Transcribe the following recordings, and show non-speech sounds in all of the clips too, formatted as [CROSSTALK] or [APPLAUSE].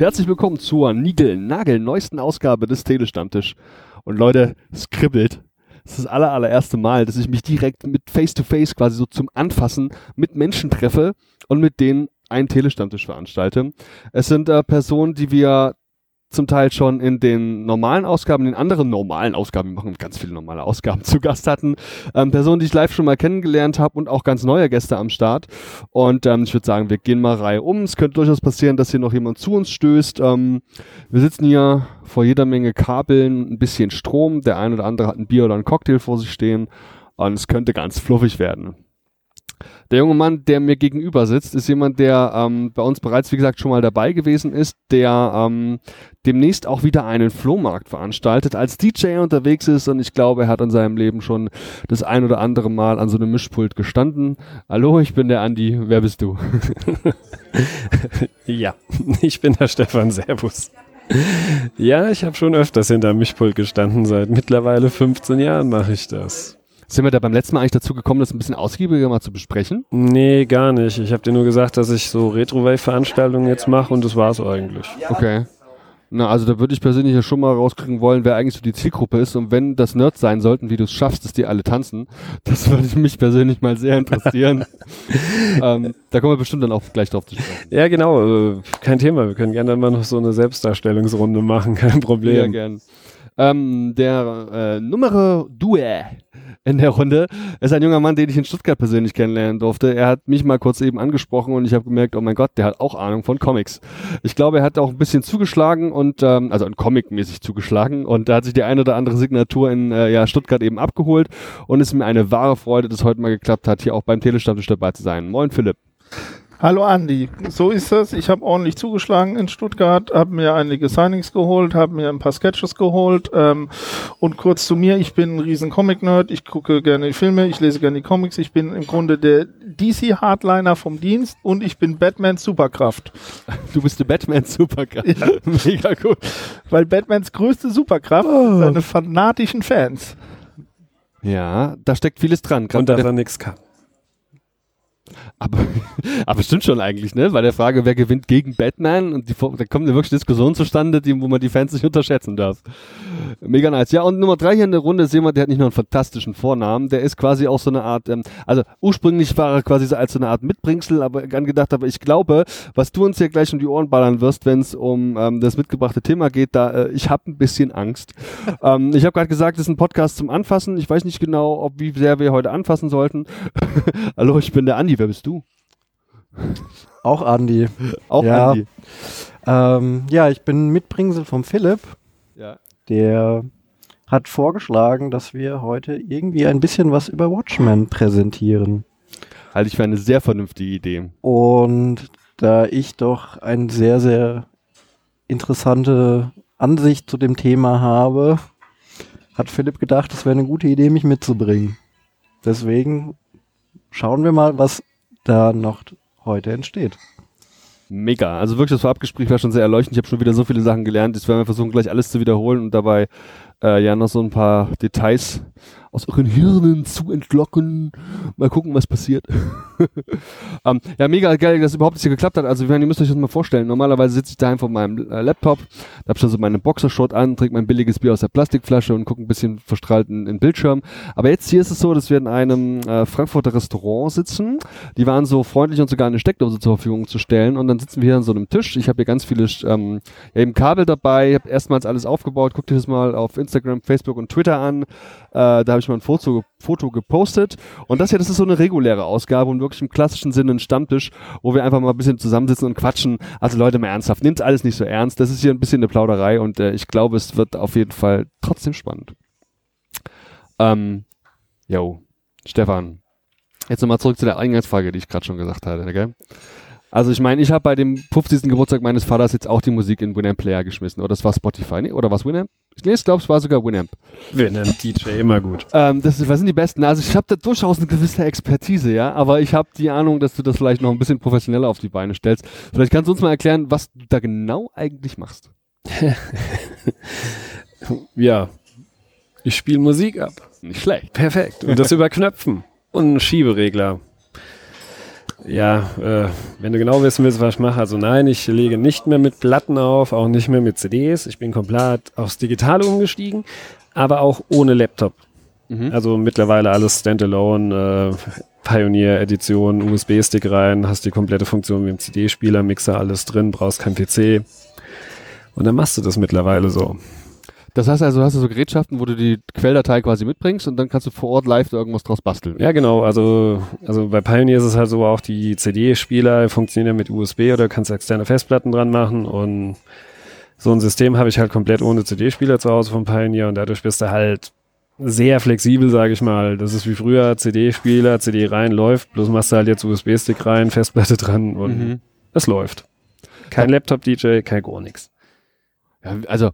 herzlich willkommen zur Nigel-Nagel neuesten Ausgabe des Telestammtisch. Und Leute, es kribbelt. Es ist das aller, allererste Mal, dass ich mich direkt mit Face-to-Face quasi so zum Anfassen mit Menschen treffe und mit denen einen Telestammtisch veranstalte. Es sind äh, Personen, die wir zum Teil schon in den normalen Ausgaben, in den anderen normalen Ausgaben, wir machen ganz viele normale Ausgaben [LAUGHS] zu Gast hatten, ähm, Personen, die ich live schon mal kennengelernt habe und auch ganz neue Gäste am Start. Und ähm, ich würde sagen, wir gehen mal Reihe um. Es könnte durchaus passieren, dass hier noch jemand zu uns stößt. Ähm, wir sitzen hier vor jeder Menge Kabeln, ein bisschen Strom. Der eine oder andere hat ein Bier oder ein Cocktail vor sich stehen. Und es könnte ganz fluffig werden. Der junge Mann, der mir gegenüber sitzt, ist jemand, der ähm, bei uns bereits, wie gesagt, schon mal dabei gewesen ist, der ähm, demnächst auch wieder einen Flohmarkt veranstaltet, als DJ unterwegs ist und ich glaube, er hat in seinem Leben schon das ein oder andere Mal an so einem Mischpult gestanden. Hallo, ich bin der Andi, wer bist du? [LAUGHS] ja, ich bin der Stefan, Servus. Ja, ich habe schon öfters hinter Mischpult gestanden, seit mittlerweile 15 Jahren mache ich das. Sind wir da beim letzten Mal eigentlich dazu gekommen, das ein bisschen ausgiebiger mal zu besprechen? Nee, gar nicht. Ich habe dir nur gesagt, dass ich so Retrowave-Veranstaltungen jetzt mache und das war's eigentlich. Okay. Na, also da würde ich persönlich ja schon mal rauskriegen wollen, wer eigentlich so die Zielgruppe ist und wenn das Nerds sein sollten, wie du es schaffst, dass die alle tanzen. Das [LAUGHS] würde mich persönlich mal sehr interessieren. [LAUGHS] ähm, da kommen wir bestimmt dann auch gleich drauf zu sprechen. Ja, genau. Äh, kein Thema. Wir können gerne dann mal noch so eine Selbstdarstellungsrunde machen. [LAUGHS] Kein Problem. Ja, gern. Ähm, der äh, Nummer Due in der Runde ist ein junger Mann, den ich in Stuttgart persönlich kennenlernen durfte. Er hat mich mal kurz eben angesprochen und ich habe gemerkt, oh mein Gott, der hat auch Ahnung von Comics. Ich glaube, er hat auch ein bisschen zugeschlagen und ähm, also Comic-mäßig zugeschlagen und da hat sich die eine oder andere Signatur in äh, ja, Stuttgart eben abgeholt und es ist mir eine wahre Freude, dass heute mal geklappt hat, hier auch beim Telestammtisch dabei zu sein. Moin Philipp. Hallo Andi, so ist das. Ich habe ordentlich zugeschlagen in Stuttgart, habe mir einige Signings geholt, habe mir ein paar Sketches geholt ähm, und kurz zu mir, ich bin ein riesen Comic-Nerd, ich gucke gerne die Filme, ich lese gerne die Comics, ich bin im Grunde der DC-Hardliner vom Dienst und ich bin Batman Superkraft. [LAUGHS] Du bist der Batman Superkraft. Ja. [LAUGHS] Mega cool. Weil Batmans größte Superkraft oh. sind seine fanatischen Fans. Ja, da steckt vieles dran. Und dass er nichts kann. Aber, [LAUGHS] aber stimmt schon eigentlich, ne? Bei der Frage, wer gewinnt gegen Batman und die, da kommt eine wirklich Diskussion zustande, die, wo man die Fans nicht unterschätzen darf. Mega nice. Ja, und Nummer drei hier in der Runde ist jemand, der hat nicht nur einen fantastischen Vornamen, der ist quasi auch so eine Art, ähm, also ursprünglich war er quasi so als so eine Art Mitbringsel, aber angedacht, aber ich glaube, was du uns hier gleich um die Ohren ballern wirst, wenn es um ähm, das mitgebrachte Thema geht, da äh, ich habe ein bisschen Angst. [LAUGHS] ähm, ich habe gerade gesagt, das ist ein Podcast zum Anfassen. Ich weiß nicht genau, ob wie sehr wir heute anfassen sollten. [LAUGHS] Hallo, ich bin der Andi, wer bist du? Auch Andi. [LAUGHS] Auch ja. Andi. Ähm, ja, ich bin Mitbringsel vom Philipp. Ja. Der hat vorgeschlagen, dass wir heute irgendwie ein bisschen was über Watchmen präsentieren. Halte ich für eine sehr vernünftige Idee. Und da ich doch eine sehr, sehr interessante Ansicht zu dem Thema habe, hat Philipp gedacht, es wäre eine gute Idee, mich mitzubringen. Deswegen schauen wir mal, was da noch heute entsteht. Mega. Also wirklich, das Vorabgespräch war schon sehr erleuchtend. Ich habe schon wieder so viele Sachen gelernt. Jetzt werden wir versuchen, gleich alles zu wiederholen und dabei äh, ja noch so ein paar Details aus euren Hirnen zu entlocken. Mal gucken, was passiert. [LAUGHS] ähm, ja, mega geil, dass überhaupt hier geklappt hat. Also, ihr müsst euch das mal vorstellen. Normalerweise sitze ich daheim vor meinem äh, Laptop, da hab schon so meine Boxershort an, trinke mein billiges Bier aus der Plastikflasche und gucke ein bisschen verstrahlt in den Bildschirm. Aber jetzt hier ist es so, dass wir in einem äh, Frankfurter Restaurant sitzen. Die waren so freundlich, uns sogar eine Steckdose zur Verfügung zu stellen. Und dann sitzen wir hier an so einem Tisch. Ich habe hier ganz viele ähm, ja, eben Kabel dabei. Ich habe erstmals alles aufgebaut. Guckt euch das mal auf Instagram, Facebook und Twitter an. Äh, da habe ich mal ein Foto, Foto gepostet. Und das hier, das ist so eine reguläre Ausgabe und wirklich im klassischen Sinne ein Stammtisch, wo wir einfach mal ein bisschen zusammensitzen und quatschen. Also Leute, mal ernsthaft, nehmt alles nicht so ernst. Das ist hier ein bisschen eine Plauderei und äh, ich glaube, es wird auf jeden Fall trotzdem spannend. Ähm, yo, Stefan. Jetzt nochmal zurück zu der Eingangsfrage, die ich gerade schon gesagt hatte, gell? Also ich meine, ich habe bei dem 50. Geburtstag meines Vaters jetzt auch die Musik in Winamp Player geschmissen. Oder das war Spotify, nee? Oder was Winamp? Ich glaube, es war sogar Winamp. Winamp DJ, immer gut. Ähm, das, was sind die besten? Also ich habe da durchaus eine gewisse Expertise, ja, aber ich habe die Ahnung, dass du das vielleicht noch ein bisschen professioneller auf die Beine stellst. Vielleicht kannst du uns mal erklären, was du da genau eigentlich machst. [LAUGHS] ja, ich spiele Musik ab. Nicht schlecht. Perfekt. Und das [LAUGHS] über Knöpfen und einen Schieberegler. Ja, äh, wenn du genau wissen willst, was ich mache, also nein, ich lege nicht mehr mit Platten auf, auch nicht mehr mit CDs. Ich bin komplett aufs Digitale umgestiegen, aber auch ohne Laptop. Mhm. Also mittlerweile alles Standalone, äh, Pioneer-Edition, USB-Stick rein, hast die komplette Funktion mit dem CD-Spieler, Mixer, alles drin, brauchst kein PC. Und dann machst du das mittlerweile so. Das heißt also, du hast du so Gerätschaften, wo du die Quelldatei quasi mitbringst und dann kannst du vor Ort live da irgendwas draus basteln. Ja, genau. Also, also bei Pioneer ist es halt so, auch die CD-Spieler funktionieren ja mit USB oder kannst externe Festplatten dran machen und so ein System habe ich halt komplett ohne CD-Spieler zu Hause von Pioneer und dadurch bist du halt sehr flexibel, sage ich mal. Das ist wie früher CD-Spieler, CD rein läuft, bloß machst du halt jetzt USB-Stick rein, Festplatte dran und Mhm. es läuft. Kein Laptop-DJ, kein gar nichts. Ja, also,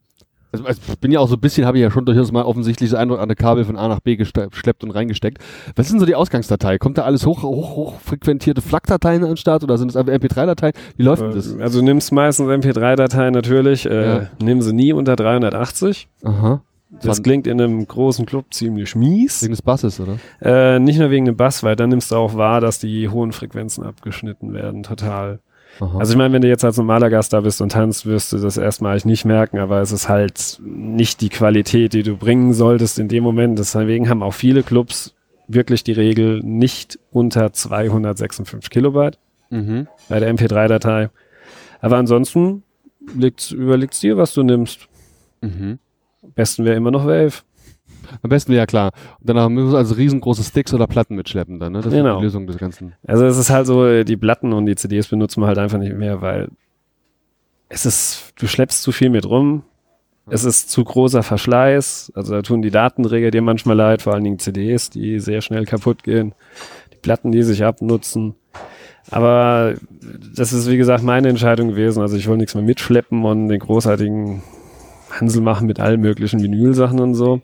also, also ich bin ja auch so ein bisschen, habe ich ja schon durchaus mal offensichtlich das ein oder andere Kabel von A nach B geschleppt und reingesteckt. Was ist denn so die Ausgangsdatei? Kommt da alles hoch, hoch, hochfrequentierte FLAC-Dateien an den Start oder sind es einfach MP3-Dateien? Wie läuft denn das? Äh, Also du nimmst meistens MP3-Dateien natürlich, äh, Ja. nimm sie nie unter 380. Aha. Das klingt in einem großen Club ziemlich mies. Wegen des Basses, oder? Äh, nicht nur wegen dem Bass, weil dann nimmst du auch wahr, dass die hohen Frequenzen abgeschnitten werden, total. Aha. Also ich meine, wenn du jetzt als normaler Gast da bist und tanzt, wirst du das erstmal eigentlich nicht merken, aber es ist halt nicht die Qualität, die du bringen solltest in dem Moment. Deswegen haben auch viele Clubs wirklich die Regel nicht unter 256 Kilobyte mhm. bei der MP3-Datei. Aber ansonsten liegt's, überlegt's dir, was du nimmst. Mhm. Am besten wäre immer noch Wave. Am besten wäre ja klar. Und danach müssen wir also riesengroße Sticks oder Platten mitschleppen dann, ne? Das ist Genau. die Lösung des Ganzen. Also es ist halt so, die Platten und die CDs benutzen wir halt einfach nicht mehr, weil es ist, du schleppst zu viel mit rum. Es ist zu großer Verschleiß. Also da tun die Datenträger dir manchmal leid, vor allen Dingen CDs, die sehr schnell kaputt gehen. Die Platten, die sich abnutzen. Aber das ist, wie gesagt, meine Entscheidung gewesen. Also ich will nichts mehr mitschleppen und den großartigen Hansel machen mit allen möglichen Vinylsachen und so.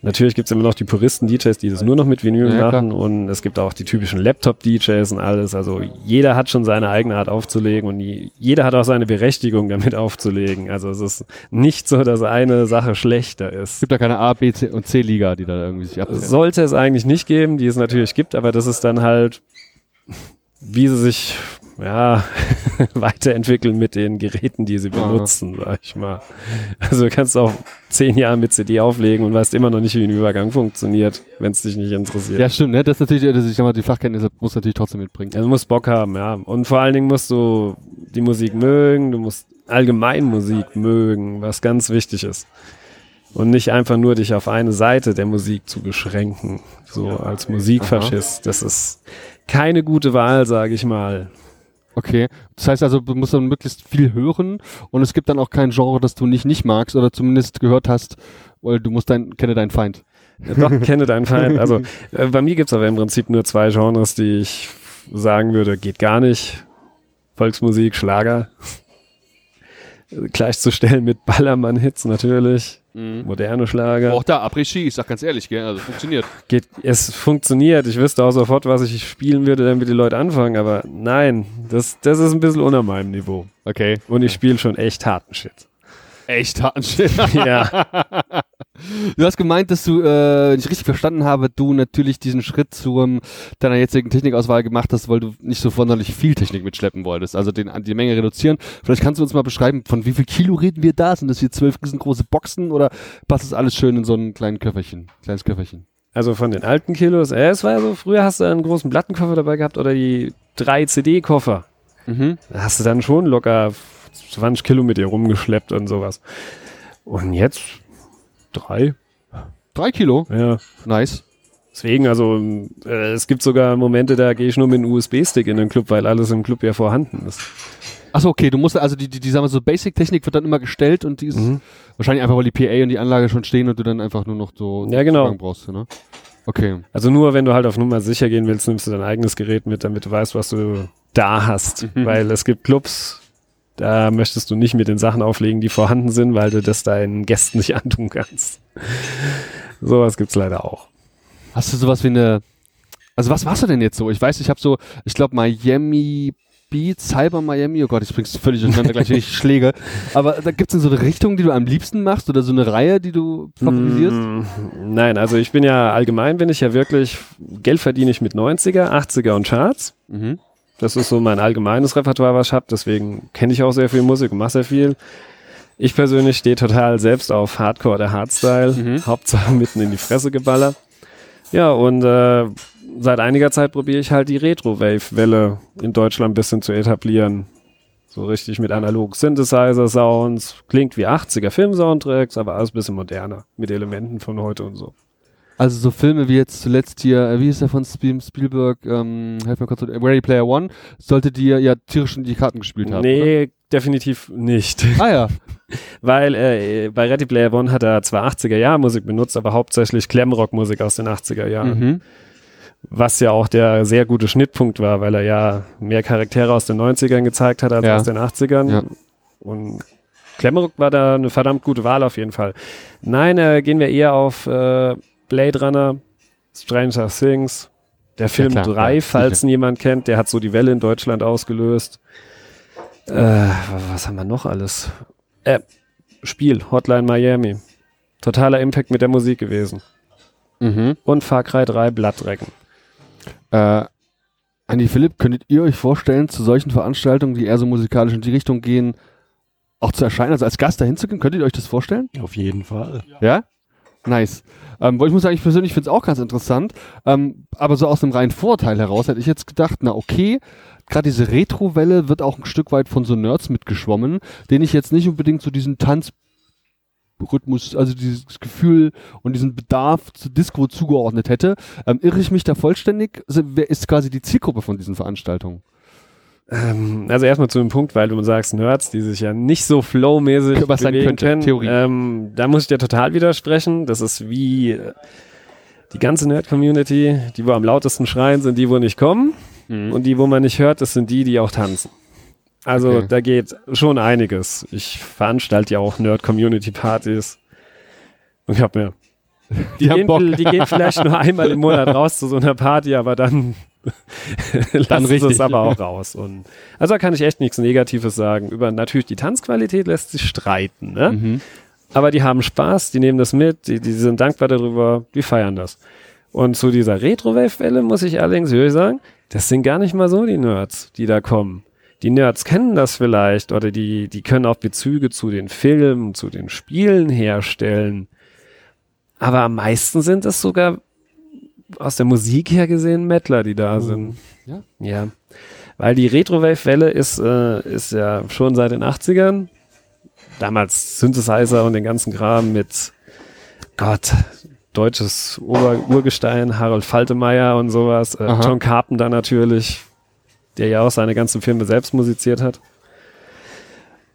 Natürlich gibt's immer noch die Puristen-DJs, die das nur noch mit Vinyl Ja, klar. machen und es gibt auch die typischen Laptop-DJs und alles. Also jeder hat schon seine eigene Art aufzulegen und die, jeder hat auch seine Berechtigung damit aufzulegen. Also es ist nicht so, dass eine Sache schlechter Es ist. gibt da keine A, B, C und C-Liga, die da irgendwie sich ab. Sollte es eigentlich nicht geben, die es natürlich gibt, aber das ist dann halt, wie sie sich ja, [LAUGHS] weiterentwickeln mit den Geräten, die sie Aha. benutzen, sag ich mal. Also du kannst auch zehn Jahre mit CD auflegen und weißt immer noch nicht, wie ein Übergang funktioniert, wenn es dich nicht interessiert. Ja, stimmt, ne? Das ist natürlich, das ist, ich sag mal, die Fachkenntnisse muss natürlich trotzdem mitbringen. Also du musst Bock haben, ja. Und vor allen Dingen musst du die Musik mögen, du musst allgemein Musik mögen, was ganz wichtig ist. Und nicht einfach nur dich auf eine Seite der Musik zu beschränken, so als Musikfaschist. Das ist keine gute Wahl, sage ich mal. Okay. Das heißt also, du musst dann möglichst viel hören und es gibt dann auch kein Genre, das du nicht nicht magst oder zumindest gehört hast, weil du musst dein, kenne deinen Feind. Doch, [LAUGHS] kenne deinen Feind. Also äh, bei mir gibt's aber im Prinzip nur zwei Genres, die ich sagen würde, geht gar nicht. Volksmusik, Schlager. Gleichzustellen mit Ballermann-Hits natürlich. Moderne Schlager. Auch da, Après-Ski, ich sag ganz ehrlich, gell, also funktioniert. Geht, es funktioniert. Ich wüsste auch sofort, was ich spielen würde, damit die Leute anfangen. Aber nein, das, das ist ein bisschen unter meinem Niveau. Okay. Und ich spiele schon echt harten Shit. Echt harten Shit. [LAUGHS] ja. [LAUGHS] Du hast gemeint, dass du, äh, wenn ich richtig verstanden habe, du natürlich diesen Schritt zu deiner jetzigen Technikauswahl gemacht hast, weil du nicht so sonderlich viel Technik mitschleppen wolltest, also den, die Menge reduzieren. Vielleicht kannst du uns mal beschreiben, von wie viel Kilo reden wir da? Sind das hier zwölf riesengroße Boxen oder passt das alles schön in so ein kleinen Köfferchen, kleines Köfferchen? Also von den alten Kilos. Äh, es war ja so, früher hast du einen großen Plattenkoffer dabei gehabt oder die drei CD-Koffer. Mhm. Da hast du dann schon locker 20 Kilo mit dir rumgeschleppt und sowas. Und jetzt drei. Drei Kilo? Ja. Nice. Deswegen, also äh, es gibt sogar Momente, da gehe ich nur mit einem USB-Stick in den Club, weil alles im Club ja vorhanden ist. Achso, okay, du musst also die, die, die sagen wir so Basic-Technik wird dann immer gestellt und die ist Mhm. wahrscheinlich einfach, weil die PA und die Anlage schon stehen und du dann einfach nur noch so Ja, genau. Zugang brauchst, ne? Okay. Also nur, wenn du halt auf Nummer sicher gehen willst, nimmst du dein eigenes Gerät mit, damit du weißt, was du da hast. Mhm. Weil es gibt Clubs, da möchtest du nicht mit den Sachen auflegen, die vorhanden sind, weil du das deinen Gästen nicht [LAUGHS] antun kannst. Sowas gibt's leider auch. Hast du sowas wie eine. Also was warst du denn jetzt so? Ich weiß, ich habe so, ich glaube Miami Beat, Cyber Miami, oh Gott, ich bring's völlig durcheinander gleich, ich schläge. Aber da gibt's denn so eine Richtung, die du am liebsten machst oder so eine Reihe, die du favorisierst? Mm, Nein, also ich bin ja allgemein bin ich ja wirklich, Geld verdiene ich mit 90er, 80er und Charts. Mhm. Das ist so mein allgemeines Repertoire, was ich habe. Deswegen kenne ich auch sehr viel Musik und mache sehr viel. Ich persönlich stehe total selbst auf Hardcore oder Hardstyle. Mhm. Hauptsache mitten in die Fresse geballert. Ja, und äh, seit einiger Zeit probiere ich halt die Retro-Wave-Welle in Deutschland ein bisschen zu etablieren. So richtig mit analog Synthesizer-Sounds. Klingt wie 80er Film-Soundtracks, aber alles ein bisschen moderner. Mit Elementen von heute und so. Also so Filme wie jetzt zuletzt hier, äh, wie ist der von Spiel Spielberg, ähm, helf mir kurz, äh, Ready Player One, sollte dir ja tierisch in die Karten gespielt haben. nee, definitiv nicht. Oder? Ah ja. [LAUGHS] Weil äh, bei Ready Player One hat er zwar 80er-Jahr-Musik benutzt, aber hauptsächlich Glamrock-Musik aus den 80er-Jahren. Mhm. Was ja auch der sehr gute Schnittpunkt war, weil er ja mehr Charaktere aus den 90ern gezeigt hat als Ja. aus den 80ern. Ja. Und Glamrock war da eine verdammt gute Wahl auf jeden Fall. Nein, äh, gehen wir eher auf äh, Blade Runner, Stranger Things, der Film klar, 3, ja, falls ihn jemand kennt, der hat so die Welle in Deutschland ausgelöst. Äh, was haben wir noch alles? Äh, Spiel, Hotline Miami. Totaler Impact mit der Musik gewesen. Mhm. Und Far Cry 3 Blattrecken. Äh, Andi Philipp, könntet ihr euch vorstellen, zu solchen Veranstaltungen, die eher so musikalisch in die Richtung gehen, auch zu erscheinen, also als Gast dahin zu gehen? Könntet ihr euch das vorstellen? Auf jeden Fall. Ja? Nice. Ähm, ich muss sagen, ich persönlich finde es auch ganz interessant. Ähm, aber so aus einem reinen Vorteil heraus hätte ich jetzt gedacht, na okay, gerade diese Retro-Welle wird auch ein Stück weit von so Nerds mitgeschwommen, denen ich jetzt nicht unbedingt so diesen Tanzrhythmus, also dieses Gefühl und diesen Bedarf zu Disco zugeordnet hätte. Ähm, irre ich mich da vollständig? Also, wer ist quasi die Zielgruppe von diesen Veranstaltungen? Ähm, also erstmal zu dem Punkt, weil du sagst Nerds, die sich ja nicht so flowmäßig bewegen könnte, können. Theorie. Ähm, da muss ich dir total widersprechen. Das ist wie äh, die ganze Nerd-Community. Die, wo am lautesten schreien, sind die, wo nicht kommen. Und die, wo man nicht hört, das sind die, die auch tanzen. Also Okay. da geht schon einiges. Ich veranstalte ja auch Nerd-Community-Partys. Und ich hab mir die, gehen, die gehen vielleicht nur einmal im Monat raus zu so einer Party, aber dann, sie richtig. es aber auch raus. Und, also da kann ich echt nichts Negatives sagen. Über natürlich die Tanzqualität lässt sich streiten, ne? Mhm. Aber die haben Spaß, die nehmen das mit, die, die sind dankbar darüber, die feiern das. Und zu dieser Retro-Wave-Welle muss ich allerdings wirklich sagen, das sind gar nicht mal so die Nerds, die da kommen. Die Nerds kennen das vielleicht oder die, die können auch Bezüge zu den Filmen, zu den Spielen herstellen. Aber am meisten sind es sogar aus der Musik her gesehen Mettler, die da sind. Ja. Ja. Weil die Retro-Wave-Welle ist, äh, ist ja schon seit den 80ern. Damals Synthesizer und den ganzen Kram mit Gott, deutsches Ober Urgestein, Harold Faltemeyer und sowas. Äh, Aha. John Carpenter natürlich, der ja auch seine ganzen Filme selbst musiziert hat.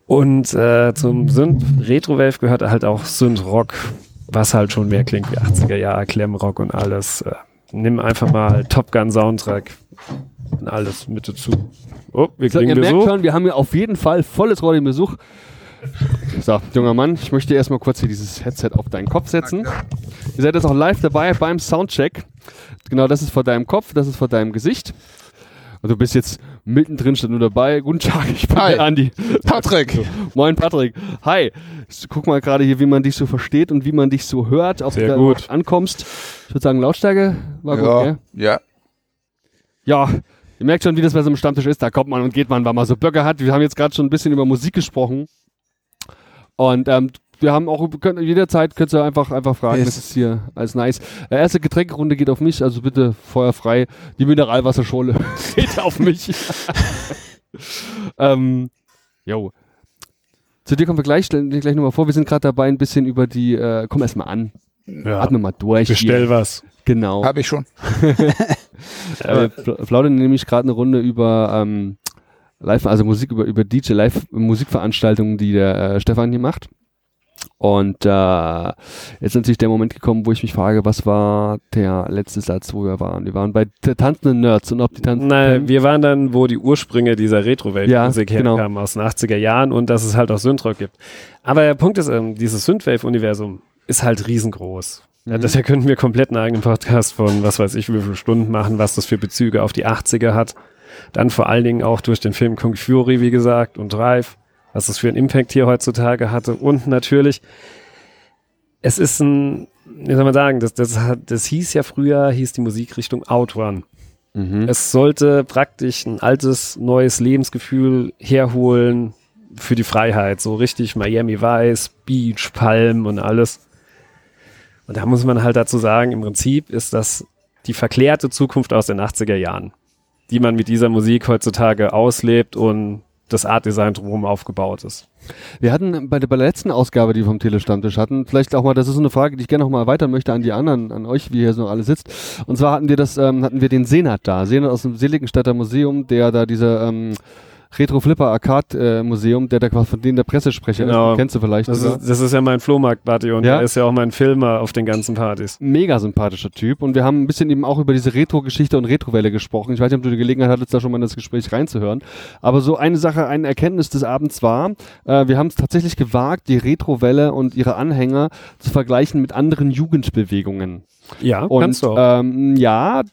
Und äh, zum Synth Retro-Wave gehört halt auch Synth-Rock, was halt schon mehr klingt wie 80er Jahre, Klemmrock und alles. Äh, nimm einfach mal Top Gun Soundtrack und alles mit dazu. Oh, wir So, kriegen ihr merkt schon, wir haben hier auf jeden Fall volles Rohr den Besuch. So, junger Mann, ich möchte erstmal kurz hier dieses Headset auf deinen Kopf setzen. Ihr seid jetzt auch live dabei beim Soundcheck. Genau, das ist vor deinem Kopf, das ist vor deinem Gesicht. Und du bist jetzt mittendrin, statt nur dabei. Guten Tag, ich bin Hi. der Andi. Patrick. Moin Patrick. Hi. Guck mal gerade hier, wie man dich so versteht und wie man dich so hört, ob Sehr du gut. ankommst. Ich würde sagen, Lautstärke war gut, Ja, gell? ja. Ja, ihr merkt schon, wie das bei so einem Stammtisch ist. Da kommt man und geht man, weil man so Böcke hat. Wir haben jetzt gerade schon ein bisschen über Musik gesprochen. Und ähm, wir haben auch könnt, jederzeit könnt ihr einfach, einfach fragen. Yes. Das ist hier alles nice. Äh, erste Getränkerunde geht auf mich, also bitte feuerfrei. Die Mineralwasserschorle [LAUGHS] geht auf mich. [LAUGHS] ähm, jo. Zu dir kommen wir gleich, stellen wir gleich nochmal vor. Wir sind gerade dabei, ein bisschen über die, äh, komm erst mal an. Ja, Atme mal durch. bestell hier. was. Genau. Habe ich schon. [LAUGHS] Äh, pl- plaudern nämlich gerade eine Runde über ähm, Live, also Musik über über DJ Live Musikveranstaltungen, die der äh, Stefan hier macht. Und äh, jetzt ist natürlich der Moment gekommen, wo ich mich frage, was war der letzte Satz, wo wir waren? Wir waren bei tanzenden Nerds und ob die tanzen. Nein, wir waren dann, wo die Ursprünge dieser Retro-Wave-Musik Ja, genau. herkamen, aus den 80er Jahren und dass es halt auch Synthrock gibt. Aber der Punkt ist, ähm, dieses Synthwave-Universum ist halt riesengroß. Ja, Mhm. deshalb könnten wir komplett einen eigenen Podcast von, was weiß ich, wie viele Stunden machen, was das für Bezüge auf die 80er hat. Dann vor allen Dingen auch durch den Film Kung Fury, wie gesagt, und Drive, was es für einen Impact hier heutzutage hatte. Und natürlich, es ist ein, wie soll man sagen, das, das, das hieß ja früher, hieß die Musikrichtung Outrun. Mhm. Es sollte praktisch ein altes, neues Lebensgefühl herholen für die Freiheit. So richtig Miami Vice, Beach, Palm und alles. Und da muss man halt dazu sagen, im Prinzip ist das die verklärte Zukunft aus den 80er Jahren, die man mit dieser Musik heutzutage auslebt und das Artdesign drumherum aufgebaut ist. Wir hatten bei der, bei der letzten Ausgabe, die wir vom Telestammtisch hatten, vielleicht auch mal, das ist so eine Frage, die ich gerne noch mal erweitern möchte an die anderen, an euch, wie ihr hier so alle sitzt. Und zwar hatten wir das, ähm, hatten wir den Senat da, Senat aus dem Seligenstädter Museum, der da diese ähm, Retro Flipper Arcade äh, Museum, der da quasi von denen der Pressesprecher Genau. ist, kennst du vielleicht. Das ist, das ist ja mein Flohmarkt-Buddy und Ja? er ist ja auch mein Filmer auf den ganzen Partys. mega sympathischer Typ und wir haben ein bisschen eben auch über diese Retro-Geschichte und Retrowelle gesprochen. Ich weiß nicht, ob du die Gelegenheit hattest, da schon mal in das Gespräch reinzuhören. Aber so eine Sache, eine Erkenntnis des Abends war, äh, wir haben es tatsächlich gewagt, die Retrowelle und ihre Anhänger zu vergleichen mit anderen Jugendbewegungen. Ja, Und kannst du ähm, ja,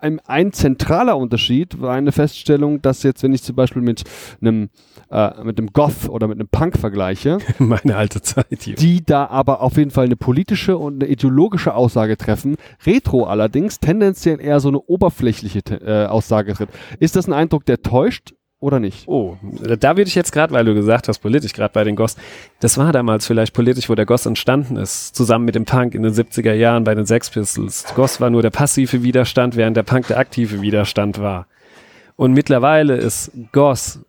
ein, ein zentraler Unterschied war eine Feststellung, dass jetzt, wenn ich zum Beispiel mit einem äh, mit einem Goth oder mit einem Punk vergleiche, [LAUGHS] Meine alte Zeit hier. die da aber auf jeden Fall eine politische und eine ideologische Aussage treffen. Retro allerdings tendenziell eher so eine oberflächliche äh, Aussage tritt. Ist das ein Eindruck, der täuscht oder nicht? Oh, da würde ich jetzt gerade, weil du gesagt hast, politisch, gerade bei den Goss, das war damals vielleicht politisch, wo der Goss entstanden ist, zusammen mit dem Punk in den 70er Jahren bei den Sex Pistols. Goss war nur der passive Widerstand, während der Punk der aktive Widerstand war. Und mittlerweile ist Goss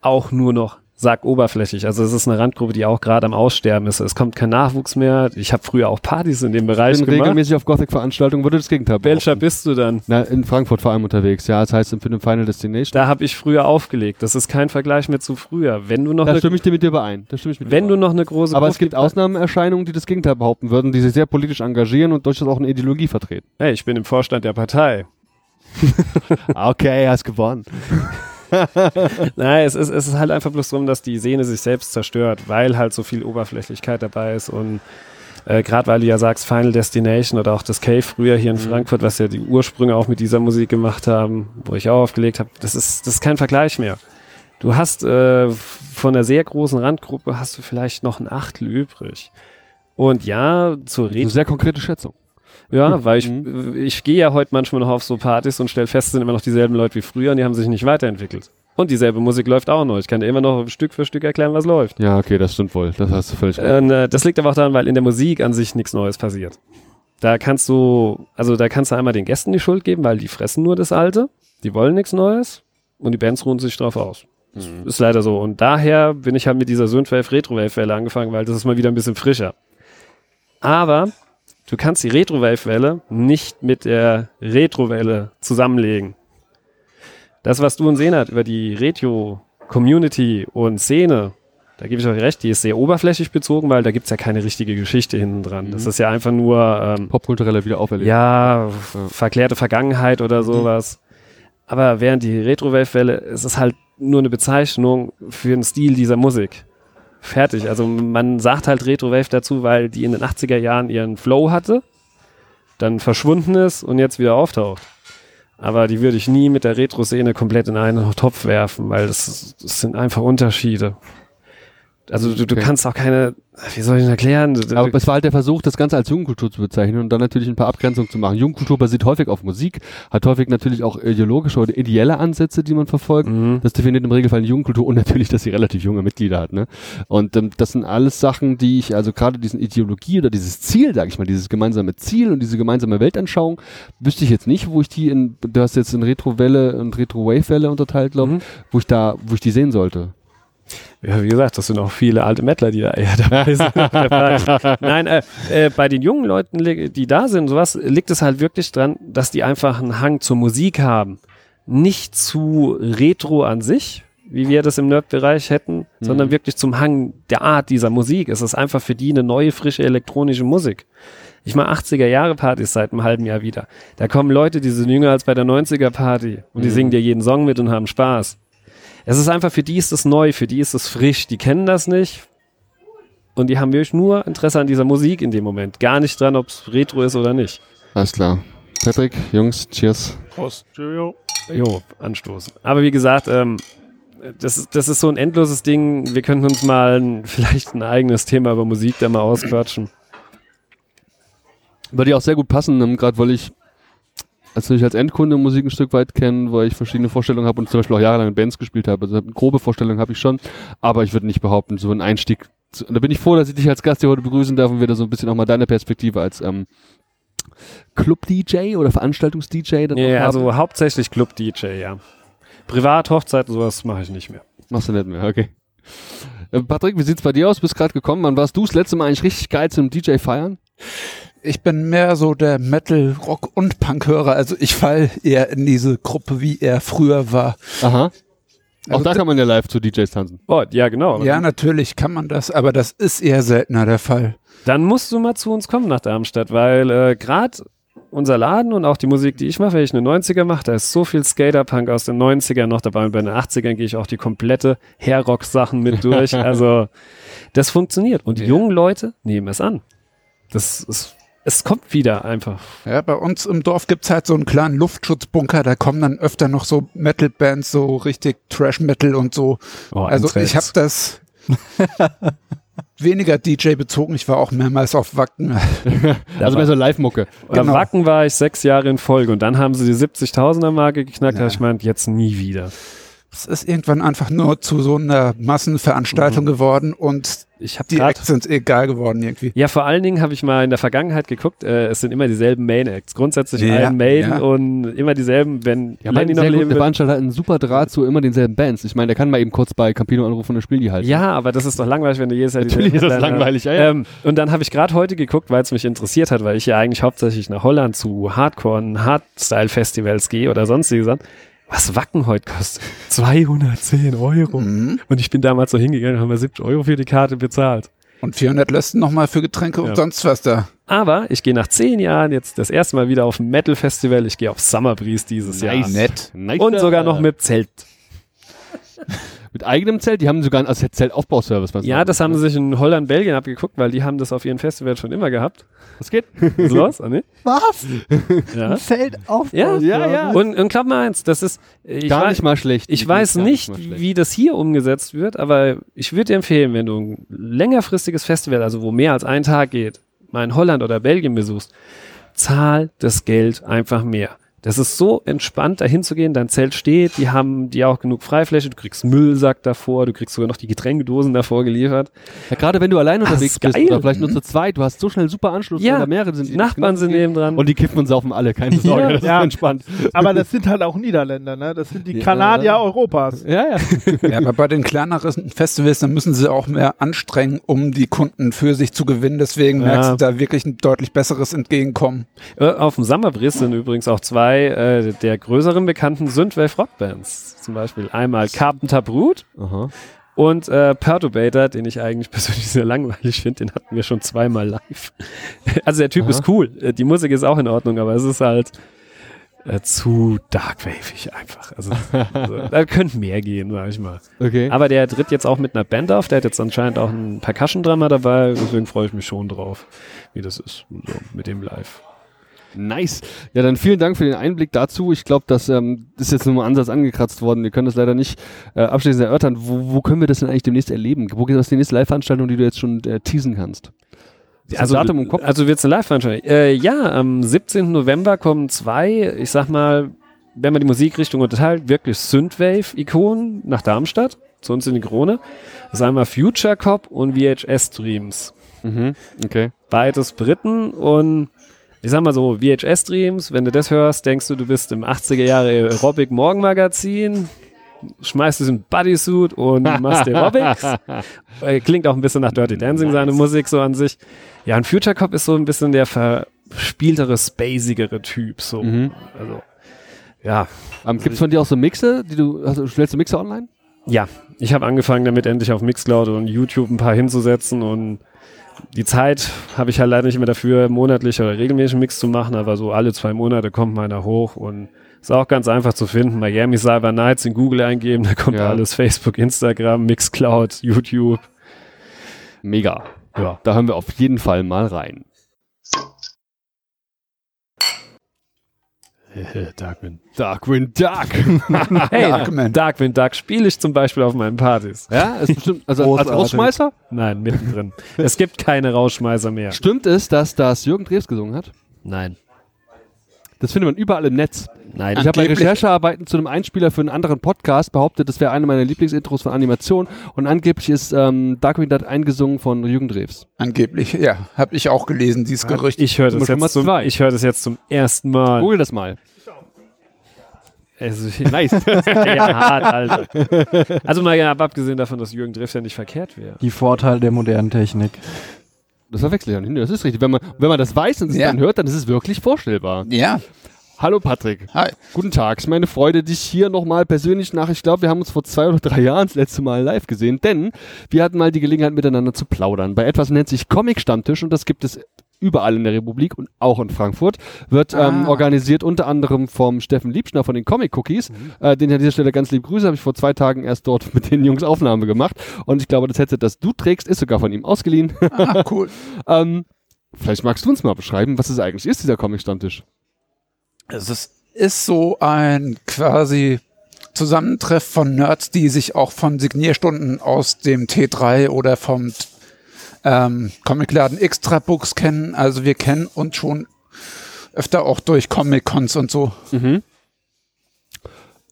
auch nur noch sag oberflächlich. Also es ist eine Randgruppe, die auch gerade am Aussterben ist. Es kommt kein Nachwuchs mehr. Ich habe früher auch Partys in dem Bereich Ich bin gemacht. regelmäßig auf Gothic-Veranstaltungen, würde das Gegenteil Welcher behaupten. bist du dann? Na, in Frankfurt vor allem unterwegs, ja. Das heißt, für den Final Destination. Da habe ich früher aufgelegt. Das ist kein Vergleich mehr zu früher. Wenn du noch Da stimme ich dir mit dir überein. Da stimme ich mit wenn du noch eine große aber es gibt Ausnahmeerscheinungen, die das Gegenteil behaupten würden, die sich sehr politisch engagieren und durchaus auch eine Ideologie vertreten. Hey, ich bin im Vorstand der Partei. [LAUGHS] Okay, hast gewonnen. [LAUGHS] [LAUGHS] Nein, es ist, es ist halt einfach bloß darum, dass die Szene sich selbst zerstört, weil halt so viel Oberflächlichkeit dabei ist und äh, gerade weil du ja sagst Final Destination oder auch das Cave früher hier in Frankfurt, was ja die Ursprünge auch mit dieser Musik gemacht haben, wo ich auch aufgelegt habe, das ist, das ist kein Vergleich mehr. Du hast äh, von einer sehr großen Randgruppe hast du vielleicht noch ein Achtel übrig. Und ja, zur Eine Rede sehr konkrete Schätzung. Ja, weil ich, Mhm. ich gehe ja heute manchmal noch auf so Partys und stelle fest, es sind immer noch dieselben Leute wie früher und die haben sich nicht weiterentwickelt. Und dieselbe Musik läuft auch noch. Ich kann dir immer noch Stück für Stück erklären, was läuft. Ja, okay, das stimmt wohl. Das hast du völlig recht. Und, äh, das liegt aber auch daran, weil in der Musik an sich nichts Neues passiert. Da kannst du, also da kannst du einmal den Gästen die Schuld geben, weil die fressen nur das Alte, die wollen nichts Neues und die Bands ruhen sich drauf aus. Das Ist leider so. Und daher bin ich halt mit dieser Synthwave Retrowave-Welle angefangen, weil das ist mal wieder ein bisschen frischer. Aber du kannst die Retrowave-Welle nicht mit der Retrowelle zusammenlegen. Das, was du und Senat über die Retro-Community und Szene, da gebe ich euch recht, die ist sehr oberflächlich bezogen, weil da gibt's ja keine richtige Geschichte hinten dran. Das ist ja einfach nur ähm, Popkulturelle Wiederauferlebung. ja, verklärte Vergangenheit oder sowas. Aber während die Retro-Wave-Welle, es ist halt nur eine Bezeichnung für den Stil dieser Musik. Fertig. Also man sagt halt Retro-Wave dazu, weil die in den 80er Jahren ihren Flow hatte, dann verschwunden ist und jetzt wieder auftaucht. Aber die würde ich nie mit der Retro-Szene komplett in einen Topf werfen, weil das, das sind einfach Unterschiede. Also du, du Okay. kannst auch keine, wie soll ich das erklären? Du- Aber es war halt der Versuch, das Ganze als Jugendkultur zu bezeichnen und dann natürlich ein paar Abgrenzungen zu machen. Jugendkultur basiert häufig auf Musik, hat häufig natürlich auch ideologische oder ideelle Ansätze, die man verfolgt. Mhm. Das definiert im Regelfall eine Jugendkultur und [LAUGHS] natürlich, dass sie relativ junge Mitglieder hat. Ne? Und ähm, das sind alles Sachen, die ich, also gerade diesen Ideologie oder dieses Ziel, sage ich mal, dieses gemeinsame Ziel und diese gemeinsame Weltanschauung, wüsste ich jetzt nicht, wo ich die in, du hast jetzt in Retro-Welle und Retro-Wave-Welle unterteilt, glaube Mhm. ich, wo ich da, wo ich die sehen sollte. Ja, wie gesagt, das sind auch viele alte Mettler, die da eher [LAUGHS] dabei sind. Nein, äh, äh, bei den jungen Leuten, die da sind, sowas, liegt es halt wirklich dran, dass die einfach einen Hang zur Musik haben. Nicht zu Retro an sich, wie wir das im Nerd-Bereich hätten, sondern wirklich zum Hang der Art dieser Musik. Es ist einfach für die eine neue, frische elektronische Musik. Ich mache 80er Jahre Partys seit einem halben Jahr wieder. Da kommen Leute, die sind jünger als bei der 90er Party und die singen dir jeden Song mit und haben Spaß. Es ist einfach, für die ist es neu, für die ist es frisch, die kennen das nicht. Und die haben wirklich nur Interesse an dieser Musik in dem Moment. Gar nicht dran, ob es Retro ist oder nicht. Alles klar. Patrick, Jungs, cheers. Prost. Cheerio. Jo, anstoßen. Aber wie gesagt, ähm, das, ist- das ist so ein endloses Ding. Wir könnten uns mal ein, vielleicht ein eigenes Thema über Musik da mal ausquatschen. Würde ja auch sehr gut passen, ähm, gerade weil ich also ich als Endkunde Musik ein Stück weit kenne, weil ich verschiedene Vorstellungen habe und zum Beispiel auch jahrelang in Bands gespielt habe. Also eine grobe Vorstellung habe ich schon, aber ich würde nicht behaupten, so ein Einstieg. Zu, da bin ich froh, dass ich dich als Gast hier heute begrüßen darf und wir da so ein bisschen auch mal deine Perspektive als ähm, Club-DJ oder Veranstaltungs-DJ dann Ja, also hauptsächlich Club-DJ, ja. Privat, Hochzeiten, sowas mache ich nicht mehr. Machst du nicht mehr, okay. Äh, Patrick, wie sieht's bei dir aus? Bist gerade gekommen. Wann warst du das letzte Mal eigentlich richtig geil zum DJ feiern? Ich bin mehr so der Metal, Rock und Punk-Hörer. Also ich fall eher in diese Gruppe, wie er früher war. Aha. Auch Also da d- kann man ja live zu DJs tanzen. Oh, ja, genau. Ja, natürlich kann man das, aber das ist eher seltener der Fall. Dann musst du mal zu uns kommen nach Darmstadt, weil äh, gerade unser Laden und auch die Musik, die ich mache, wenn ich eine 90er mache, da ist so viel Skaterpunk aus den 90ern noch dabei und bei den 80ern gehe ich auch die komplette Hairrock-Sachen mit [LAUGHS] durch. also das funktioniert und die jungen Leute nehmen es an. Das ist, es kommt wieder einfach. Ja, bei uns im Dorf gibt's halt so einen kleinen Luftschutzbunker, da kommen dann öfter noch so Metal-Bands, so richtig Trash-Metal und so. Oh, also ich habe das [LAUGHS] weniger DJ bezogen, ich war auch mehrmals auf Wacken. [LAUGHS] Also mehr so Live-Mucke. Genau. Wacken war ich sechs Jahre in Folge und dann haben sie die 70.000er Marke geknackt, Ja. da ich meint, jetzt nie wieder. Es ist irgendwann einfach nur zu so einer Massenveranstaltung geworden und Ich habe die Acts sind egal geworden irgendwie. Ja, vor allen Dingen habe ich mal in der Vergangenheit geguckt, äh, es sind immer dieselben Main-Acts. Grundsätzlich Ja, ein Main ja. und immer dieselben, wenn Ja, Lenny sehr noch gut, leben der. Veranstalter hat einen super Draht zu immer denselben Bands. Ich meine, der kann mal eben kurz bei Campino anrufen und dann spielen die halt. Ja, aber das ist doch langweilig, wenn du jedes Jahr Natürlich ist das langweilig, ja, ja. Ähm, und dann habe ich gerade heute geguckt, weil es mich interessiert hat, weil ich ja eigentlich hauptsächlich nach Holland zu Hardcore- und Hardstyle-Festivals gehe oder sonstige Sachen. Was Wacken heute kostet? 210 Euro. Mhm. Und ich bin damals so hingegangen und haben wir 70 Euro für die Karte bezahlt. Und 400 Lösten nochmal für Getränke Ja. und sonst was da. Aber ich gehe nach zehn Jahren jetzt das erste Mal wieder auf ein Metal-Festival. Ich gehe auf Summer Breeze dieses Jahr. Nett. Nice. Und sogar noch mit Zelt. [LAUGHS] Mit eigenem Zelt? Die haben sogar einen also Zeltaufbauservice. was Ja, das haben sie sich in Holland, Belgien abgeguckt, weil die haben das auf ihren Festivals schon immer gehabt. Was geht? Ist los, ah, [LAUGHS] ne? Was? Ja. Zelt auf. Ja, Ja, ja. Und, und glaub mal eins, das ist, ich, Gar wei- nicht mal schlecht. ich weiß nicht, schlecht. wie das hier umgesetzt wird, aber ich würde dir empfehlen, wenn du ein längerfristiges Festival, also wo mehr als ein Tag geht, mal in Holland oder Belgien besuchst, zahl das Geld einfach mehr. Das ist so entspannt, da hinzugehen, dein Zelt steht, die haben die auch genug Freifläche, du kriegst einen Müllsack davor, du kriegst sogar noch die Getränkedosen davor geliefert. Ja, gerade wenn du allein unterwegs ist bist geil. oder vielleicht nur zu zweit, du hast so schnell super Anschluss, Ja, da mehrere sind. Die Nachbarn sind genau neben dran. Und die kiffen und saufen alle, keine [LAUGHS] Sorge, Ja. das Ja. ist entspannt. Aber das sind halt auch Niederländer, ne? Das sind die Ja. Kanadier Europas. Ja, ja. [LAUGHS] Ja, aber bei den kleineren Festivals, dann müssen sie auch mehr anstrengen, um die Kunden für sich zu gewinnen. Deswegen Ja. merkst du da wirklich ein deutlich besseres Entgegenkommen. Äh, Auf dem Summerbris sind übrigens auch zwei äh, der größeren bekannten Synthwave Rockbands. Zum Beispiel einmal Carpenter Brut Aha. und äh, Perturbator, den ich eigentlich [LAUGHS] persönlich sehr langweilig finde. Den hatten wir schon zweimal live. [LAUGHS] Also der Typ Aha. ist cool. Äh, Die Musik ist auch in Ordnung, aber es ist halt äh, zu darkwavig einfach. Also, also da könnte mehr gehen, sag ich mal. Okay. Aber der tritt jetzt auch mit einer Band auf. Der hat jetzt anscheinend auch einen Percussion-Drummer dabei. Deswegen freue ich mich schon drauf, wie das ist so mit dem live. Nice. Ja, dann vielen Dank für den Einblick dazu. Ich glaube, das ähm, ist jetzt nur mal Ansatz angekratzt worden. Wir können das leider nicht äh, abschließend erörtern. Wo, wo können wir das denn eigentlich demnächst erleben? Wo geht das die nächste Live-Veranstaltung, die du jetzt schon äh, teasen kannst? Ist Also, Datum im Kopf? also wird's eine Live-Veranstaltung? Äh, ja, am 17. November kommen zwei, ich sag mal, wenn man die Musikrichtung unterteilt, wirklich Synthwave-Ikonen nach Darmstadt, zu uns in die Krone. Das ist einmal Future Cop und VHS Dreams. Mhm. Okay. Beides Briten und ich sag mal so, VHS Dreams, wenn du das hörst, denkst du, du bist im 80er Jahre Aerobic Morgenmagazin, schmeißt es in Bodysuit und machst Aerobics. [LAUGHS] Äh, Klingt auch ein bisschen nach Dirty Dancing, seine Musik so an sich. Ja, und Future Cop ist so ein bisschen der verspieltere, spacigere Typ, so. Mhm. Also, ja. Ähm, Gibt es von dir auch so Mixe, die du, also stellst du Mixe online? Ja, ich habe angefangen damit endlich auf Mixcloud und YouTube ein paar hinzusetzen und die Zeit habe ich halt leider nicht mehr dafür, monatlich oder regelmäßig einen Mix zu machen, aber so alle zwei Monate kommt meiner hoch und ist auch ganz einfach zu finden. Miami Cyber Nights in Google eingeben, [LAUGHS] da kommt Ja. alles Facebook, Instagram, Mixcloud, YouTube. Mega. Ja. Da hören wir auf jeden Fall mal rein. [LAUGHS] Darkwind. Darkwing Duck. [LAUGHS] Hey, Darkman. Darkwind Duck spiele ich zum Beispiel auf meinen Partys. ja, ist bestimmt, also als. Rausschmeißer. Nein, mittendrin. es gibt keine Rausschmeißer mehr. Stimmt es, dass das Jürgen Drews gesungen hat? Nein. Das findet man überall im Netz. Nein. Ich habe bei Recherchearbeiten zu einem Einspieler für einen anderen Podcast behauptet, das wäre eine meiner Lieblingsintros von Animation und angeblich ist ähm, Darkwing Duck eingesungen von Jürgen Drews. Angeblich, ja, habe ich auch gelesen, dieses Gerücht. ich höre das, jetzt zum- ich hör das jetzt zum ersten Mal. Google das mal. Also, [LAUGHS] Nice. [LAUGHS] ja, hart, Alter. Also mal ab- abgesehen davon, dass Jürgen Drews ja nicht verkehrt wäre. Die Vorteile der modernen Technik. Das verwechsel ich ja nicht. Das ist richtig. Wenn man, wenn man das weiß und es Ja. dann hört, dann ist es wirklich vorstellbar. Ja, Hallo Patrick. hi. Guten Tag, es ist meine Freude, dich hier nochmal persönlich nach, ich glaube, wir haben uns vor zwei oder drei Jahren das letzte Mal live gesehen, denn wir hatten mal die Gelegenheit miteinander zu plaudern. Bei etwas nennt sich Comic Stammtisch und das gibt es überall in der Republik und auch in Frankfurt. Wird ähm, Ah. organisiert unter anderem vom Steffen Liebschner von den Comic Cookies, äh, den ich an dieser Stelle ganz lieb grüße, habe ich vor zwei Tagen erst dort [LAUGHS] mit den Jungs Aufnahme gemacht und ich glaube, das Headset, das du trägst, ist sogar von ihm ausgeliehen. Ah, [LAUGHS] cool. ähm, vielleicht magst du uns mal beschreiben, was es eigentlich ist, dieser Comic Stammtisch. Es ist, ist so ein quasi Zusammentreff von Nerds, die sich auch von Signierstunden aus dem T3 oder vom ähm, Comicladen Extra Books kennen. Also wir kennen uns schon öfter auch durch Comic-Cons und so.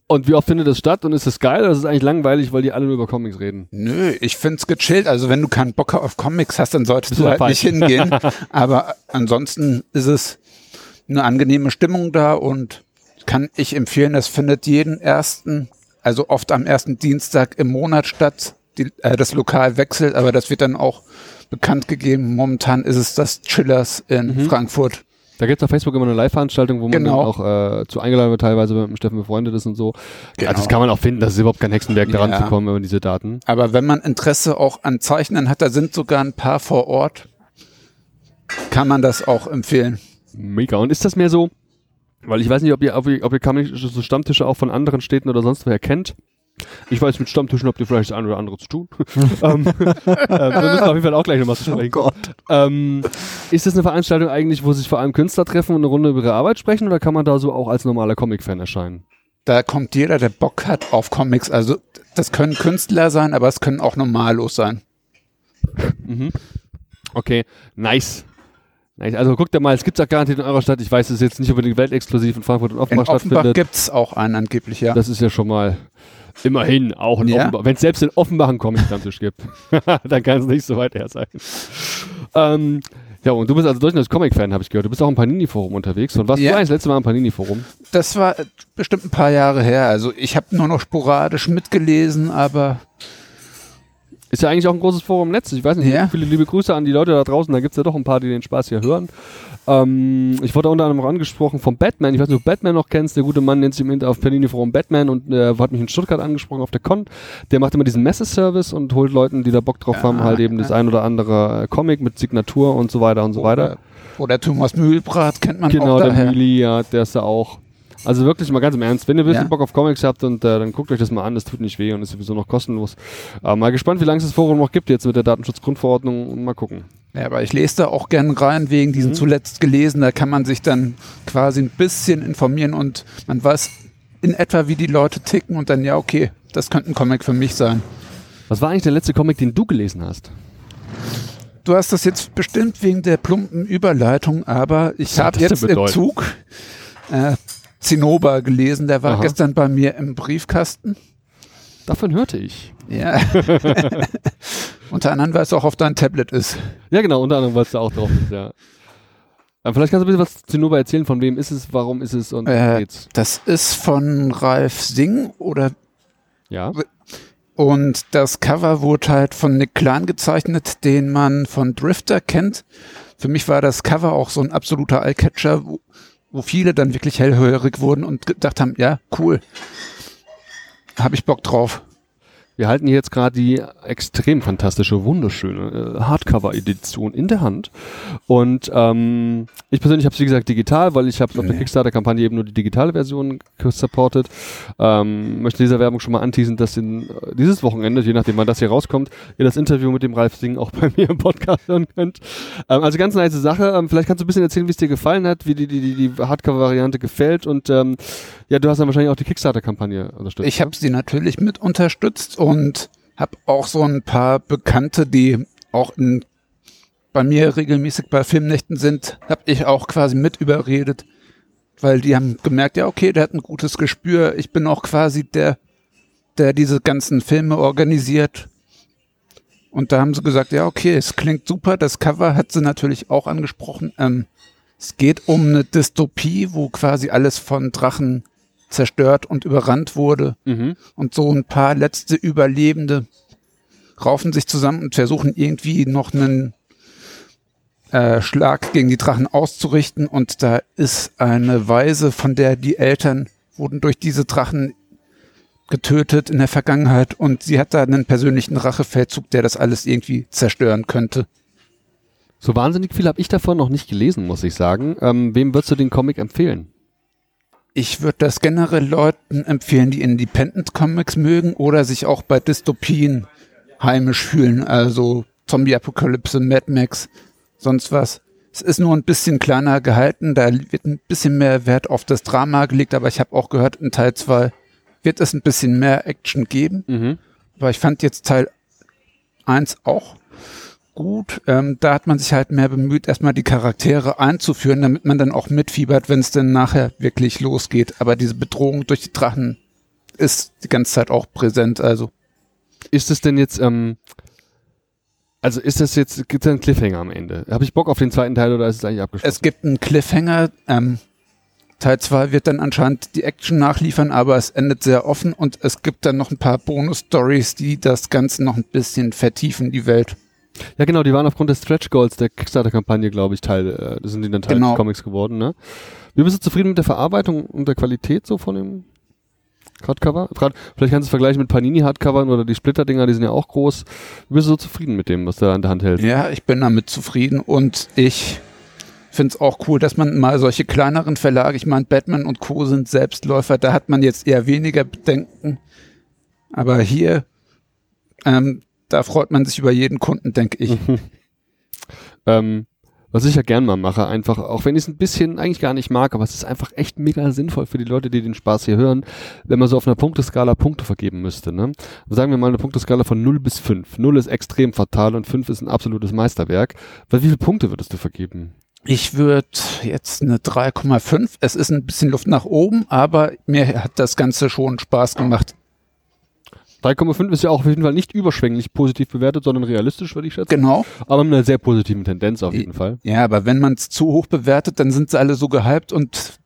Und wie oft findet das statt und ist es geil oder ist es eigentlich langweilig, weil die alle nur über Comics reden? Nö, ich find's gechillt. Also wenn du keinen Bock auf Comics hast, dann solltest Bist du halt nicht hingehen. [LAUGHS] Aber ansonsten ist es eine angenehme Stimmung da und kann ich empfehlen, das findet jeden ersten, also oft am ersten Dienstag im Monat statt. Die, äh, das Lokal wechselt, aber das wird dann auch bekannt gegeben. Momentan ist es das Chillers in Mhm. Frankfurt. Da gibt es auf Facebook immer eine Live-Veranstaltung, wo man Genau. dann auch äh, zu eingeladen wird, teilweise mit dem Steffen befreundet ist und so. Genau. Ja, das kann man auch finden, das ist überhaupt kein Hexenwerk, daran Ja. zu kommen, über diese Daten. Aber wenn man Interesse auch an Zeichnen hat, da sind sogar ein paar vor Ort, kann man das auch empfehlen. Mega. Und ist das mehr so, weil ich weiß nicht, ob ihr, ob ihr, ob ihr so Stammtische auch von anderen Städten oder sonst woher kennt. Ich weiß, mit Stammtischen habt ihr vielleicht das eine oder andere zu tun. [LAUGHS] ähm, äh, wir müssen auf jeden Fall auch gleich nochmal zu sprechen. Gott. Ähm, ist das eine Veranstaltung eigentlich, wo sich vor allem Künstler treffen und eine Runde über ihre Arbeit sprechen oder kann man da so auch als normaler Comic-Fan erscheinen? da kommt jeder, der Bock hat auf Comics. Also das können Künstler sein, aber es können auch Normalos sein. Okay, nice. nice. Also guckt ihr mal, es gibt es auch garantiert in eurer Stadt. Ich weiß, es ist jetzt nicht unbedingt weltexklusiv in Frankfurt und In Offenbach Offenbach stattfindet. gibt's auch einen angeblich, ja. Das ist ja schon mal immerhin auch Ja. Wenn es selbst in Offenbach einen Comic-Stammtisch gibt, [LAUGHS] dann kann es nicht so weit her sein. Ähm, ja, und du bist also durchaus Comic-Fan, habe ich gehört. Du bist auch im Panini-Forum unterwegs. Und was Ja. du eigentlich das letzte Mal im Panini-Forum? Das war bestimmt ein paar Jahre her. Also ich habe nur noch sporadisch mitgelesen, aber Ist ja eigentlich auch ein großes Forum im Netz. Ich weiß nicht, Ja. viele liebe Grüße an die Leute da draußen. Da gibt es ja doch ein paar, die den Spaß hier hören. Ähm, ich wurde unter anderem auch angesprochen vom Batman. Ich weiß nicht, ob du Batman noch kennst. Der gute Mann nennt sich im Inter auf Panini Forum Batman und äh, hat mich in Stuttgart angesprochen auf der Con. Der macht immer diesen Messeservice und holt Leuten, die da Bock drauf Ja, haben, halt eben ja. das ein oder andere äh, Comic mit Signatur und so weiter und so weiter. Oder, oder Thomas Mühlbrat kennt man Genau, auch der daher. Mili, ja, der ist da auch. Also wirklich mal ganz im Ernst, wenn ihr ein bisschen Ja. Bock auf Comics habt und äh, dann guckt euch das mal an, das tut nicht weh und ist sowieso noch kostenlos. Äh, mal gespannt, wie lange es das Forum noch gibt jetzt mit der Datenschutzgrundverordnung und mal gucken. Ja, aber ich lese da auch gern rein wegen Mhm. diesen zuletzt gelesen. Da kann man sich dann quasi ein bisschen informieren und man weiß in etwa, wie die Leute ticken und dann, ja, okay, das könnte ein Comic für mich sein. Was war eigentlich der letzte Comic, den du gelesen hast? Du hast das jetzt bestimmt wegen der plumpen Überleitung, aber ich habe jetzt im? Zug äh, Zinnober gelesen. Der war Aha. gestern bei mir im Briefkasten. Davon hörte ich. Ja. [LAUGHS] Unter anderem, weil es auch auf dein Tablet ist. Ja, genau, unter anderem, weil es da auch drauf ist, ja. Ähm, vielleicht kannst du ein bisschen was zu Zinnober erzählen, von wem ist es, warum ist es und Äh, geht's. Das ist von Ralf Singh oder Ja. und das Cover wurde halt von Nick Klein gezeichnet, den man von Drifter kennt. Für mich war das Cover auch so ein absoluter Eyecatcher, wo, viele dann wirklich hellhörig wurden und gedacht haben, ja, cool. Habe ich Bock drauf. Wir halten hier jetzt gerade die extrem fantastische, wunderschöne äh, Hardcover-Edition in der Hand. Und ähm, Ich persönlich habe es wie gesagt digital, weil ich habe auf der. Kickstarter-Kampagne eben nur die digitale Version supported. Ähm, möchte dieser Werbung schon mal anteasen, dass in, äh, dieses Wochenende, je nachdem wann das hier rauskommt, ihr das Interview mit dem Ralf Singh auch [LAUGHS] bei mir im Podcast hören könnt. Ähm, also ganz nice Sache. Ähm, vielleicht kannst du ein bisschen erzählen, wie es dir gefallen hat, wie die, die, die Hardcover-Variante gefällt und ähm, ja, du hast dann wahrscheinlich auch die Kickstarter-Kampagne unterstützt. Ich habe sie natürlich mit unterstützt und habe auch so ein paar Bekannte, die auch in, bei mir regelmäßig bei Filmnächten sind, habe ich auch quasi mit überredet, weil die haben gemerkt, ja okay, der hat ein gutes Gespür. Ich bin auch quasi der, der diese ganzen Filme organisiert. Und da haben sie gesagt, ja okay, es klingt super. Das Cover hat sie natürlich auch angesprochen. Ähm, es geht um eine Dystopie, wo quasi alles von Drachen zerstört und überrannt wurde. Mhm. Und so ein paar letzte Überlebende raufen sich zusammen und versuchen irgendwie noch einen äh, Schlag gegen die Drachen auszurichten. Und da ist eine Weise, von der die Eltern wurden durch diese Drachen getötet in der Vergangenheit und sie hat da einen persönlichen Rachefeldzug, der das alles irgendwie zerstören könnte. So wahnsinnig viel habe ich davon noch nicht gelesen, muss ich sagen. Ähm, wem würdest du den Comic empfehlen? Ich würde das generell Leuten empfehlen, die Independent Comics mögen oder sich auch bei Dystopien heimisch fühlen, also Zombie-Apokalypse, Mad Max, sonst was. Es ist nur ein bisschen kleiner gehalten, da wird ein bisschen mehr Wert auf das Drama gelegt, aber ich habe auch gehört, in Teil 2 wird es ein bisschen mehr Action geben. Mhm. Aber ich fand jetzt Teil 1 auch gut. Ähm, da hat man sich halt mehr bemüht, erstmal die Charaktere einzuführen, damit man dann auch mitfiebert, wenn es dann nachher wirklich losgeht. Aber diese Bedrohung durch die Drachen ist die ganze Zeit auch präsent. Also Ist es denn jetzt, ähm, also ist das jetzt, gibt es einen Cliffhanger am Ende? Habe ich Bock auf den zweiten Teil oder ist es eigentlich abgeschlossen? es gibt einen Cliffhanger. Ähm, Teil 2 wird dann anscheinend die Action nachliefern, aber es endet sehr offen und es gibt dann noch ein paar Bonus-Stories, die das Ganze noch ein bisschen vertiefen, die Welt. Ja, genau, die waren aufgrund des Stretch Goals der Kickstarter-Kampagne, glaube ich, Teil, äh, das sind die dann Teil Genau. des Comics geworden, ne? Wie bist du zufrieden mit der Verarbeitung und der Qualität so von dem Hardcover? Vielleicht kannst du es vergleichen mit Panini-Hardcovern oder die Splitter-Dinger, die sind ja auch groß. Wie bist du so zufrieden mit dem, was du da an der Hand hältst? Ja, ich bin damit zufrieden und ich finde es auch cool, dass man mal solche kleineren Verlage, ich meine, Batman und Co. sind Selbstläufer, da hat man jetzt eher weniger Bedenken. Aber hier, ähm, da freut man sich über jeden Kunden, denke ich. Ähm, was ich ja gern mal mache, einfach, auch wenn ich es ein bisschen eigentlich gar nicht mag, aber es ist einfach echt mega sinnvoll für die Leute, die den Spaß hier hören, wenn man so auf einer Punkteskala Punkte vergeben müsste. Ne? Sagen wir mal eine Punkteskala von 0 bis 5. 0 ist extrem fatal und 5 ist ein absolutes Meisterwerk. Weil wie viele Punkte würdest du vergeben? Ich würde jetzt eine 3,5. Es ist ein bisschen Luft nach oben, aber mir hat das Ganze schon Spaß gemacht. 3,5 ist ja auch auf jeden Fall nicht überschwänglich positiv bewertet, sondern realistisch, würde ich schätzen. Genau. Aber mit einer sehr positiven Tendenz auf jeden Fall. Ja, aber wenn man es zu hoch bewertet, dann sind sie alle so gehypt und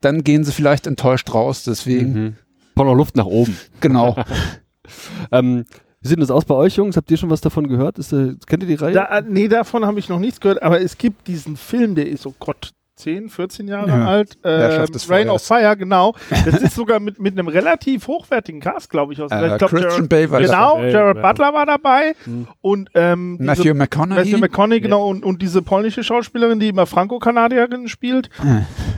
dann gehen sie vielleicht enttäuscht raus. Deswegen, Mhm. Braucht noch Luft nach oben. [LAUGHS] genau. [LAUGHS] Ähm, wie sieht das aus bei euch, Jungs? Habt ihr schon was davon gehört? Ist, äh, kennt ihr die Reihe? Da, äh, nee, davon habe ich noch nichts gehört, aber es gibt diesen Film, der ist, oh Gott, 10, 14 Jahre Ja. alt. Ähm, des Rain Feuers. of Fire, genau. Das [LAUGHS] ist sogar mit, mit einem relativ hochwertigen Cast, glaube ich. Aus Äh, ich glaub, Christian Jared, Bale war genau, dabei, Jared ja. Butler war dabei Hm. und ähm, diese- Matthew McConaughey. Matthew McConaughey, genau, und, und diese polnische Schauspielerin, die immer Franco-Kanadierin spielt.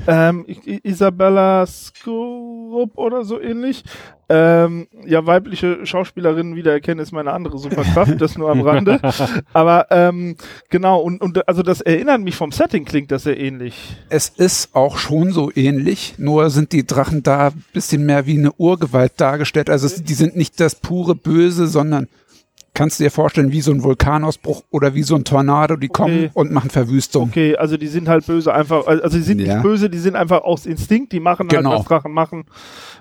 Ähm, I- I- Isabella Skurup oder so ähnlich. Ähm, ja, weibliche Schauspielerinnen wiedererkennen ist meine andere Superkraft, das nur am Rande. [LAUGHS] Aber ähm, genau, und, und also das erinnert mich vom Setting, klingt das sehr ähnlich. Es ist auch schon so ähnlich, nur sind die Drachen da ein bisschen mehr wie eine Urgewalt dargestellt. Also es, die sind nicht das pure Böse, sondern kannst du dir vorstellen, wie so ein Vulkanausbruch oder wie so ein Tornado, die kommen und machen Verwüstung. Okay, also die sind halt böse einfach, also die sind Ja. nicht böse, die sind einfach aus Instinkt, die machen Genau. halt, was Drachen machen.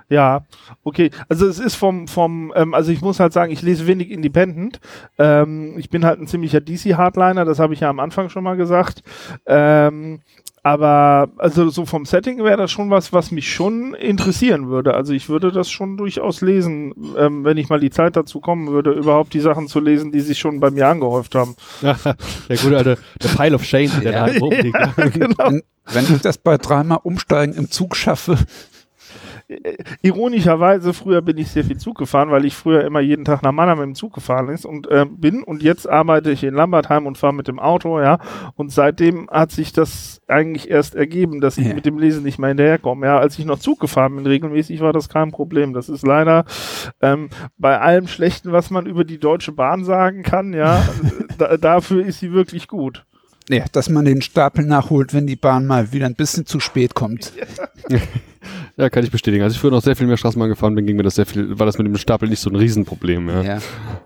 Ja, okay. Also es ist vom, vom, ähm, also ich muss halt sagen, ich lese wenig Independent. Ähm, ich bin halt ein ziemlicher DC-Hardliner, das habe ich ja am Anfang schon mal gesagt. Ähm, aber also so vom Setting wäre das schon was, was mich schon interessieren würde. Also ich würde das schon durchaus lesen, ähm, wenn ich mal die Zeit dazu kommen würde, überhaupt die Sachen zu lesen, die sich schon bei mir angehäuft haben. der gute alte, der Pile of Shame, der [LAUGHS] Ja. da halt rumliegt. genau. Wenn, wenn ich das bei dreimal Umsteigen im Zug schaffe, ironischerweise, früher bin ich sehr viel Zug gefahren, weil ich früher immer jeden Tag nach Mannheim mit dem Zug gefahren ist und äh, bin und jetzt arbeite ich in Lambertheim und fahre mit dem Auto, ja. Und seitdem hat sich das eigentlich erst ergeben, dass ich Ja. mit dem Lesen nicht mehr hinterherkomme. Ja, als ich noch Zug gefahren bin, regelmäßig war das kein Problem. Das ist leider ähm, bei allem Schlechten, was man über die Deutsche Bahn sagen kann, ja, [LAUGHS] da, dafür ist sie wirklich gut. Ja, dass man den Stapel nachholt, wenn die Bahn mal wieder ein bisschen zu spät kommt. [LAUGHS] Ja, kann ich bestätigen. Als ich früher noch sehr viel mehr Straßenbahn gefahren bin, ging mir das sehr viel, war das mit dem Stapel nicht so ein Riesenproblem. Ja. Ja.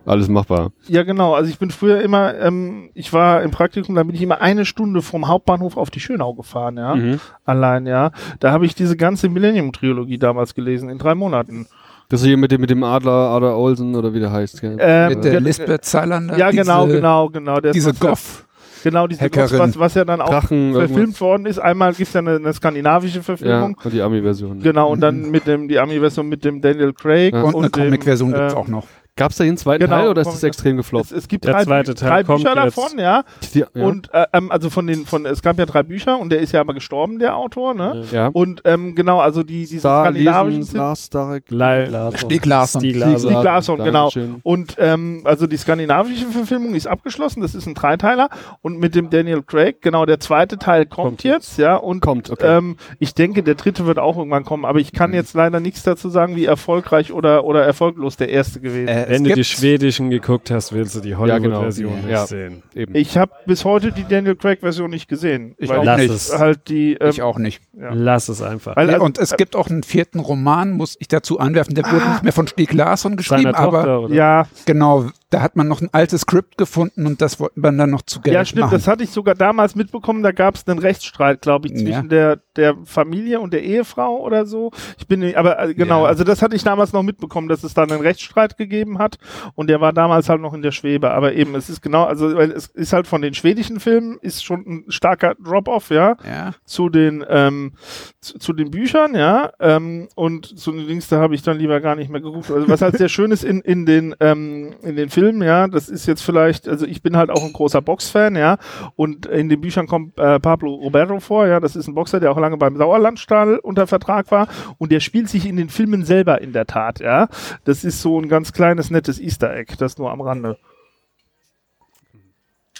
Alles machbar. Ja, genau. Also ich bin früher immer, ähm, ich war im Praktikum, da bin ich immer eine Stunde vom Hauptbahnhof auf die Schönau gefahren, ja. Mhm. Allein, ja. Da habe ich diese ganze Millennium-Trilogie damals gelesen, in drei Monaten. Das ist hier mit dem, mit dem Adler, Adler Olsen oder wie der heißt. Gell? Ähm, Mit der Lisbeth Salander. Ja, genau, diese, genau, genau. Der Diese Goff. Genau, diese Hackerin. was, was ja dann auch Drachen, verfilmt irgendwas. worden ist. Einmal gibt's ja eine, eine skandinavische Ja, Verfilmung. und die Ami-Version. Genau, und dann mit dem, die Ami-Version mit dem Daniel Craig. Ja. Und, eine dem, Comic-Version gibt's ähm, auch noch. Gab es da hier einen zweiten Genau, Teil oder ist das extrem Es, gefloppt? es gibt Der drei, zweite Teil drei kommt Bücher jetzt. davon, ja. Die, ja. Und äh, ähm, also von den, von es gab ja drei Bücher und der ist ja aber gestorben, der Autor, ne? ja. Und ähm, genau, also die diese da skandinavischen lesen sind Lars. Stieg Larsson. Stieg Larsson. Genau. Und ähm, also die skandinavische Verfilmung ist abgeschlossen, das ist ein Dreiteiler und mit dem Daniel Craig, genau, der zweite Teil kommt, Kommt jetzt, ja, und Kommt, okay. ähm, ich denke, der dritte wird auch irgendwann kommen, aber ich kann jetzt leider nichts dazu sagen, wie erfolgreich oder, oder erfolglos der erste gewesen ist. Äh, Wenn du die schwedischen geguckt hast, willst du die Hollywood-Version genau. nicht Ja. sehen. Eben. Ich habe bis heute die Daniel Craig-Version nicht gesehen. Ich weil auch Lass nicht. es. Halt die, ähm, Ich auch nicht. Ja. Lass es einfach. Weil, also, und es gibt auch einen vierten Roman, muss ich dazu anwerfen, der wurde nicht mehr von Stieg Larsson geschrieben, aber Tochter, oder? ja, genau, da hat man noch ein altes Skript gefunden und das wollte man dann noch zu Geld ja, stimmt, machen. das hatte ich sogar damals mitbekommen, da gab es einen Rechtsstreit, glaube ich, zwischen Ja. der, der Familie und der Ehefrau oder so. Ich bin, aber äh, genau, Ja. also das hatte ich damals noch mitbekommen, dass es da einen Rechtsstreit gegeben hat und der war damals halt noch in der Schwebe, aber eben, es ist genau, also weil es ist halt von den schwedischen Filmen, ist schon ein starker Drop-off, ja, ja. zu den ähm, zu, zu den Büchern, ja, ähm, und zu den Dings, da habe ich dann lieber gar nicht mehr geguckt. Also was halt sehr [LAUGHS] schön ist in, in den ähm, in den Filmen, ja, das ist jetzt vielleicht, also ich bin halt auch ein großer Boxfan, ja, und in den Büchern kommt äh, Pablo Roberto vor, ja, das ist ein Boxer, der auch lange beim Sauerlandstahl unter Vertrag war und der spielt sich in den Filmen selber in der Tat, ja. Das ist so ein ganz kleines nettes Easter Egg, das nur am Rande.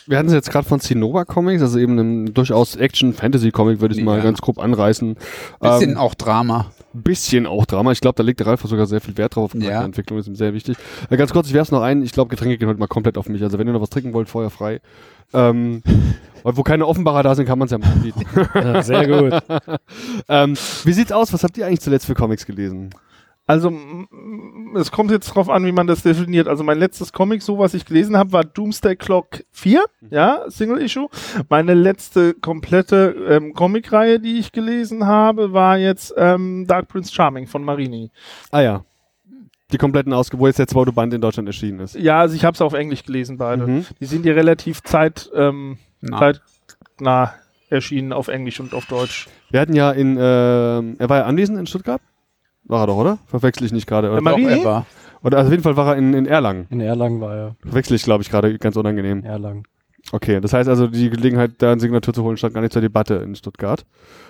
Wir hatten es jetzt gerade von Cinova Comics, also eben einem durchaus Action-Fantasy-Comic, würde ich mal Ja. ganz grob anreißen. Bisschen Ähm, auch Drama. Bisschen auch Drama. Ich glaube, da legt der Ralf sogar sehr viel Wert drauf. Auf Ja. Charakterentwicklung ist ihm sehr wichtig. Äh, ganz kurz, ich werfe noch ein. Ich glaube, Getränke gehen heute mal komplett auf mich. Also wenn ihr noch was trinken wollt, Feuer frei. Ähm, [LAUGHS] weil wo keine Offenbarer da sind, kann man es ja mal anbieten. Ja, sehr gut. [LAUGHS] ähm, wie sieht's aus? Was habt ihr eigentlich zuletzt für Comics gelesen? Also es kommt jetzt drauf an, wie man das definiert. Also mein letztes Comic, so was ich gelesen habe, war Doomsday Clock 4, ja, Single Issue. Meine letzte komplette ähm, Comicreihe, die ich gelesen habe, war jetzt ähm, Dark Prince Charming von Marini. Ah ja. Die kompletten Ausgaben, wo jetzt der zweite Band in Deutschland erschienen ist. Ja, also ich habe es auf Englisch gelesen beide. Mhm. Die sind ja relativ zeit, ähm, Na. zeitnah erschienen auf Englisch und auf Deutsch. Wir hatten ja in, ähm, er war ja anwesend in Stuttgart? War er doch, oder? Verwechsel ich nicht gerade. Äh, Oder, Marini? Doch, er war. oder also auf jeden Fall war er in, in Erlangen. In Erlangen war er. Verwechsel ich, glaube ich, gerade ganz unangenehm. Erlangen. Okay, das heißt also, die Gelegenheit, da eine Signatur zu holen, stand gar nicht zur Debatte in Stuttgart.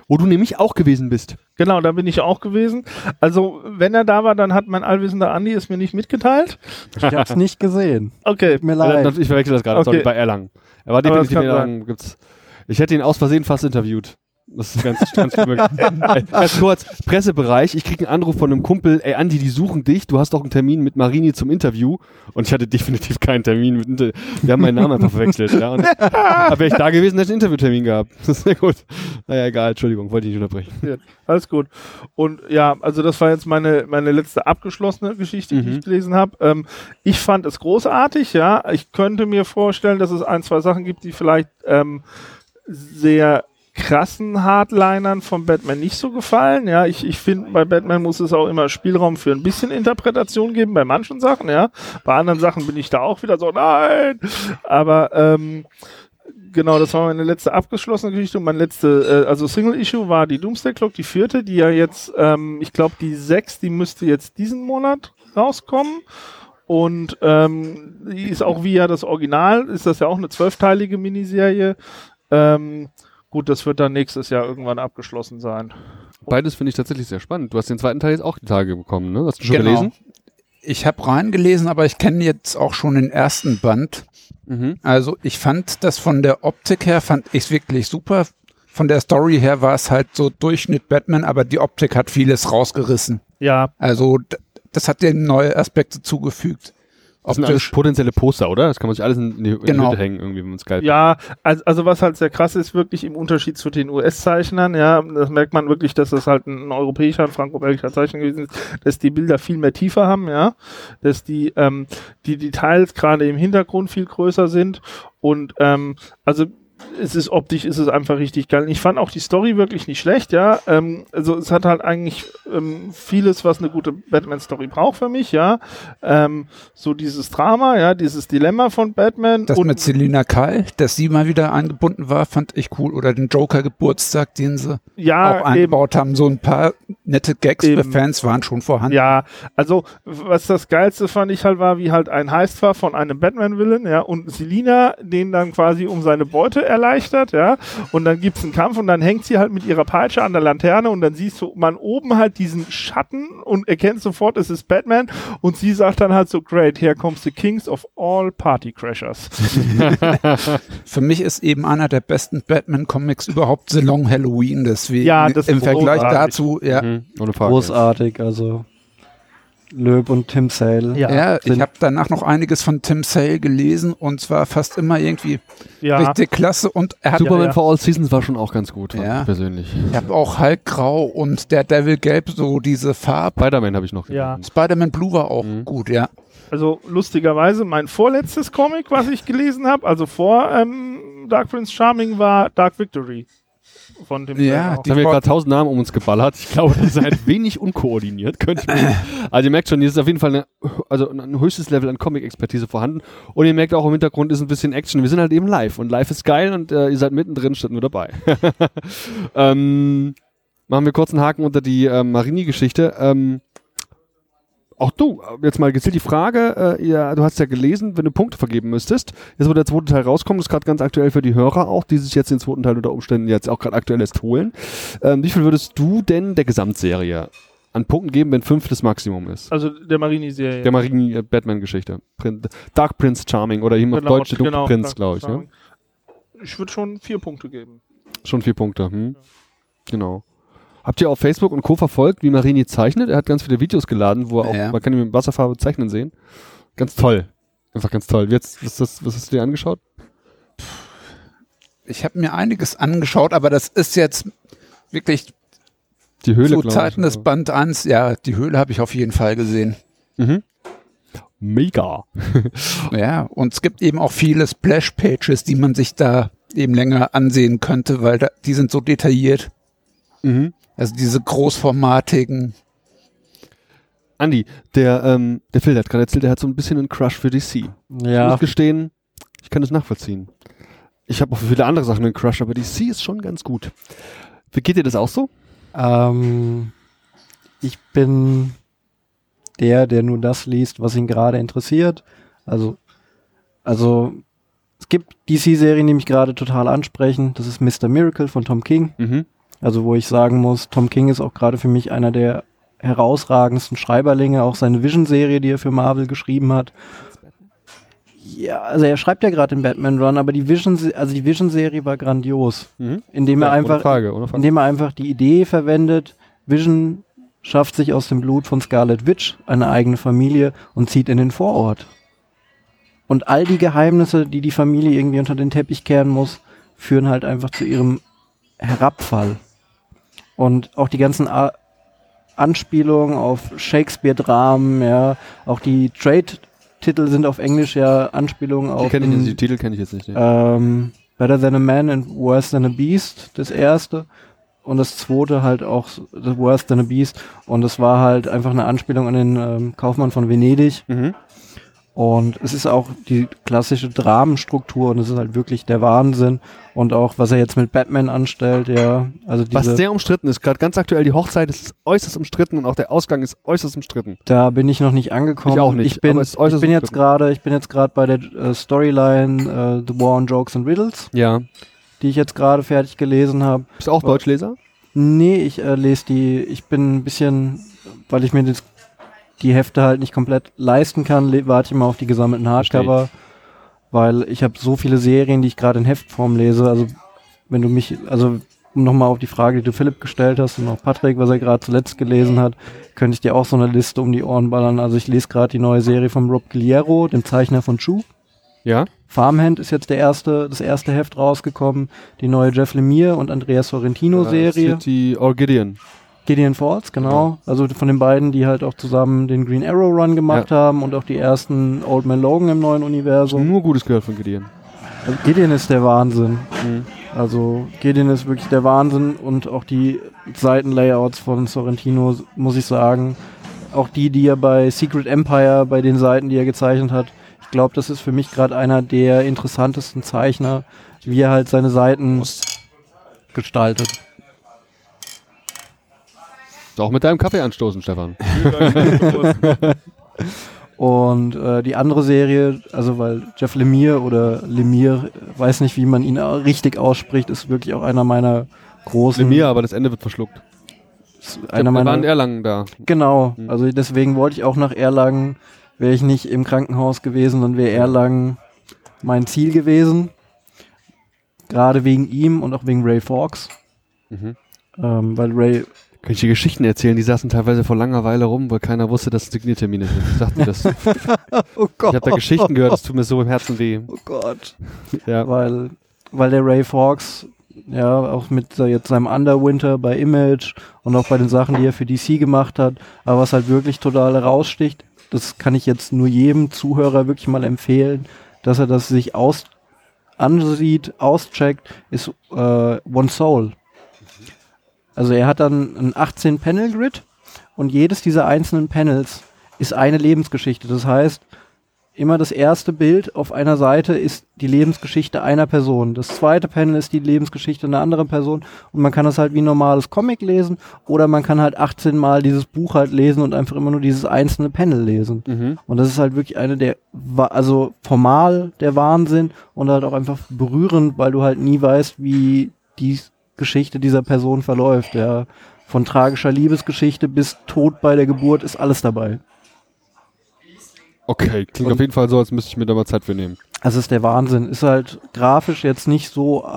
Wo du nämlich auch gewesen bist. Genau, da bin ich auch gewesen. Also, wenn er da war, dann hat mein allwissender Andi es mir nicht mitgeteilt. Ich hab's nicht gesehen. Okay. Tut mir Äh, leid. Ich verwechsel das gerade, Okay. sorry, bei Erlangen. Er war definitiv in Erlangen. Gibt's, ich hätte ihn aus Versehen fast interviewt. Das ist ganz, ganz möglich. [LAUGHS] Äh, Ganz kurz, Pressebereich. Ich kriege einen Anruf von einem Kumpel. Ey, Andi, die suchen dich. Du hast doch einen Termin mit Marini zum Interview. Und ich hatte definitiv keinen Termin. Mit Inter Wir haben meinen Namen einfach verwechselt. Ja, und, aber wäre ich da gewesen, hätte ich einen Interviewtermin gehabt. [LAUGHS] Das ist sehr gut. Naja, egal. Entschuldigung, wollte ich nicht unterbrechen. Ja, alles gut. Und ja, also das war jetzt meine, meine letzte abgeschlossene Geschichte, die Mhm. ich gelesen habe. Ähm, ich fand es großartig, ja. Ich könnte mir vorstellen, dass es ein, zwei Sachen gibt, die vielleicht ähm, sehr krassen Hardlinern von Batman nicht so gefallen. Ja, ich, ich finde, bei Batman muss es auch immer Spielraum für ein bisschen Interpretation geben, bei manchen Sachen, ja. Bei anderen Sachen bin ich da auch wieder so, nein. Aber ähm, Genau, das war meine letzte abgeschlossene Geschichte und mein letzte, äh, also Single Issue war die Doomsday Clock, die vierte, die ja jetzt, ähm, ich glaube, die sechs, die müsste jetzt diesen Monat rauskommen. Und ähm, die ist auch wie ja das Original, ist das ja auch eine zwölfteilige Miniserie. Ähm, gut, das wird dann nächstes Jahr irgendwann abgeschlossen sein. Beides finde ich tatsächlich sehr spannend. Du hast den zweiten Teil jetzt auch die Tage bekommen, ne? Hast du schon Genau. gelesen? Ich habe reingelesen, aber ich kenne jetzt auch schon den ersten Band. Mhm. Also ich fand das von der Optik her, fand ich es wirklich super. Von der Story her war es halt so Durchschnitt Batman, aber die Optik hat vieles rausgerissen. Ja, Also das hat dem neue Aspekte zugefügt. Das sind alles Optisch. potenzielle Poster, oder? Das kann man sich alles in die, in Genau. Hütte hängen, irgendwie, wenn man es geil Ja, also, also was halt sehr krass ist, wirklich im Unterschied zu den US-Zeichnern, ja, das merkt man wirklich, dass das halt ein europäischer, ein franco-belgischer Zeichner gewesen ist, dass die Bilder viel mehr Tiefe haben, ja, dass die, ähm, die Details gerade im Hintergrund viel größer sind und ähm, also es ist optisch, ist es einfach richtig geil. Und Ich fand auch die Story wirklich nicht schlecht, ja. Ähm, also es hat halt eigentlich ähm, vieles, was eine gute Batman-Story braucht für mich, ja. Ähm, so dieses Drama, ja, dieses Dilemma von Batman. Das mit Selina Kyle, dass sie mal wieder eingebunden war, fand ich cool. Oder den Joker-Geburtstag, den sie ja, auch eben. eingebaut haben. So ein paar nette Gags für Eben. Fans waren schon vorhanden. Ja, also was das Geilste fand ich halt war, wie halt ein Heist war von einem Batman-Villain, ja, und Selina den dann quasi um seine Beute erleichtert, ja, und dann gibt's einen Kampf und dann hängt sie halt mit ihrer Peitsche an der Laterne und dann siehst du man oben halt diesen Schatten und erkennt sofort, es ist Batman und sie sagt dann halt so, great, here comes the kings of all party crashers. [LAUGHS] Für mich ist eben einer der besten Batman-Comics überhaupt The Long Halloween. Deswegen Ja, das im ist Vergleich großartig. dazu, ja. Mhm. Großartig, also Löb und Tim Sale. Ja. Ja, ich habe danach noch einiges von Tim Sale gelesen und zwar fast immer irgendwie Ja, richtig klasse und er hat Superman ja. for All Seasons war schon auch ganz gut, Ja. ich persönlich. ich habe auch Hulk Grau und der Devil Gelb so diese Farbe. Spider-Man habe ich noch Ja. gelesen. Spider-Man Blue war auch Mhm. gut, ja. also lustigerweise mein vorletztes Comic, was ich gelesen habe, also vor ähm, Dark Prince Charming, war Dark Victory. Von dem Ja. Jetzt haben wir gerade tausend Namen um uns geballert. Ich glaube, das ist ein wenig unkoordiniert. Könnte. [LAUGHS] Also ihr merkt schon, hier ist auf jeden Fall eine, also ein höchstes Level an Comic-Expertise vorhanden. Und ihr merkt auch im Hintergrund ist ein bisschen Action. Wir sind halt eben live und live ist geil und äh, ihr seid mittendrin statt nur dabei. [LAUGHS] ähm, machen wir kurz einen Haken unter die ähm, Marini-Geschichte. Ähm, auch du, jetzt mal gezielt die Frage, äh, ja, du hast ja gelesen, wenn du Punkte vergeben müsstest, jetzt wo der zweite Teil rauskommt, ist gerade ganz aktuell für die Hörer auch, die sich jetzt den zweiten Teil unter Umständen jetzt auch gerade aktuell erst holen. Ähm, wie viel würdest du denn der Gesamtserie an Punkten geben, wenn fünf das Maximum ist? Also der Marini-Serie. Der Marini äh, Dark Prince Charming oder ihm auf Genau, Deutsch der Dunkle genau, Prinz, glaube ich. Ne? Ich würde schon vier Punkte geben. Schon vier Punkte. Hm? Genau. Habt ihr auf Facebook und Co. verfolgt, wie Marini zeichnet? Er hat ganz viele Videos geladen, wo er auch, Ja. man kann ihn mit Wasserfarbe zeichnen sehen. Ganz toll. Einfach ganz toll. Jetzt, was, das, was hast du dir angeschaut? Ich habe mir einiges angeschaut, aber das ist jetzt wirklich Die Höhle, zu Zeiten des? Band 1. Ja, die Höhle habe ich auf jeden Fall gesehen. Mhm. Mega. [LAUGHS] Ja, und es gibt eben auch viele Splash-Pages, die man sich da eben länger ansehen könnte, weil da, die sind so detailliert. Mhm. Also diese großformatigen. Andi, der, ähm, der Phil hat gerade erzählt, er hat so ein bisschen einen Crush für DC. Ich Ja, muss gestehen, ich kann das nachvollziehen. Ich habe auch für viele andere Sachen einen Crush, aber DC ist schon ganz gut. Wie geht dir das auch so? ähm, ich bin der, der nur das liest, was ihn gerade interessiert. Also, also es gibt DC-Serien, die mich gerade total ansprechen. Das ist Mr. Miracle von Tom King. Mhm. Also wo ich sagen muss, Tom King ist auch gerade für mich einer der herausragendsten Schreiberlinge, auch seine Vision-Serie, die er für Marvel geschrieben hat. Ja, also er schreibt ja gerade den Batman Run, aber die Vision, also die Vision-Serie war grandios, Mhm. indem er Ja, einfach, Ohne Frage, ohne Frage. indem er einfach die Idee verwendet, Vision schafft sich aus dem Blut von Scarlet Witch eine eigene Familie und zieht in den Vorort. Und all die Geheimnisse, die die Familie irgendwie unter den Teppich kehren muss, führen halt einfach zu ihrem Herabfall. Und auch die ganzen A Anspielungen auf Shakespeare-Dramen, ja, auch die Trade-Titel sind auf Englisch ja Anspielungen die, auf kenn ich, die Titel kenne ich jetzt nicht. ne? ähm, Better Than a Man and Worse Than a Beast, das erste. Und das zweite halt auch The Worse Than a Beast. Und es war halt einfach eine Anspielung an den ähm, Kaufmann von Venedig. Mhm. Und es ist auch die klassische Dramenstruktur und es ist halt wirklich der Wahnsinn. Und auch, was er jetzt mit Batman anstellt, ja. Also Was sehr umstritten ist, gerade ganz aktuell, die Hochzeit ist äußerst umstritten und auch der Ausgang ist äußerst umstritten. da bin ich noch nicht angekommen. Ich auch nicht, Ich bin, ich bin jetzt gerade, ich bin jetzt gerade bei der äh, Storyline äh, The War on Jokes and Riddles, Ja. die ich jetzt gerade fertig gelesen habe. Bist du auch Deutschleser? Nee, ich äh, lese die, ich bin ein bisschen, weil ich mir das, die Hefte halt nicht komplett leisten kann, warte ich mal auf die gesammelten Hardcover, weil ich habe so viele Serien, die ich gerade in Heftform lese. Also wenn du mich, also um nochmal auf die Frage, die du Philipp gestellt hast und auch Patrick, was er gerade zuletzt gelesen hat, könnte ich dir auch so eine Liste um die Ohren ballern. Also ich lese gerade die neue Serie von Rob Guillermo, dem Zeichner von Chu. Ja? Farmhand ist jetzt der erste, das erste Heft rausgekommen. Die neue Jeff Lemire und Andreas Sorrentino Serie. City or Gideon. Falls, genau. Also von den beiden, die halt auch zusammen den Green Arrow Run gemacht haben und auch die ersten Old Man Logan im neuen Universum. Nur Gutes gehört von Gideon. Also Gideon ist der Wahnsinn. Mhm. Also Gideon ist wirklich der Wahnsinn und auch die Seitenlayouts von Sorrentino, muss ich sagen. Auch die, die er bei Secret Empire, bei den Seiten, die er gezeichnet hat. Ich glaube, das ist für mich gerade einer der interessantesten Zeichner, wie er halt seine Seiten gestaltet. Auch mit deinem Kaffee anstoßen, Stefan. [LAUGHS] Und äh, die andere Serie, also weil Jeff Lemire oder Lemire, weiß nicht, wie man ihn richtig ausspricht, ist wirklich auch einer meiner großen. Lemire, aber das Ende wird verschluckt. einer in meiner, Erlangen da. genau, Mhm. also deswegen wollte ich auch nach Erlangen. Wäre ich nicht im Krankenhaus gewesen, dann wäre Erlangen mein Ziel gewesen. Gerade wegen ihm und auch wegen Ray Fawkes. Mhm. Ähm, weil Ray, Kann ich dir Geschichten erzählen? Die saßen teilweise vor langer Weile rum, weil keiner wusste, dass es Signiertermine sind. Ich dachte das. Ich [LAUGHS] oh Gott, habe da Geschichten gehört, das tut mir so im Herzen weh. oh Gott. [LAUGHS] Ja. weil, weil der Ray Fawkes ja auch mit jetzt seinem Underwinter bei Image und auch bei den Sachen, die er für DC gemacht hat, aber was halt wirklich total raussticht, das kann ich jetzt nur jedem Zuhörer wirklich mal empfehlen, dass er das sich aus ansieht, auscheckt, ist äh, One Soul. Also er hat dann ein 18 Panel Grid und jedes dieser einzelnen Panels ist eine Lebensgeschichte. Das heißt, immer das erste Bild auf einer Seite ist die Lebensgeschichte einer Person. Das zweite Panel ist die Lebensgeschichte einer anderen Person. Und man kann das halt wie ein normales Comic lesen oder man kann halt 18 Mal dieses Buch halt lesen und einfach immer nur dieses einzelne Panel lesen. Mhm. Und das ist halt wirklich eine der, also formal der Wahnsinn und halt auch einfach berührend, weil du halt nie weißt, wie die Geschichte dieser Person verläuft. Ja. Von tragischer Liebesgeschichte bis Tod bei der Geburt ist alles dabei. Okay, klingt Und- auf jeden Fall so, als müsste ich mir da mal Zeit für nehmen. Also ist der Wahnsinn. Ist halt grafisch jetzt nicht so,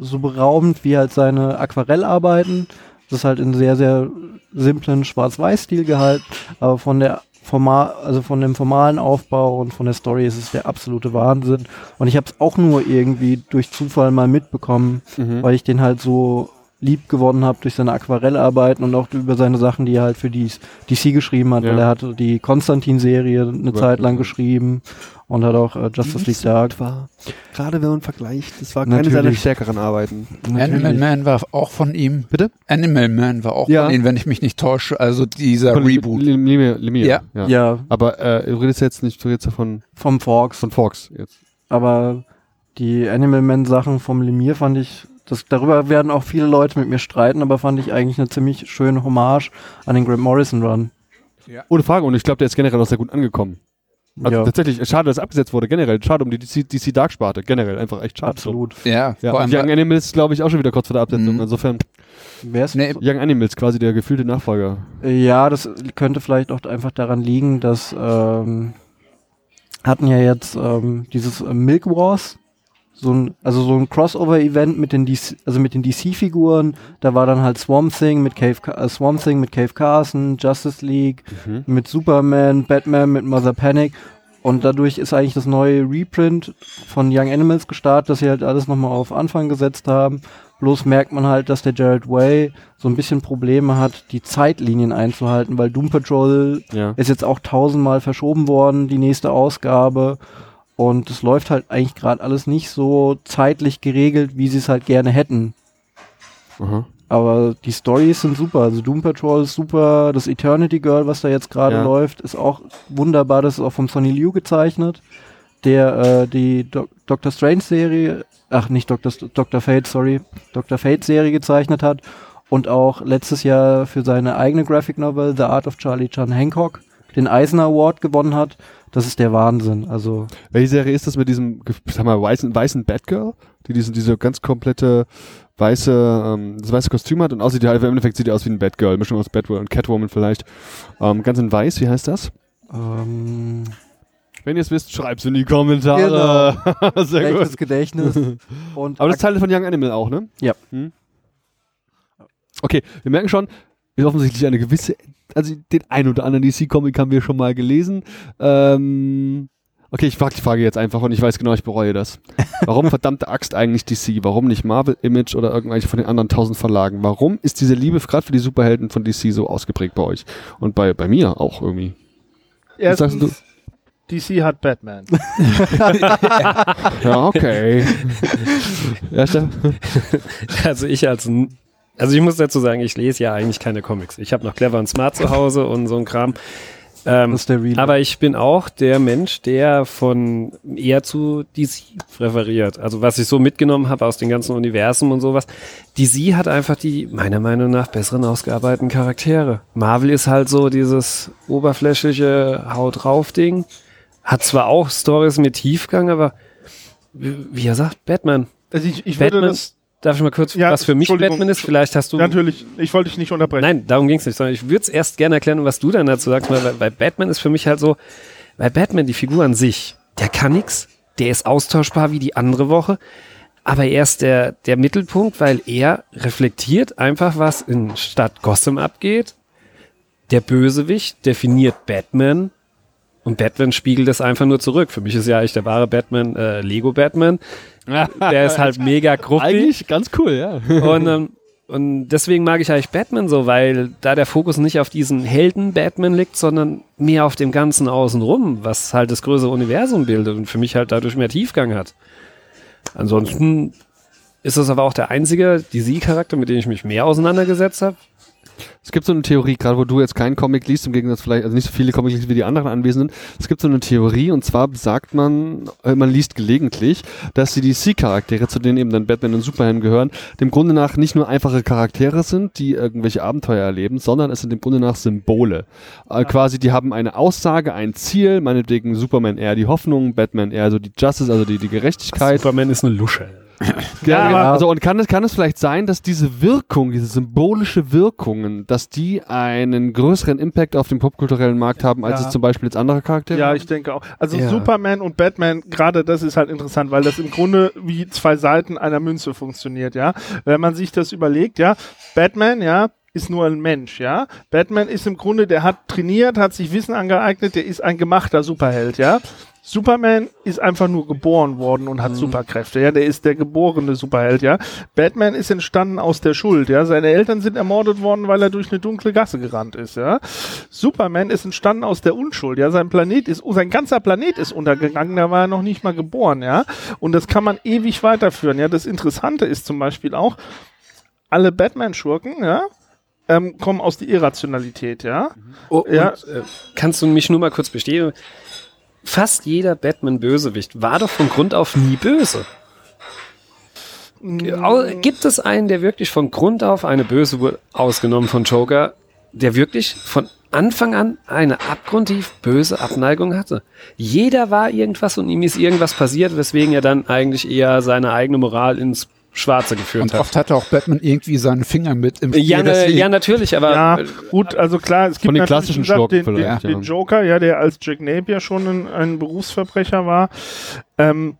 so beraubend wie halt seine Aquarellarbeiten. Das ist halt in sehr, sehr simplen Schwarz-Weiß-Stil gehalten. Aber von der formal, also von dem formalen Aufbau und von der Story ist es der absolute Wahnsinn. Und ich habe es auch nur irgendwie durch Zufall mal mitbekommen, Mhm. weil ich den halt so lieb gewonnen habe durch seine Aquarellarbeiten und auch über seine Sachen, die er halt für die DC geschrieben hat, Ja. weil er hatte die Konstantin-Serie eine Zeit lang geschrieben und hat auch äh, Justice League Dark. war, gerade wenn man vergleicht, das war keine keine seiner stärkeren Arbeiten. Animal Man war auch von ihm. Bitte? Animal Man war auch Ja. von ihm, wenn ich mich nicht täusche. Also dieser Reboot. Lemire. Lemire. Ja. ja. Ja, Aber äh, du redest jetzt nicht, du redest ja von, vom Fox. von Fox jetzt. Aber die Animal Man Sachen vom Lemire fand ich, das, darüber werden auch viele Leute mit mir streiten, aber fand ich eigentlich eine ziemlich schöne Hommage an den Grant Morrison Run. Ohne Frage, und ich glaube, der ist generell auch sehr gut angekommen. Also ja, tatsächlich, schade, dass abgesetzt wurde, generell. Schade um die DC, DC Dark Sparte, generell, einfach echt schade. absolut. Ja, Ja, vor und allem. Young Animals glaube ich auch schon wieder kurz vor der Absetzung. Mhm. Insofern, Wer ist Nee, Young Animals quasi der gefühlte Nachfolger. Ja, das könnte vielleicht auch einfach daran liegen, dass ähm, hatten ja jetzt ähm, dieses Milk Wars, so ein, also so ein Crossover-Event mit den DC, also mit den DC-Figuren. Da war dann halt Swamp Thing mit Cave, Ca- äh, Swamp Thing mit Cave Carson, Justice League Mhm. mit Superman, Batman mit Mother Panic. Und dadurch ist eigentlich das neue Reprint von Young Animals gestartet, dass sie halt alles nochmal auf Anfang gesetzt haben. Bloß merkt man halt, dass der Jared Way so ein bisschen Probleme hat, die Zeitlinien einzuhalten, weil Doom Patrol Ja. ist jetzt auch tausendmal verschoben worden, die nächste Ausgabe. Und es läuft halt eigentlich gerade alles nicht so zeitlich geregelt, wie sie es halt gerne hätten. Aha. Aber die Stories sind super. Also Doom Patrol ist super. Das Eternity Girl, was da jetzt gerade Ja. läuft, ist auch wunderbar. Das ist auch vom Sonny Liu gezeichnet, der äh, die Do Doctor Strange Serie, ach nicht Doctor, Doctor Fate, sorry, Doctor Fate Serie gezeichnet hat und auch letztes Jahr für seine eigene Graphic Novel The Art of Charlie Chan Hancock den Eisner Award gewonnen hat. Das ist der Wahnsinn. Also Welche Serie ist das mit diesem, sag mal, weißen, weißen Batgirl? Die diese, diese ganz komplette weiße, ähm, das weiße Kostüm hat und aussieht die halt, im Endeffekt sieht die aus wie ein Batgirl, Mischung aus Batwoman und Catwoman vielleicht. Ähm, ganz in weiß, wie heißt das? ähm, Wenn ihr es wisst, schreibt's in die Kommentare. [LAUGHS] Sehr schlechtes gut. Gedächtnis. [LAUGHS] Und Aber das ist Teil von Young Animal auch, ne? Ja. Hm? Okay, wir merken schon, ist offensichtlich eine gewisse, also den ein oder anderen DC-Comic haben wir schon mal gelesen. Ähm, okay, ich frage die Frage jetzt einfach und ich weiß genau, ich bereue das. Warum [LAUGHS] verdammte Axt eigentlich DC? Warum nicht Marvel, Image oder irgendwelche von den anderen tausend Verlagen? Warum ist diese Liebe gerade für die Superhelden von DC so ausgeprägt bei euch? Und bei, bei mir auch irgendwie. Was sagst du? Erstens, DC hat Batman. [LAUGHS] [LAUGHS] Ja, okay. ja, Steff? Also ich als also ich muss dazu sagen, ich lese ja eigentlich keine Comics. Ich habe noch Clever und Smart zu Hause und so ein Kram. Ähm, aber ich bin auch der Mensch, der von eher zu DC präferiert. Also was ich so mitgenommen habe aus den ganzen Universen und sowas. DC hat einfach die, meiner Meinung nach, besseren ausgearbeiteten Charaktere. Marvel ist halt so dieses oberflächliche Haut drauf Ding. Hat zwar auch Stories mit Tiefgang, aber wie er sagt, Batman. Also ich, ich würde Batman, das darf ich mal kurz, Ja, was für mich. Batman ist? Vielleicht hast du. natürlich, ich wollte dich nicht unterbrechen. Nein, darum ging es nicht, sondern ich würde es erst gerne erklären, was du dann dazu sagst, weil, weil Batman ist für mich halt so, weil Batman, die Figur an sich, der kann nix, der ist austauschbar wie die andere Woche, aber er ist der, der Mittelpunkt, weil er reflektiert einfach, was in Stadt Gotham abgeht. Der Bösewicht definiert Batman und Batman spiegelt es einfach nur zurück. Für mich ist ja eigentlich der wahre Batman äh, Lego Batman. Der ist halt [LAUGHS] mega gruppig. Eigentlich ganz cool, ja. Und, ähm, und deswegen mag ich eigentlich Batman so, weil da der Fokus nicht auf diesen Helden Batman liegt, sondern mehr auf dem Ganzen außenrum, was halt das größere Universum bildet und für mich halt dadurch mehr Tiefgang hat. Ansonsten ist das aber auch der einzige DC-Charakter, mit dem ich mich mehr auseinandergesetzt habe. Es gibt so eine Theorie, gerade wo du jetzt keinen Comic liest, im Gegensatz vielleicht, also nicht so viele Comics liest wie die anderen Anwesenden. Es gibt so eine Theorie und zwar sagt man, äh, man liest gelegentlich, dass die DC-Charaktere, zu denen eben dann Batman und Superman gehören, dem Grunde nach nicht nur einfache Charaktere sind, die irgendwelche Abenteuer erleben, sondern es sind dem Grunde nach Symbole. Äh, quasi, die haben eine Aussage, ein Ziel, meinetwegen Superman eher die Hoffnung, Batman eher so die Justice, also die, die Gerechtigkeit. Superman ist eine Lusche. Ja, aber- also und kann es, kann es vielleicht sein, dass diese Wirkung, diese symbolische Wirkungen, dass die einen größeren Impact auf den popkulturellen Markt haben, als Ja. es zum Beispiel jetzt andere Charaktere Ja, haben? ich denke auch. Also Ja. Superman und Batman, gerade das ist halt interessant, weil das im Grunde wie zwei Seiten einer Münze funktioniert, ja. Wenn man sich das überlegt, ja, Batman, ja, ist nur ein Mensch, ja. Batman ist im Grunde, der hat trainiert, hat sich Wissen angeeignet, der ist ein gemachter Superheld, ja. Superman ist einfach nur geboren worden und hat Mhm. Superkräfte, ja. Der ist der geborene Superheld, ja. Batman ist entstanden aus der Schuld, ja. Seine Eltern sind ermordet worden, weil er durch eine dunkle Gasse gerannt ist, ja. Superman ist entstanden aus der Unschuld, ja. Sein Planet ist, sein ganzer Planet ist untergegangen, da war er noch nicht mal geboren, ja. Und das kann man ewig weiterführen, ja. Das Interessante ist zum Beispiel auch, alle Batman-Schurken, ja, ähm, kommen aus der Irrationalität, ja. Oh, Ja. und, äh, kannst du mich nur mal kurz bestätigen? Fast jeder Batman-Bösewicht war doch von Grund auf nie böse. Au- Gibt es einen, der wirklich von Grund auf eine böse wurde, ausgenommen von Joker, der wirklich von Anfang an eine abgrundtief böse Abneigung hatte? Jeder war irgendwas und ihm ist irgendwas passiert, weswegen er dann eigentlich eher seine eigene Moral ins Schwarze geführt Und hat. oft hatte auch Batman irgendwie seinen Finger mit im Spiel. Ja, ne, ja, natürlich, aber Ja, gut, also klar, es gibt Von den klassischen gesagt, den, den, vielleicht, den ja. Joker, ja, der als Jack Napier schon ein, ein Berufsverbrecher war. Ähm,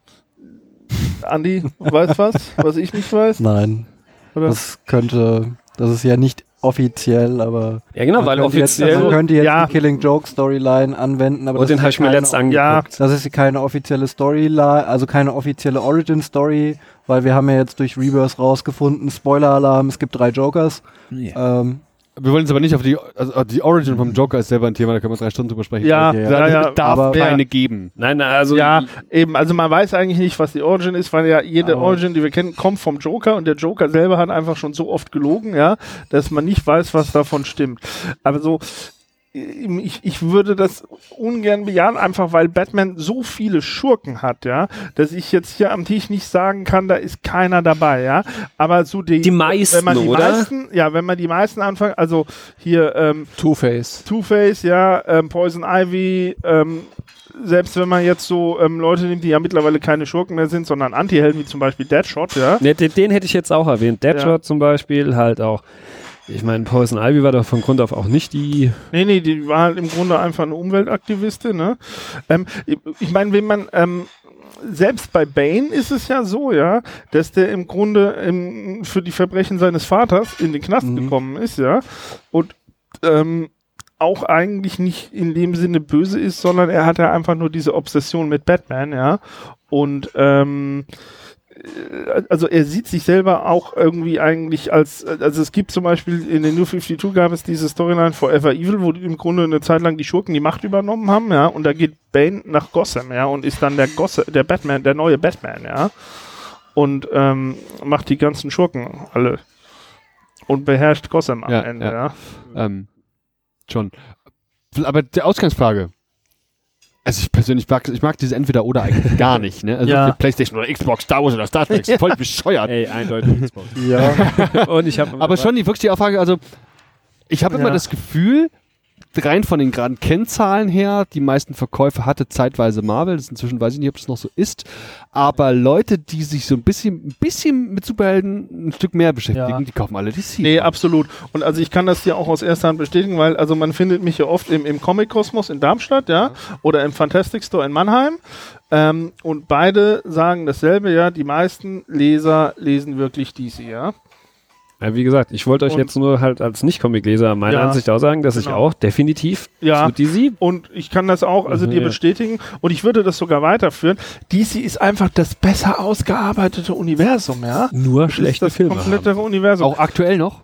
Andi, weißt was, was ich nicht weiß? Nein. Oder? Das könnte, das ist ja nicht offiziell, aber ja genau, man weil könnte jetzt, offiziell man könnte jetzt Ja. die Killing Joke Storyline anwenden, aber Und das den ist habe ich mir keine- letzt angeguckt. Ja. Das ist keine offizielle Storyline, also keine offizielle Origin Story, weil wir haben ja jetzt durch Rebirth rausgefunden, Spoiler-Alarm, es gibt drei Jokers. Ja. Ähm, Wir wollen jetzt aber nicht auf die, also die Origin vom Joker ist selber ein Thema, da können wir drei Stunden drüber sprechen. Ja, Okay, Es ja, ja, darf aber- keine geben. Nein, nein, also ja, eben, also man weiß eigentlich nicht, was die Origin ist, weil ja jede Aber- Origin, die wir kennen, kommt vom Joker und der Joker selber hat einfach schon so oft gelogen, ja, dass man nicht weiß, was davon stimmt. Aber so, ich, ich würde das ungern bejahen, einfach weil Batman so viele Schurken hat, ja, dass ich jetzt hier am Tisch nicht sagen kann, da ist keiner dabei, ja. Aber so die, Die meisten, wenn man die oder? meisten, ja, wenn man die meisten anfangen, also hier ähm, Two-Face. Two-Face, ja, ähm, Poison Ivy, ähm, selbst wenn man jetzt so ähm, Leute nimmt, die ja mittlerweile keine Schurken mehr sind, sondern Anti-Helden wie zum Beispiel Deadshot, ja. Ne, den, den hätte ich jetzt auch erwähnt. Deadshot Ja. zum Beispiel, halt auch. Ich meine, Poison Ivy war doch von Grund auf auch nicht die. Nee, nee, die war halt im Grunde einfach eine Umweltaktivistin, ne? Ähm, ich meine, wenn man, ähm, selbst bei Bane ist es ja so, ja, dass der im Grunde im, für die Verbrechen seines Vaters in den Knast Mhm. gekommen ist, ja. Und ähm, auch eigentlich nicht in dem Sinne böse ist, sondern er hat ja einfach nur diese Obsession mit Batman, ja. Und ähm, äh, also er sieht sich selber auch irgendwie eigentlich als, also es gibt zum Beispiel in den New 52 gab es diese Storyline Forever Evil, wo im Grunde eine Zeit lang die Schurken die Macht übernommen haben, ja, und da geht Bane nach Gotham, ja, und ist dann der Gotham, der Batman, der neue Batman, ja, und ähm, macht die ganzen Schurken alle und beherrscht Gotham am Ja, Ende, ja. ja. Ähm, schon. Aber die Ausgangsfrage. Also ich persönlich mag, ich mag diese Entweder-Oder eigentlich [LAUGHS] gar nicht. Ne? Also Ja. Playstation oder Xbox, Star Wars oder Star Trek, ist voll bescheuert. Ey, eindeutig Xbox. Ja. [LAUGHS] Und ich habe. Aber schon die wirklich die Aussage, also ich habe immer Ja. das Gefühl, rein von den geraden Kennzahlen her, die meisten Verkäufe hatte zeitweise Marvel, das inzwischen weiß ich nicht, ob das noch so ist, aber Leute, die sich so ein bisschen, ein bisschen mit Superhelden ein Stück mehr beschäftigen, Ja. die kaufen alle DC. Nee, absolut. Und also ich kann das hier auch aus erster Hand bestätigen, weil also man findet mich ja oft im, im Comic-Kosmos in Darmstadt, ja, oder im Fantastic Store in Mannheim. Ähm, und beide sagen dasselbe, ja, die meisten Leser lesen wirklich DC, ja. Ja, wie gesagt, ich wollte euch Und- jetzt nur halt als Nicht-Comic-Leser meine Ja, Ansicht auch sagen, dass ich genau. auch definitiv Ja. zu DC Und ich kann das auch, also Mhm, dir ja. bestätigen. Und ich würde das sogar weiterführen. DC ist einfach das besser ausgearbeitete Universum, ja. nur Das schlechte das Filme komplette haben. Universum. Auch aktuell noch,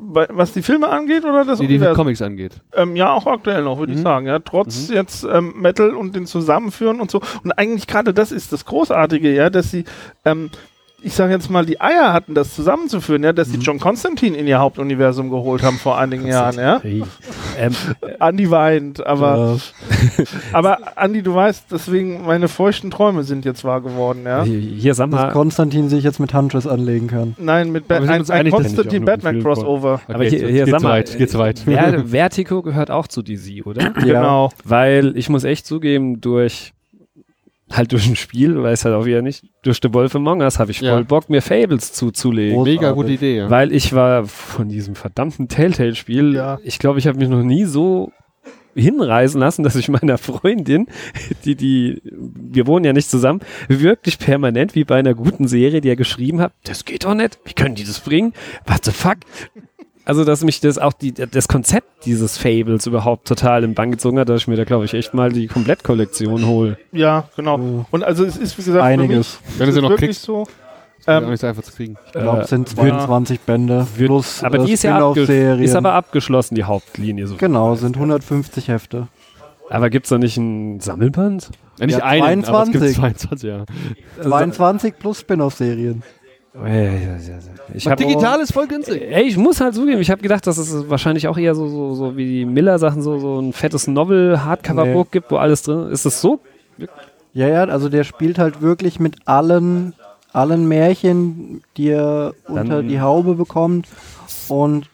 Bei, was die Filme angeht oder das die, die? Comics angeht. Ähm, ja, auch aktuell noch, würde ich Mhm. sagen. Ja, trotz jetzt ähm, Metal und den Zusammenführen und so. Und eigentlich gerade das ist das Großartige, ja, dass sie, ähm, ich sage jetzt mal, die Eier hatten, das zusammenzuführen, ja, dass sie John Constantine in ihr Hauptuniversum geholt haben vor einigen Jahren, ja. Ähm, Andi weint, aber, Äh, [LAUGHS] aber Andi, du weißt, deswegen meine feuchten Träume sind jetzt wahr geworden, ja. hier, sag dass Konstantin sich jetzt mit Huntress anlegen kann. Nein, mit sind ein, ein nur Batman Crossover. aber hier, hier geht sag zu mal, weit, geht zu weit. Ver Vertigo gehört auch zu DC, oder? [LAUGHS] Genau. Weil ich muss echt zugeben, durch halt durch ein Spiel, weiß halt auch wieder nicht, durch The Wolf Among Us habe ich voll Ja. Bock, mir Fables zuzulegen. Groß- Mega gute Idee, ja. Weil ich war von diesem verdammten Telltale-Spiel, Ja. ich glaube, ich habe mich noch nie so hinreisen lassen, dass ich meiner Freundin, die, die, wir wohnen ja nicht zusammen, wirklich permanent wie bei einer guten Serie, die er geschrieben hat, das geht doch nicht, wie können die das bringen? What the fuck? Also, dass mich das auch die, das Konzept dieses Fables überhaupt total in Bann gezogen hat, dass ich mir da, glaube ich, echt mal die Komplettkollektion hole. Ja, genau. Oh. Und also es ist, wie gesagt, Einiges. für mich Wenn du sie es noch kriegst. so. Ist auch Ähm, nicht so einfach zu kriegen. Ich glaube, es sind 22 Bände Wird- plus aber äh, die ist ja abge ist aber abgeschlossen, die Hauptlinie. So. Genau, sind 150 Hefte. Aber gibt's da nicht ein Sammelband? Ja, nicht Ja, einen, aber es gibt 22. 22, ja. 22 plus Spin-off-Serien. Ich digital ist voll günstig. Ey, ich muss halt zugeben, ich habe gedacht, dass es wahrscheinlich auch eher so, so, so wie die Miller-Sachen, so, so ein fettes Novel-Hardcover-Book gibt, wo alles drin ist. Ist das so? Ja, ja, also der spielt halt wirklich mit allen, allen Märchen, die er unter die Haube bekommt. Und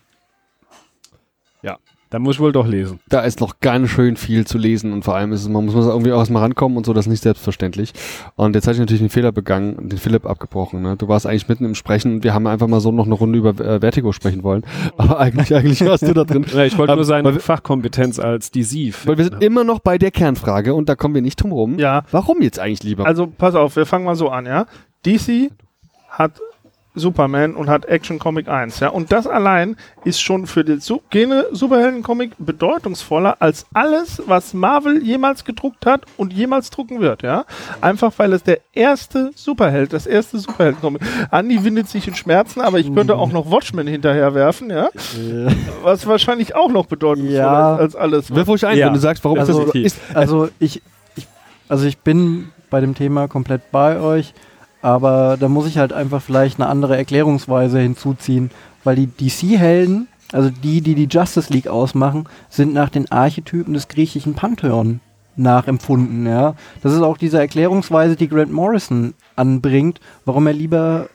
Dann muss ich wohl doch lesen. Da ist noch ganz schön viel zu lesen und vor allem ist es, man muss irgendwie auch erstmal rankommen und so, das ist nicht selbstverständlich. Und jetzt hatte ich natürlich den Fehler begangen und den Philipp abgebrochen. Ne? Du warst eigentlich mitten im Sprechen und wir haben einfach mal so noch eine Runde über äh, Vertigo sprechen wollen. [LAUGHS] Aber eigentlich, eigentlich warst du da drin. Ja, ich wollte Ähm, nur seine Fachkompetenz als DC. Weil wir sind immer noch bei der Kernfrage und da kommen wir nicht drum rum. Ja. Warum jetzt eigentlich lieber? Also pass auf, wir fangen mal so an, ja. DC hat Superman und hat Action Comic 1, ja. Und das allein ist schon für den Su Gene Superhelden-Comic bedeutungsvoller als alles, was Marvel jemals gedruckt hat und jemals drucken wird, ja. Einfach weil es der erste Superheld, das erste Superhelden-Comic. Andi windet sich in Schmerzen, aber ich könnte auch noch Watchmen hinterher werfen, ja. Was wahrscheinlich auch noch bedeutungsvoller Ja. ist als alles. Wirf ruhig ein, Ja. wenn du sagst, warum Also- ist das ist. also ich, ich, also ich bin bei dem Thema komplett bei euch, aber da muss ich halt einfach vielleicht eine andere Erklärungsweise hinzuziehen, weil die DC-Helden also die, die die Justice League ausmachen, sind nach den Archetypen des griechischen Pantheon nachempfunden, ja. Das ist auch diese Erklärungsweise, die Grant Morrison anbringt, warum er lieber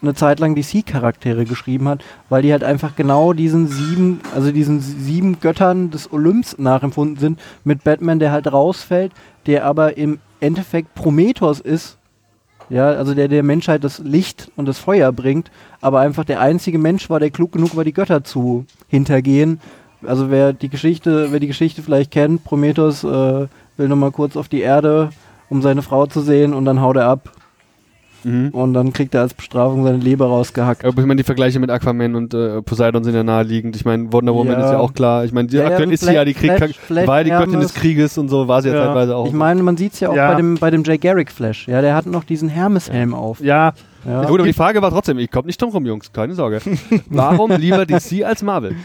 eine Zeit lang DC-Charaktere geschrieben hat, weil die halt einfach genau diesen sieben, also diesen sieben Göttern des Olymps nachempfunden sind, mit Batman, der halt rausfällt, der aber im Endeffekt Prometheus ist, ja, also der der Menschheit das Licht und das Feuer bringt, aber einfach der einzige Mensch war, der klug genug war, die Götter zu hintergehen. Also wer die Geschichte, wer die Geschichte vielleicht kennt, Prometheus äh, will nochmal kurz auf die Erde, um seine Frau zu sehen und dann haut er ab. Mhm. Und dann kriegt er als Bestrafung seine Leber rausgehackt. Aber ich meine, die Vergleiche mit Aquaman und äh, Poseidon sind ja naheliegend. Ich meine, Wonder Woman Ja. ist ja auch klar. Ich meine, die Ja, ja, aktuell ist sie ja die Krieg, Flash- Flash war ja die Göttin Hermes. des Krieges und so war sie ja, Ja. teilweise auch. Ich meine, man sieht es ja auch Ja. bei dem, bei dem Jay Garrick Flash. Ja, der hat noch diesen Hermeshelm auf. Ja, Ja. Ja, gut, aber die Frage war trotzdem, ich komme nicht drum rum, Jungs, keine Sorge. [LAUGHS] Warum lieber DC als Marvel?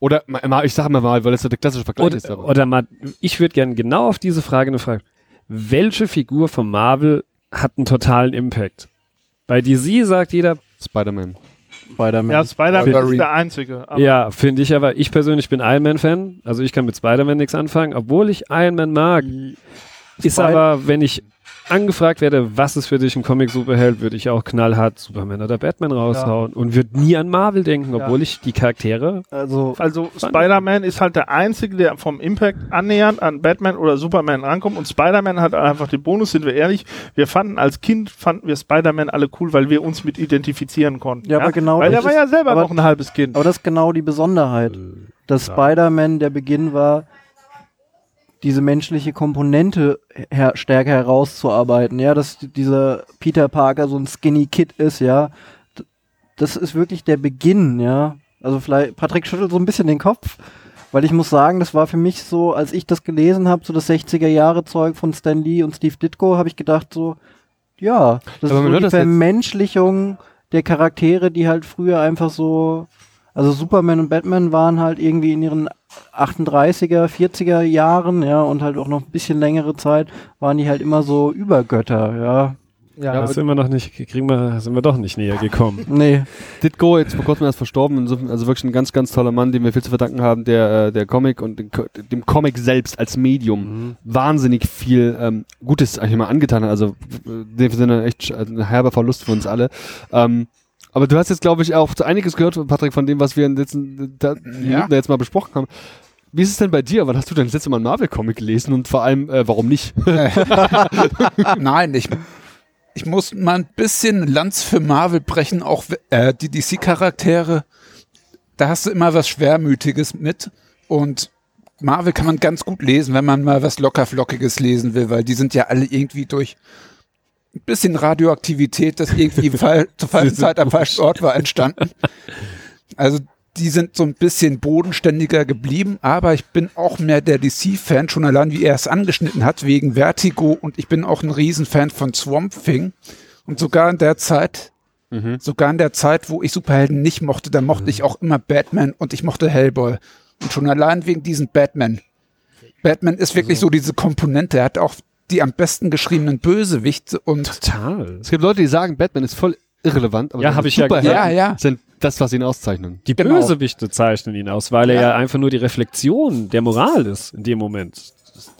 Oder, ich sage mal Marvel, weil das so der klassische Vergleich ist. Oder, aber- oder mal, ich würde gerne genau auf diese Frage eine Frage. Welche Figur von Marvel hat einen totalen Impact? Bei DC sagt jeder, Spider-Man. Spider-Man. ja Spider-Man ist der Einzige. Aber ja, finde ich aber, ich persönlich bin Iron Man-Fan, also ich kann mit Spider-Man nichts anfangen, obwohl ich Iron Man mag. Ist aber, wenn ich angefragt werde, was ist für dich ein Comic-Superheld, würde ich auch knallhart Superman oder Batman raushauen und würde nie an Marvel denken, obwohl ich die Charaktere Also, Also Spider-Man ist halt der Einzige, der vom Impact annähernd an Batman oder Superman rankommt. Und Spider-Man hat einfach den Bonus, sind wir ehrlich. Wir fanden als Kind, fanden wir Spider-Man alle cool, weil wir uns mit identifizieren konnten. Ja, aber genau Weil der das war ist- ja selber aber- noch ein halbes Kind. aber das ist genau die Besonderheit. Dass Spider-Man der Beginn war, diese menschliche Komponente her stärker herauszuarbeiten. Ja, dass dieser Peter Parker so ein Skinny Kid ist, ja. Das ist wirklich der Beginn, ja. Also vielleicht, Patrick schüttelt so ein bisschen den Kopf, weil ich muss sagen, das war für mich so, als ich das gelesen habe, so das 60er Jahre Zeug von Stan Lee und Steve Ditko, habe ich gedacht so, ja, das Aber ist so die Vermenschlichung der Charaktere, die halt früher einfach so, also Superman und Batman waren halt irgendwie in ihren 38er, 40er Jahren, ja, und halt auch noch ein bisschen längere Zeit, waren die halt immer so Übergötter, ja. ja, da sind wir noch nicht, kriegen wir, sind wir doch nicht näher gekommen. [LAUGHS] Nee, Ditko, jetzt vor kurzem erst verstorben, also wirklich ein ganz, ganz toller Mann, dem wir viel zu verdanken haben, der, äh, der Comic und Co- dem Comic selbst als Medium wahnsinnig viel ähm, Gutes eigentlich mal angetan hat. Also äh, in dem Sinne echt ein herber Verlust für uns alle. Ähm, aber du hast jetzt, glaube ich, auch einiges gehört, Patrick, von dem, was wir in den letzten da, Minuten da jetzt mal besprochen haben. Wie ist es denn bei dir? Wann hast du denn das letzte Mal einen Marvel-Comic gelesen und vor allem, äh, warum nicht? [LAUGHS] Nein, ich, ich muss mal ein bisschen Lanz für Marvel brechen, auch äh, die DC-Charaktere. Da hast du immer was Schwermütiges mit und Marvel kann man ganz gut lesen, wenn man mal was lockerflockiges lesen will, weil die sind ja alle irgendwie durch ein bisschen Radioaktivität, das irgendwie [LAUGHS] fall, zur falschen Zeit am falschen Ort war, entstanden. Also die sind so ein bisschen bodenständiger geblieben, aber ich bin auch mehr der DC-Fan, schon allein wie er es angeschnitten hat, wegen Vertigo und ich bin auch ein Riesenfan von Swamp Thing. Und sogar in der Zeit, sogar in der Zeit, wo ich Superhelden nicht mochte, da mochte ich auch immer Batman und ich mochte Hellboy. Und schon allein wegen diesem Batman. Batman ist wirklich so diese Komponente, er hat auch die am besten geschriebenen Bösewichte und Total. Es gibt Leute, die sagen, Batman ist voll irrelevant, aber Ja, seine hab ich ja Ja, ja. sind das, was ihn auszeichnen. Die Genau. Bösewichte zeichnen ihn aus, weil er Ja. ja einfach nur die Reflexion der Moral ist in dem Moment. Das,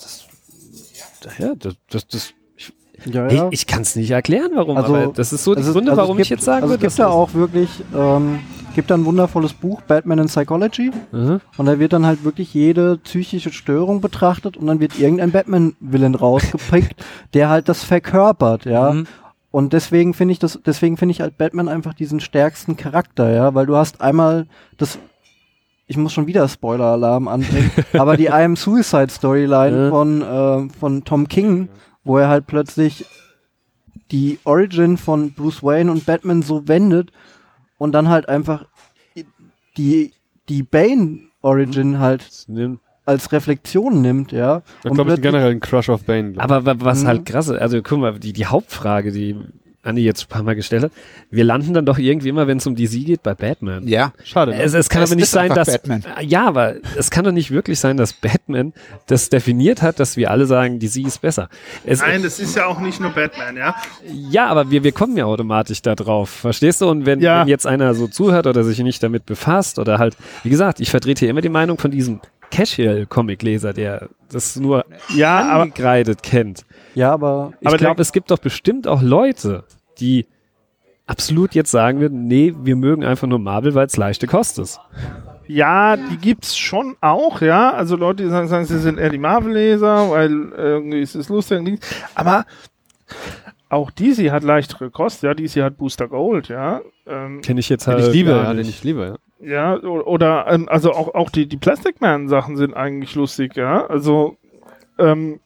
das, ja, das, das, das ich, ja, ich, ja. ich kann es nicht erklären, warum, Also, aber das ist so die Also es- Gründe, also warum gibt, ich jetzt sagen also würde, es gibt da auch wirklich, ähm, gibt da ein wundervolles Buch, Batman in Psychology, Mhm. und da wird dann halt wirklich jede psychische Störung betrachtet und dann wird irgendein Batman-Villain rausgepickt, [LAUGHS] der halt das verkörpert, ja. Mhm. Und deswegen finde ich das, deswegen finde ich halt Batman einfach diesen stärksten Charakter, ja, weil du hast einmal das, ich muss schon wieder Spoiler-Alarm anbringen, [LAUGHS] aber die I Am Suicide Storyline Ja. von, äh, von Tom King, wo er halt plötzlich die Origin von Bruce Wayne und Batman so wendet und dann halt einfach die, die Bane Origin halt als Reflexion nimmt, ja. Da glaube ich generell ein Crush auf Bane. glaub. Aber wa- was Mhm. halt krass ist, also guck mal, die, die Hauptfrage, die Andi jetzt ein paar Mal gestellt hat, wir landen dann doch irgendwie immer, wenn es um DC geht, bei Batman. Ja. Schade. Ne? Es, es kann Es aber nicht ist sein, dass Batman. ja, aber es kann doch nicht wirklich sein, dass Batman das definiert hat, dass wir alle sagen, DC ist besser. Es, Nein, das ist ja auch nicht nur Batman, ja. ja, aber wir, wir kommen ja automatisch da drauf, verstehst du? Und wenn, Ja. wenn jetzt einer so zuhört oder sich nicht damit befasst oder halt, wie gesagt, ich vertrete hier immer die Meinung von diesem Casual-Comic-Leser, der das nur Ja, aber angekreidet kennt. Ja, aber Ich Aber glaube, es gibt doch bestimmt auch Leute, die absolut jetzt sagen würden, nee, wir mögen einfach nur Marvel, weil es leichte Kost ist. Ja, die gibt's schon auch, ja. Also Leute, die sagen, sagen sie sind eher die Marvel-Leser, weil irgendwie ist es lustig. Aber auch DC hat leichtere Kost, ja. DC hat Booster Gold, ja. Ähm, Kenne ich jetzt halt ich liebe, gar ja, ich liebe, ja. Ja, oder ähm, also auch, auch die, die Plastic Man-Sachen sind eigentlich lustig, ja. Also ähm,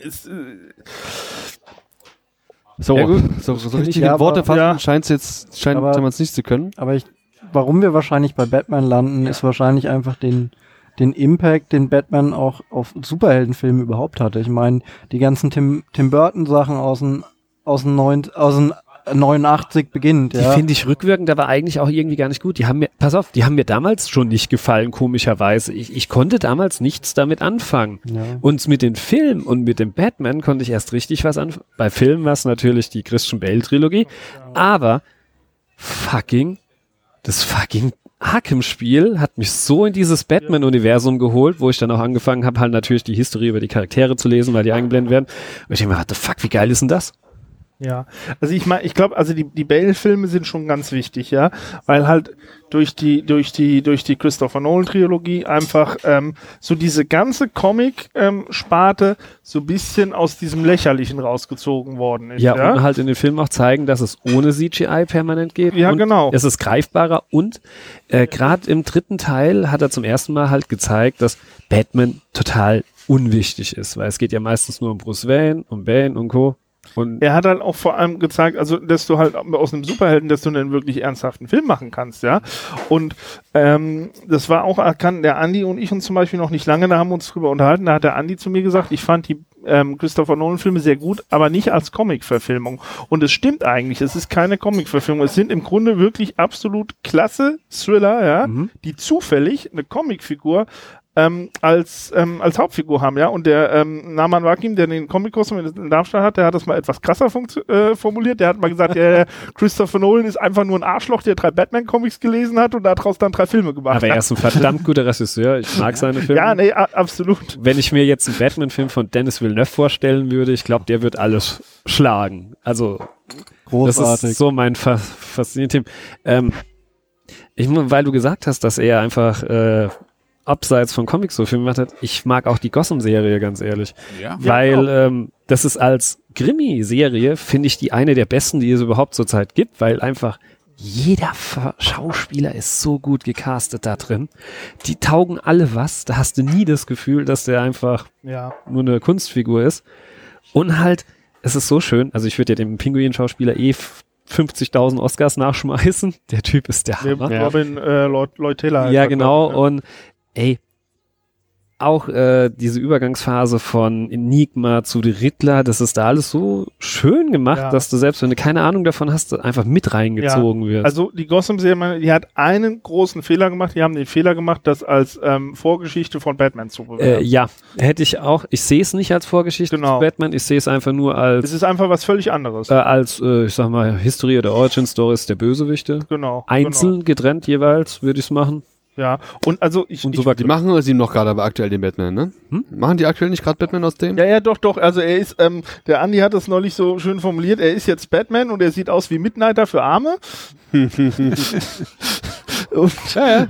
ist, äh, So, Ja, gut. so, so ich richtig ja, Worte fassen ja. scheint's jetzt, scheint man es nicht zu können. Aber ich, warum wir wahrscheinlich bei Batman landen, ist wahrscheinlich einfach den, den Impact, den Batman auch auf Superheldenfilme überhaupt hatte. Ich meine, die ganzen Tim, Tim Burton Sachen aus den, aus den, neun, aus den 89 beginnt, Die ja. finde ich rückwirkend aber eigentlich auch irgendwie gar nicht gut. Die haben mir, pass auf, die haben mir damals schon nicht gefallen, komischerweise. Ich, ich konnte damals nichts damit anfangen. ja. Und mit den Filmen und mit dem Batman konnte ich erst richtig was anfangen. Bei Filmen war es natürlich die Christian Bale Trilogie, aber fucking, das fucking Arkham-Spiel hat mich so in dieses Batman-Universum geholt, wo ich dann auch angefangen habe, halt natürlich die Historie über die Charaktere zu lesen, weil die eingeblendet werden. Und ich denke mir, what the fuck, wie geil ist denn das? Ja, also ich meine, ich glaube, also die, die Bale-Filme sind schon ganz wichtig, ja, weil halt durch die, durch die, durch die Christopher Nolan-Trilogie einfach ähm, so diese ganze Comic-Sparte so ein bisschen aus diesem Lächerlichen rausgezogen worden ist. Ja, Ja, und halt in den Filmen auch zeigen, dass es ohne CGI permanent geht. Ja, genau. Es ist greifbarer und äh, gerade im dritten Teil hat er zum ersten Mal halt gezeigt, dass Batman total unwichtig ist, weil es geht ja meistens nur um Bruce Wayne, um Bane und Co. Und Er hat halt auch vor allem gezeigt, also dass du halt aus einem Superhelden, dass du einen wirklich ernsthaften Film machen kannst, ja. Und ähm, das war auch erkannt, der Andi und ich uns zum Beispiel noch nicht lange, da haben wir uns drüber unterhalten, da hat der Andi zu mir gesagt, ich fand die ähm, Christopher Nolan-Filme sehr gut, aber nicht als Comic-Verfilmung. Und es stimmt eigentlich, es ist keine Comic-Verfilmung. Es sind im Grunde wirklich absolut klasse Thriller, ja, die zufällig eine Comicfigur ähm, als, ähm, als Hauptfigur haben, ja. Und der ähm, Naman Wakim, der den Comic-Kostüm in Darmstadt hat, der hat das mal etwas krasser äh, formuliert. Der hat mal gesagt, ja, der Christopher Nolan ist einfach nur ein Arschloch, der drei Batman-Comics gelesen hat und daraus dann drei Filme gemacht aber er hat. ist ein verdammt guter Regisseur. Ich mag seine [LAUGHS] Filme. Ja, nee, absolut. Wenn ich mir jetzt einen Batman-Film von Dennis Villeneuve vorstellen würde, ich glaube, der wird alles schlagen. Also Das Großartig. ist so mein fa faszinierend Thema. Ähm, ich, weil du gesagt hast, dass er einfach äh, abseits von Comics so viel gemacht hat. Ich mag auch die Gotham-Serie, ganz ehrlich. Ja. weil ähm, das ist als Krimi-Serie, finde ich, die eine der besten, die es überhaupt zurzeit gibt, weil einfach jeder Schauspieler ist so gut gecastet da drin. Die taugen alle was. Da hast du nie das Gefühl, dass der einfach Ja. nur eine Kunstfigur ist. Und halt, es ist so schön, also ich würde ja dem Pinguin-Schauspieler eh f- 50.000 Oscars nachschmeißen. Der Typ ist der Hammer. Robin äh, Lloyd, Taylor. Ja, er, genau. Und ey, auch äh, diese Übergangsphase von Enigma zu The Riddler, das ist da alles so schön gemacht, Ja. dass du selbst, wenn du keine Ahnung davon hast, einfach mit reingezogen wirst. Also die Gotham-Serie, die hat einen großen Fehler gemacht. Die haben den Fehler gemacht, das als ähm, Vorgeschichte von Batman zu äh, bewerten. ja, hätte ich auch. Ich sehe es nicht als Vorgeschichte Genau. zu Batman, ich sehe es einfach nur es als, ist einfach was völlig anderes. äh, als äh, ich sag mal, History oder Origin Stories der Bösewichte. genau. Einzeln getrennt jeweils, würde ich es machen. Ja. Und also ich, Und ich so Die machen sie noch gerade aber aktuell den Batman, ne? Hm? Machen die aktuell nicht gerade Batman aus dem? Ja, ja, doch, doch. Also er ist, ähm, der Andi hat das neulich so schön formuliert, er ist jetzt Batman und er sieht aus wie Midnighter für Arme. [LAUGHS] [LAUGHS] und, ja, ja.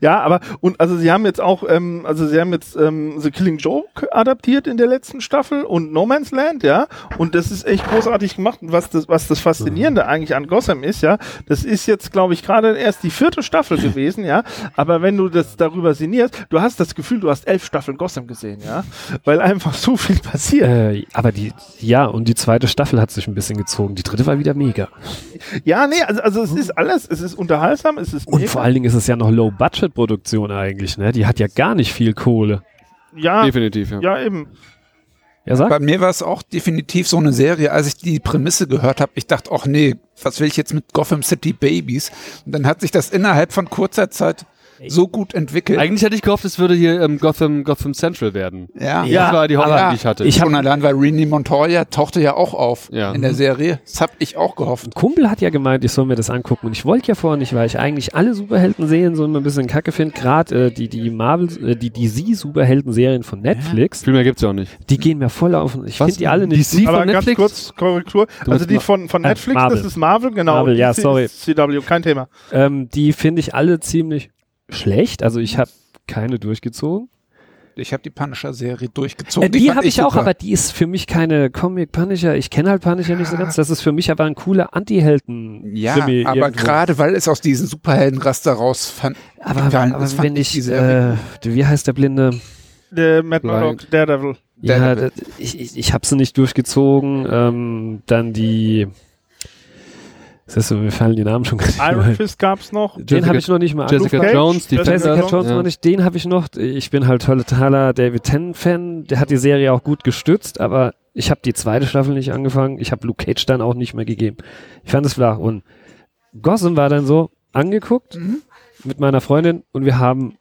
ja, aber und also sie haben jetzt auch, ähm, also sie haben jetzt ähm, The Killing Joke adaptiert in der letzten Staffel und No Man's Land, ja. Und das ist echt großartig gemacht. Und was das, was das Faszinierende eigentlich an Gotham ist, ja, das ist jetzt, glaube ich, gerade erst die vierte Staffel gewesen, ja. Aber wenn du das darüber sinnierst, du hast das Gefühl, du hast elf Staffeln Gotham gesehen, ja. Weil einfach so viel passiert. Äh, aber die, ja, und die zweite Staffel hat sich ein bisschen gezogen. Die dritte war wieder mega. Ja, nee, also, also es ist alles, es ist unterhaltsam, es ist mega. Vor allen Dingen ist es ja noch Low-Budget-Produktion eigentlich, ne? Die hat ja gar nicht viel Kohle. ja, Definitiv, ja. ja, eben. Ja, sag. Bei mir war es auch definitiv so eine Serie, als ich die Prämisse gehört habe. Ich dachte, ach nee, was will ich jetzt mit Gotham City Babies? Und dann hat sich das innerhalb von kurzer Zeit so gut entwickelt. Eigentlich hätte ich gehofft, es würde hier ähm, Gotham, Gotham Central werden. ja, das war die Hoffnung, die ich hatte. ich hab- Schon allein, weil Renee Montoya tauchte ja auch auf Ja. in der Serie. Das habe ich auch gehofft. Ein Kumpel hat ja gemeint, ich soll mir das angucken. Und ich wollte ja vorher nicht, weil ich eigentlich alle Superhelden-Serien so immer ein bisschen kacke finde. Gerade äh, die, die Marvel, äh, die DC-Superhelden-Serien von Netflix, Viel mehr gibt's ja auch nicht. die gehen mir voll auf. Ich finde die alle nicht DC. Aber von ganz Netflix? kurz Korrektur. Also meinst die von, von Äh, Netflix, Marvel. das ist Marvel, genau. Marvel, ja, DC sorry. CW, kein Thema. Ähm, die finde ich alle ziemlich schlecht. Also ich habe keine durchgezogen. Ich habe die Punisher-Serie durchgezogen. Äh, die fand habe ich auch, super. aber die ist für mich keine Comic Punisher. Ich kenne halt Punisher nicht so ganz. Das ist für mich aber ein cooler Anti-Helden. Ja, aber irgendwo. gerade weil es aus diesem Superheldenraster rausfand. Aber, gefallen aber ist, fand wenn ich ich, die äh, wie heißt der Blinde? Der Matt. Murdock, Daredevil. Ja, Daredevil. ich, ich, ich habe sie nicht durchgezogen. Ähm, dann die, das ist so, mir fallen die Namen schon gar nicht Iron. Fist gab's noch. Den habe ich noch nicht mal Jessica Luke Cage, Jones, die Jessica Jessica Jones, ja. noch nicht, den habe ich noch. Ich bin halt totaler David Tennant-Fan. Der hat die Serie auch gut gestützt, aber ich habe die zweite Staffel nicht angefangen. Ich habe Luke Cage dann auch nicht mehr gegeben. Ich fand es flach. Und Gotham war dann so angeguckt Mhm. mit meiner Freundin und wir haben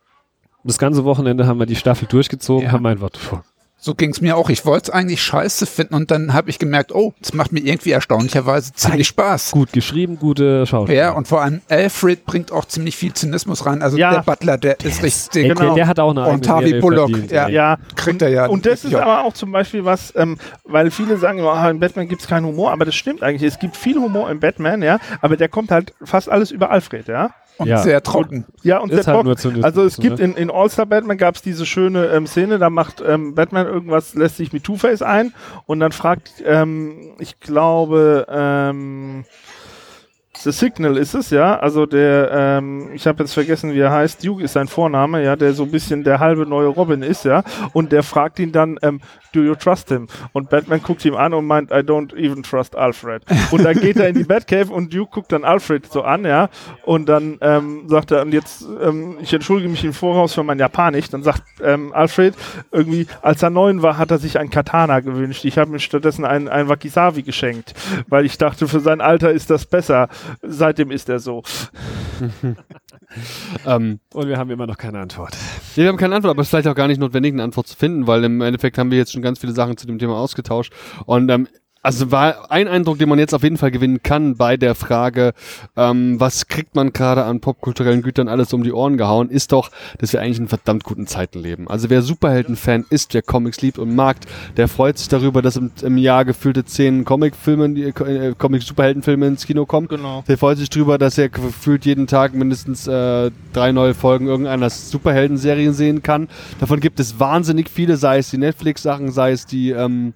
das ganze Wochenende haben wir die Staffel durchgezogen, Ja. haben einfach vor. So ging es mir auch. Ich wollte es eigentlich scheiße finden und dann habe ich gemerkt, oh, das macht mir irgendwie erstaunlicherweise ziemlich Spaß. Gut geschrieben, gute Schauspieler. Ja, und vor allem Alfred bringt auch ziemlich viel Zynismus rein. Also Ja. der Butler, der ist richtig. Ey, genau. der, der hat auch eine Und Harvey Bullock, verdient, ja. Ja, Kriegt er ja. Und das ist ja. aber auch zum Beispiel was, ähm, weil viele sagen, oh, in Batman gibt's keinen Humor, aber das stimmt eigentlich. Es gibt viel Humor im Batman, ja, aber der kommt halt fast alles über Alfred, ja. Und Ja. sehr trocken. Ja, und Ist sehr halt trocken. Also es gibt ne? in, in All-Star Batman gab's diese schöne ähm, Szene, da macht ähm, Batman irgendwas, lässt sich mit Two-Face ein und dann fragt, ähm, ich glaube, ähm, The Signal ist es, ja. Also der, ähm, ich habe jetzt vergessen, wie er heißt. Duke ist sein Vorname, ja, der so ein bisschen der halbe neue Robin ist, ja. Und der fragt ihn dann, ähm, do you trust him? Und Batman guckt ihm an und meint, I don't even trust Alfred. Und dann geht er in die [LAUGHS] Batcave und Duke guckt dann Alfred so an, ja. Und dann ähm, sagt er, und jetzt, ähm, ich entschuldige mich im Voraus für mein Japanisch. Dann sagt ähm, Alfred irgendwie, als er neun war, hat er sich ein Katana gewünscht. Ich habe ihm stattdessen ein, ein Wakizabi geschenkt, weil ich dachte, für sein Alter ist das besser. Seitdem ist er so. [LAUGHS] Ähm, Und wir haben immer noch keine Antwort. nee, wir haben keine Antwort, aber es ist vielleicht auch gar nicht notwendig, eine Antwort zu finden, weil im Endeffekt haben wir jetzt schon ganz viele Sachen zu dem Thema ausgetauscht. Und ähm, also war ein Eindruck, den man jetzt auf jeden Fall gewinnen kann bei der Frage, ähm, was kriegt man gerade an popkulturellen Gütern alles um die Ohren gehauen, ist doch, dass wir eigentlich in verdammt guten Zeiten leben. Also wer Superhelden-Fan ist, wer Comics liebt und mag, der freut sich darüber, dass im, im Jahr gefühlte zehn Comic-Filme, die, äh, Comic-Superhelden-Filme ins Kino kommen. Genau. Der freut sich drüber, dass er gefühlt jeden Tag mindestens äh, drei neue Folgen irgendeiner Superhelden-Serien sehen kann. Davon gibt es wahnsinnig viele, sei es die Netflix-Sachen, sei es die, ähm,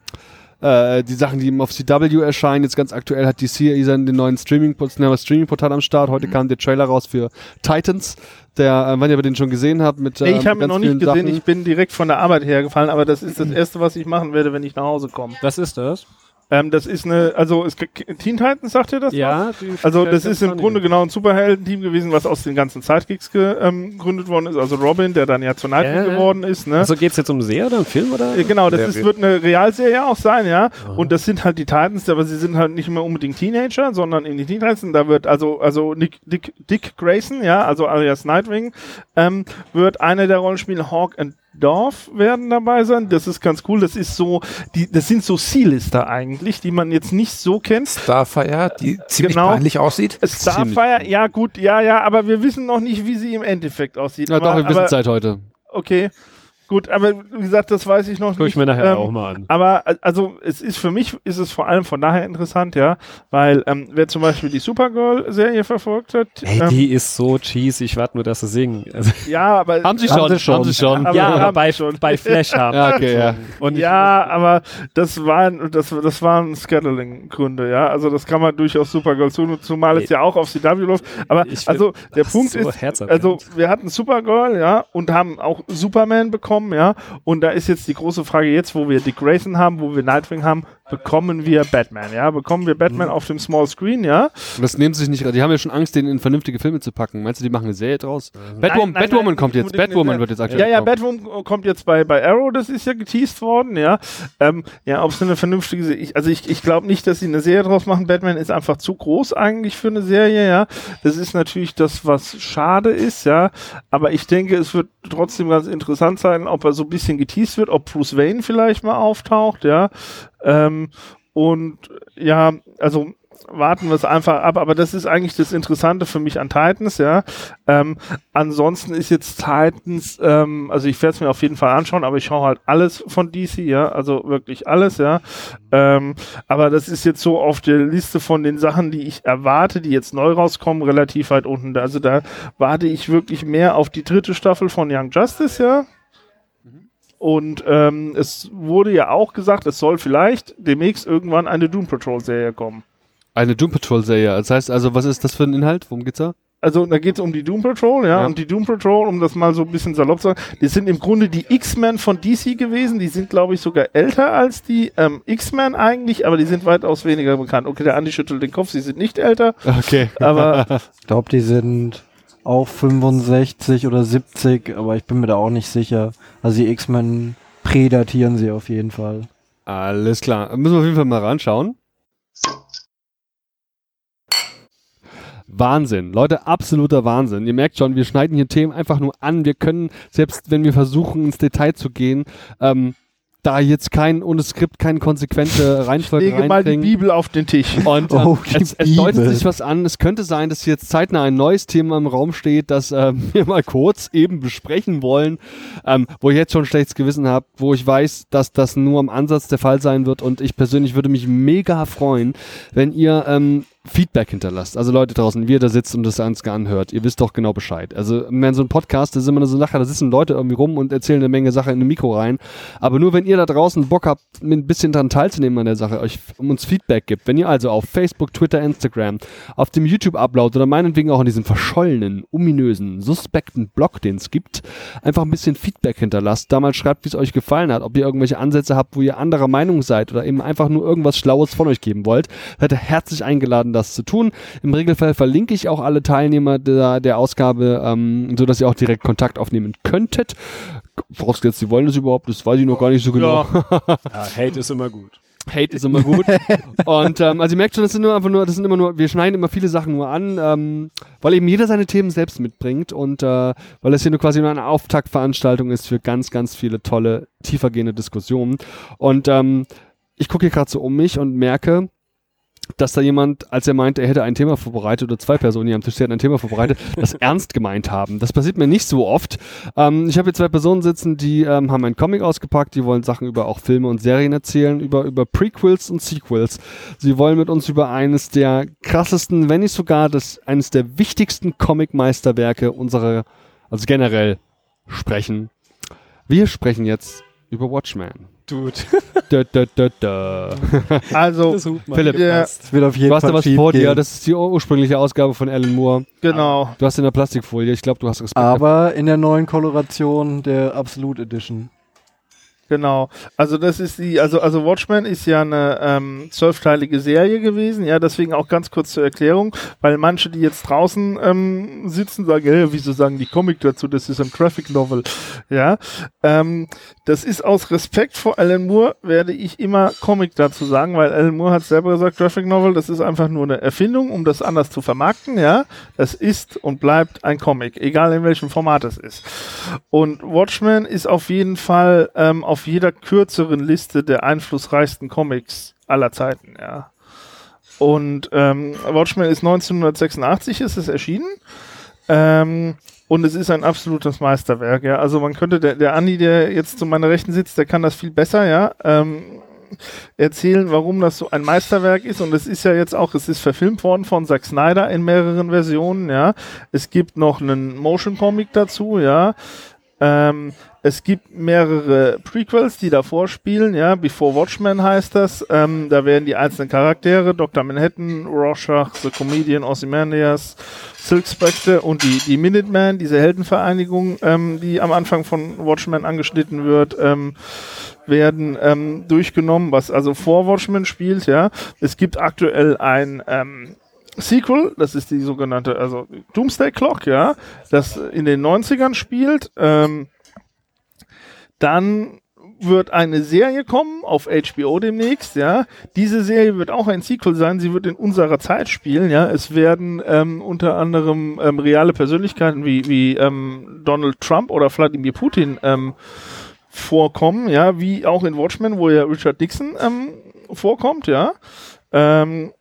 äh, die Sachen, die eben auf CW erscheinen. Jetzt ganz aktuell hat DC ja den neuen Streaming-Portal Streaming am Start. Heute kam der Trailer raus für Titans. Der, äh, wenn ihr den schon gesehen habt, mit Nee, ähm, ich habe ihn noch nicht gesehen. Sachen. Ich bin direkt von der Arbeit hergefallen, aber das ist das Erste, was ich machen werde, wenn ich nach Hause komme. Was ist das? Ähm, das ist eine, also es, Teen Titans, sagt ihr das? Ja, die Also das ist im. Grunde genau ein Superhelden-Team gewesen, was aus den ganzen Sidekicks ge, ähm, gegründet worden ist. Also Robin, der dann ja zu Nightwing Ja, ja. geworden ist. Ne? Also geht's jetzt um Serie oder einen Film oder? Äh, Genau, das ist, wird- eine Realserie auch sein, ja. Und das sind halt die Titans, aber sie sind halt nicht mehr unbedingt Teenager, sondern in die Teen Titans. Und Da wird also, also Nick, Dick, Dick Grayson, ja, also alias Nightwing, ähm, wird einer der Rollenspiele Hawk and Dorf werden dabei sein. Das ist ganz cool. Das ist so, die, das sind so Sea-Lister eigentlich, die man jetzt nicht so kennt. Starfire, die ziemlich Genau. peinlich aussieht. Starfire, ja gut, ja, ja, aber wir wissen noch nicht, wie sie im Endeffekt aussieht. Ja, doch, aber, wir wissen aber, Zeit heute. Okay, gut, aber wie gesagt, das weiß ich noch Guck nicht. ich mir nachher Ähm, auch mal an. Aber äh, also es ist für mich ist es vor allem von daher interessant, ja, weil ähm, wer zum Beispiel die Supergirl-Serie verfolgt hat, Ey, ähm, die ist so cheesy, ich warte nur, dass sie singen. Also, ja, aber Haben sie [LAUGHS] Haben schon, sie schon. haben sie schon. Aber ja, haben aber bei, schon. bei Flash haben. [LAUGHS] Ja, okay, ja. Und ja, aber das waren das das waren Scheduling-Gründe, ja. Also das kann man durchaus Supergirl tun, zumal es ja auch auf CW läuft. Aber also der Punkt so ist, also wir hatten Supergirl, ja, und haben auch Superman bekommen bekommen, ja. Und da ist jetzt die große Frage jetzt, wo wir Dick Grayson haben, wo wir Nightwing haben, bekommen wir Batman, ja? Bekommen wir Batman auf dem Small Screen, ja? Und das nehmen sie sich nicht, die haben ja schon Angst, den in vernünftige Filme zu packen. Meinst du, die machen eine Serie draus? Batwoman, nein, Batwoman nein, kommt jetzt. Batwoman wird jetzt aktuell Ja, ja, kommen. Batwoman kommt jetzt bei, bei Arrow, das ist ja geteased worden, ja. Ähm, ja, ob es eine vernünftige ich, Also ich, ich glaube nicht, dass sie eine Serie draus machen. Batman ist einfach zu groß eigentlich für eine Serie, ja. Das ist natürlich das, was schade ist, ja. Aber ich denke, es wird trotzdem ganz interessant sein, ob er so ein bisschen geteased wird, ob Bruce Wayne vielleicht mal auftaucht, ja. Ähm, und ja, also warten wir es einfach ab, aber das ist eigentlich das Interessante für mich an Titans, ja. Ähm, ansonsten ist jetzt Titans, ähm, also ich werde es mir auf jeden Fall anschauen, aber ich schaue halt alles von DC, ja, also wirklich alles, ja. Ähm, aber das ist jetzt so auf der Liste von den Sachen, die ich erwarte, die jetzt neu rauskommen, relativ weit unten. Also da warte ich wirklich mehr auf die dritte Staffel von Young Justice, ja. Und ähm, es wurde ja auch gesagt, es soll vielleicht demnächst irgendwann eine Doom Patrol Serie kommen. Eine Doom Patrol Serie. Das heißt also, was ist das für ein Inhalt? Worum geht's da? Also da geht es um die Doom Patrol, ja, Ja. und die Doom Patrol, um das mal so ein bisschen salopp zu sagen, die sind im Grunde die X-Men von DC gewesen, die sind glaube ich sogar älter als die ähm, X-Men eigentlich, aber die sind weitaus weniger bekannt. Okay, der Andi schüttelt den Kopf, sie sind nicht älter, Okay. aber Ich glaube, die sind auch 65 oder 70, aber ich bin mir da auch nicht sicher. Also die X-Men prädatieren sie auf jeden Fall. Alles klar. Müssen wir auf jeden Fall mal ranschauen. Wahnsinn. Leute, absoluter Wahnsinn. Ihr merkt schon, wir schneiden hier Themen einfach nur an. Wir können, selbst wenn wir versuchen, ins Detail zu gehen, ähm, da jetzt kein, ohne Skript, keine konsequente [LAUGHS] Reihenfolge lege mal die. Bibel auf den Tisch. [LAUGHS] Und ähm, Oh, die es, es deutet sich was an. Es könnte sein, dass jetzt zeitnah ein neues Thema im Raum steht, das ähm, [LAUGHS] wir mal kurz eben besprechen wollen, ähm, wo ich jetzt schon schlechtes Gewissen habe, wo ich weiß, dass das nur am Ansatz der Fall sein wird. Und ich persönlich würde mich mega freuen, wenn ihr ähm, Feedback hinterlasst. Also Leute draußen, wie ihr da sitzt und das Ganze anhört, ihr wisst doch genau Bescheid. Also wenn so ein Podcast, das ist immer so eine Sache, da sitzen Leute irgendwie rum und erzählen eine Menge Sachen in ein Mikro rein. Aber nur wenn ihr da draußen Bock habt, ein bisschen dran teilzunehmen an der Sache, euch uns Feedback gibt, wenn ihr also auf Facebook, Twitter, Instagram, auf dem YouTube-Upload oder meinetwegen auch in diesem verschollenen, ominösen, suspekten Blog, den es gibt, einfach ein bisschen Feedback hinterlasst, da mal schreibt, wie es euch gefallen hat, ob ihr irgendwelche Ansätze habt, wo ihr anderer Meinung seid oder eben einfach nur irgendwas Schlaues von euch geben wollt, seid ihr herzlich eingeladen, das zu tun. Im Regelfall verlinke ich auch alle Teilnehmer der, der Ausgabe, ähm, sodass ihr auch direkt Kontakt aufnehmen könntet. Vorausgesetzt, sie wollen das überhaupt, das weiß ich noch gar nicht so genau. Ja, [LAUGHS] Hate ist immer gut. Hate ist immer gut. und ähm, also ihr merkt schon, das sind nur einfach nur, das sind immer nur, wir schneiden immer viele Sachen nur an, ähm, weil eben jeder seine Themen selbst mitbringt und äh, weil das hier nur quasi nur eine Auftaktveranstaltung ist für ganz, ganz viele tolle, tiefergehende Diskussionen. Und ähm, ich gucke hier gerade so um mich und merke, dass da jemand, als er meint, er hätte ein Thema vorbereitet oder zwei Personen hier am Tisch, die hätten ein Thema vorbereitet, [LAUGHS] das ernst gemeint haben. Das passiert mir nicht so oft. Ähm, ich habe hier zwei Personen sitzen, die ähm, haben einen Comic ausgepackt, die wollen Sachen über auch Filme und Serien erzählen, über, über Prequels und Sequels. Sie wollen mit uns über eines der krassesten, wenn nicht sogar das, eines der wichtigsten Comic-Meisterwerke unserer, also generell, sprechen. Wir sprechen jetzt über Watchmen. Dude. Da, da, da, da. [LAUGHS] Also, Philipp. Es wird auf jeden Du hast Fall da was vor dir, gehen. das ist die ur- ursprüngliche Ausgabe von Alan Moore. genau. Du hast in der Plastikfolie, ich glaube, du hast Respekt. Aber in der neuen Koloration der Absolute Edition. Genau. Also das ist die, also, also Watchmen ist ja eine ähm, zwölfteilige Serie gewesen, ja, deswegen auch ganz kurz zur Erklärung, weil manche, die jetzt draußen ähm, sitzen, sagen, hey, wieso sagen die Comic dazu, das ist ein Graphic Novel, ja. Ähm, das ist aus Respekt vor Alan Moore, werde ich immer Comic dazu sagen, weil Alan Moore hat selber gesagt, Graphic Novel, das ist einfach nur eine Erfindung, um das anders zu vermarkten, ja. Das ist und bleibt ein Comic, egal in welchem Format es ist. Und Watchmen ist auf jeden Fall ähm, auf jeder kürzeren Liste der einflussreichsten Comics aller Zeiten, ja. Und ähm, Watchmen ist 1986 ist es erschienen. Ähm, und es ist ein absolutes Meisterwerk, ja. Also man könnte, der, der Andi, der jetzt zu meiner Rechten sitzt, der kann das viel besser, ja. Ähm, erzählen, warum das so ein Meisterwerk ist. Und es ist ja jetzt auch, es ist verfilmt worden von Zack Snyder in mehreren Versionen, ja. Es gibt noch einen Motion Comic dazu, ja. Ähm, es gibt mehrere Prequels, die davor spielen, ja, Before Watchmen heißt das. Ähm, da werden die einzelnen Charaktere, Dr. Manhattan, Rorschach, The Comedian, Ozymandias, Silk Spectre und die, die Minutemen, diese Heldenvereinigung, ähm, die am Anfang von Watchmen angeschnitten wird, ähm, werden ähm, durchgenommen, was also vor Watchmen spielt, ja. Es gibt aktuell ein ähm, Sequel, das ist die sogenannte, also Doomsday Clock, ja, das in den 90ern spielt. Ähm, dann wird eine Serie kommen auf HBO demnächst, ja. Diese Serie wird auch ein Sequel sein, sie wird in unserer Zeit spielen, ja. Es werden ähm, unter anderem ähm, reale Persönlichkeiten wie, wie ähm, Donald Trump oder Vladimir Putin ähm, vorkommen, ja, wie auch in Watchmen, wo ja Richard Dixon ähm, vorkommt, ja. Ähm,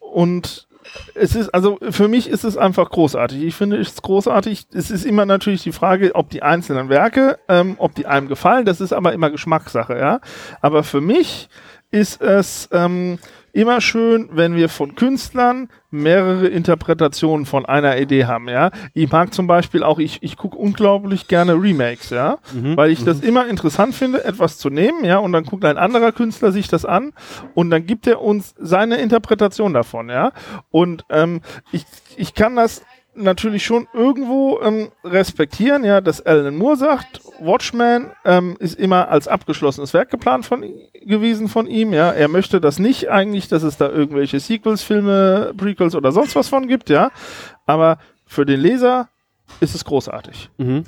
und es ist, also für mich ist es einfach großartig. Ich finde es großartig. Es ist immer natürlich die Frage, ob die einzelnen Werke, ähm, ob die einem gefallen. Das ist aber immer Geschmackssache, ja. Aber für mich ist es ähm, immer schön, wenn wir von Künstlern mehrere Interpretationen von einer Idee haben, ja. Ich mag zum Beispiel auch, ich, ich gucke unglaublich gerne Remakes, ja, Mhm. weil ich das immer interessant finde, etwas zu nehmen, ja, und dann guckt ein anderer Künstler sich das an und dann gibt er uns seine Interpretation davon, ja. Und ähm, ich, ich kann das natürlich schon irgendwo ähm, respektieren, ja, dass Alan Moore sagt, Watchmen ähm, ist immer als abgeschlossenes Werk geplant von gewesen von ihm, ja. Er möchte das nicht eigentlich, dass es da irgendwelche Sequels, Filme, Prequels oder sonst was von gibt, ja. Aber für den Leser ist es großartig. Mhm.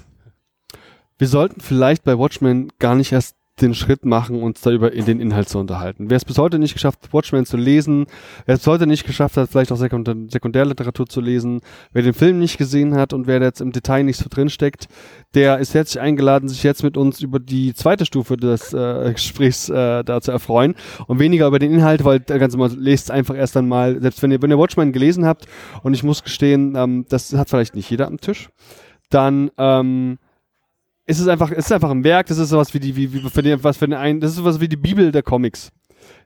Wir sollten vielleicht bei Watchmen gar nicht erst den Schritt machen, uns da über den Inhalt zu unterhalten. Wer es bis heute nicht geschafft hat, Watchmen zu lesen, wer es bis heute nicht geschafft hat, vielleicht auch Sekundär Sekundärliteratur zu lesen, wer den Film nicht gesehen hat und wer jetzt im Detail nicht so drin steckt, der ist herzlich eingeladen, sich jetzt mit uns über die zweite Stufe des äh, [LAUGHS] Gesprächs äh, da zu erfreuen und weniger über den Inhalt, weil da ganz mal lest einfach erst einmal, selbst wenn ihr, wenn ihr Watchmen gelesen habt und ich muss gestehen, ähm, das hat vielleicht nicht jeder am Tisch, dann ähm, ist es einfach, es ist einfach ein Werk, das ist sowas wie die, wie, wie für den, was für den einen, das ist sowas wie die Bibel der Comics.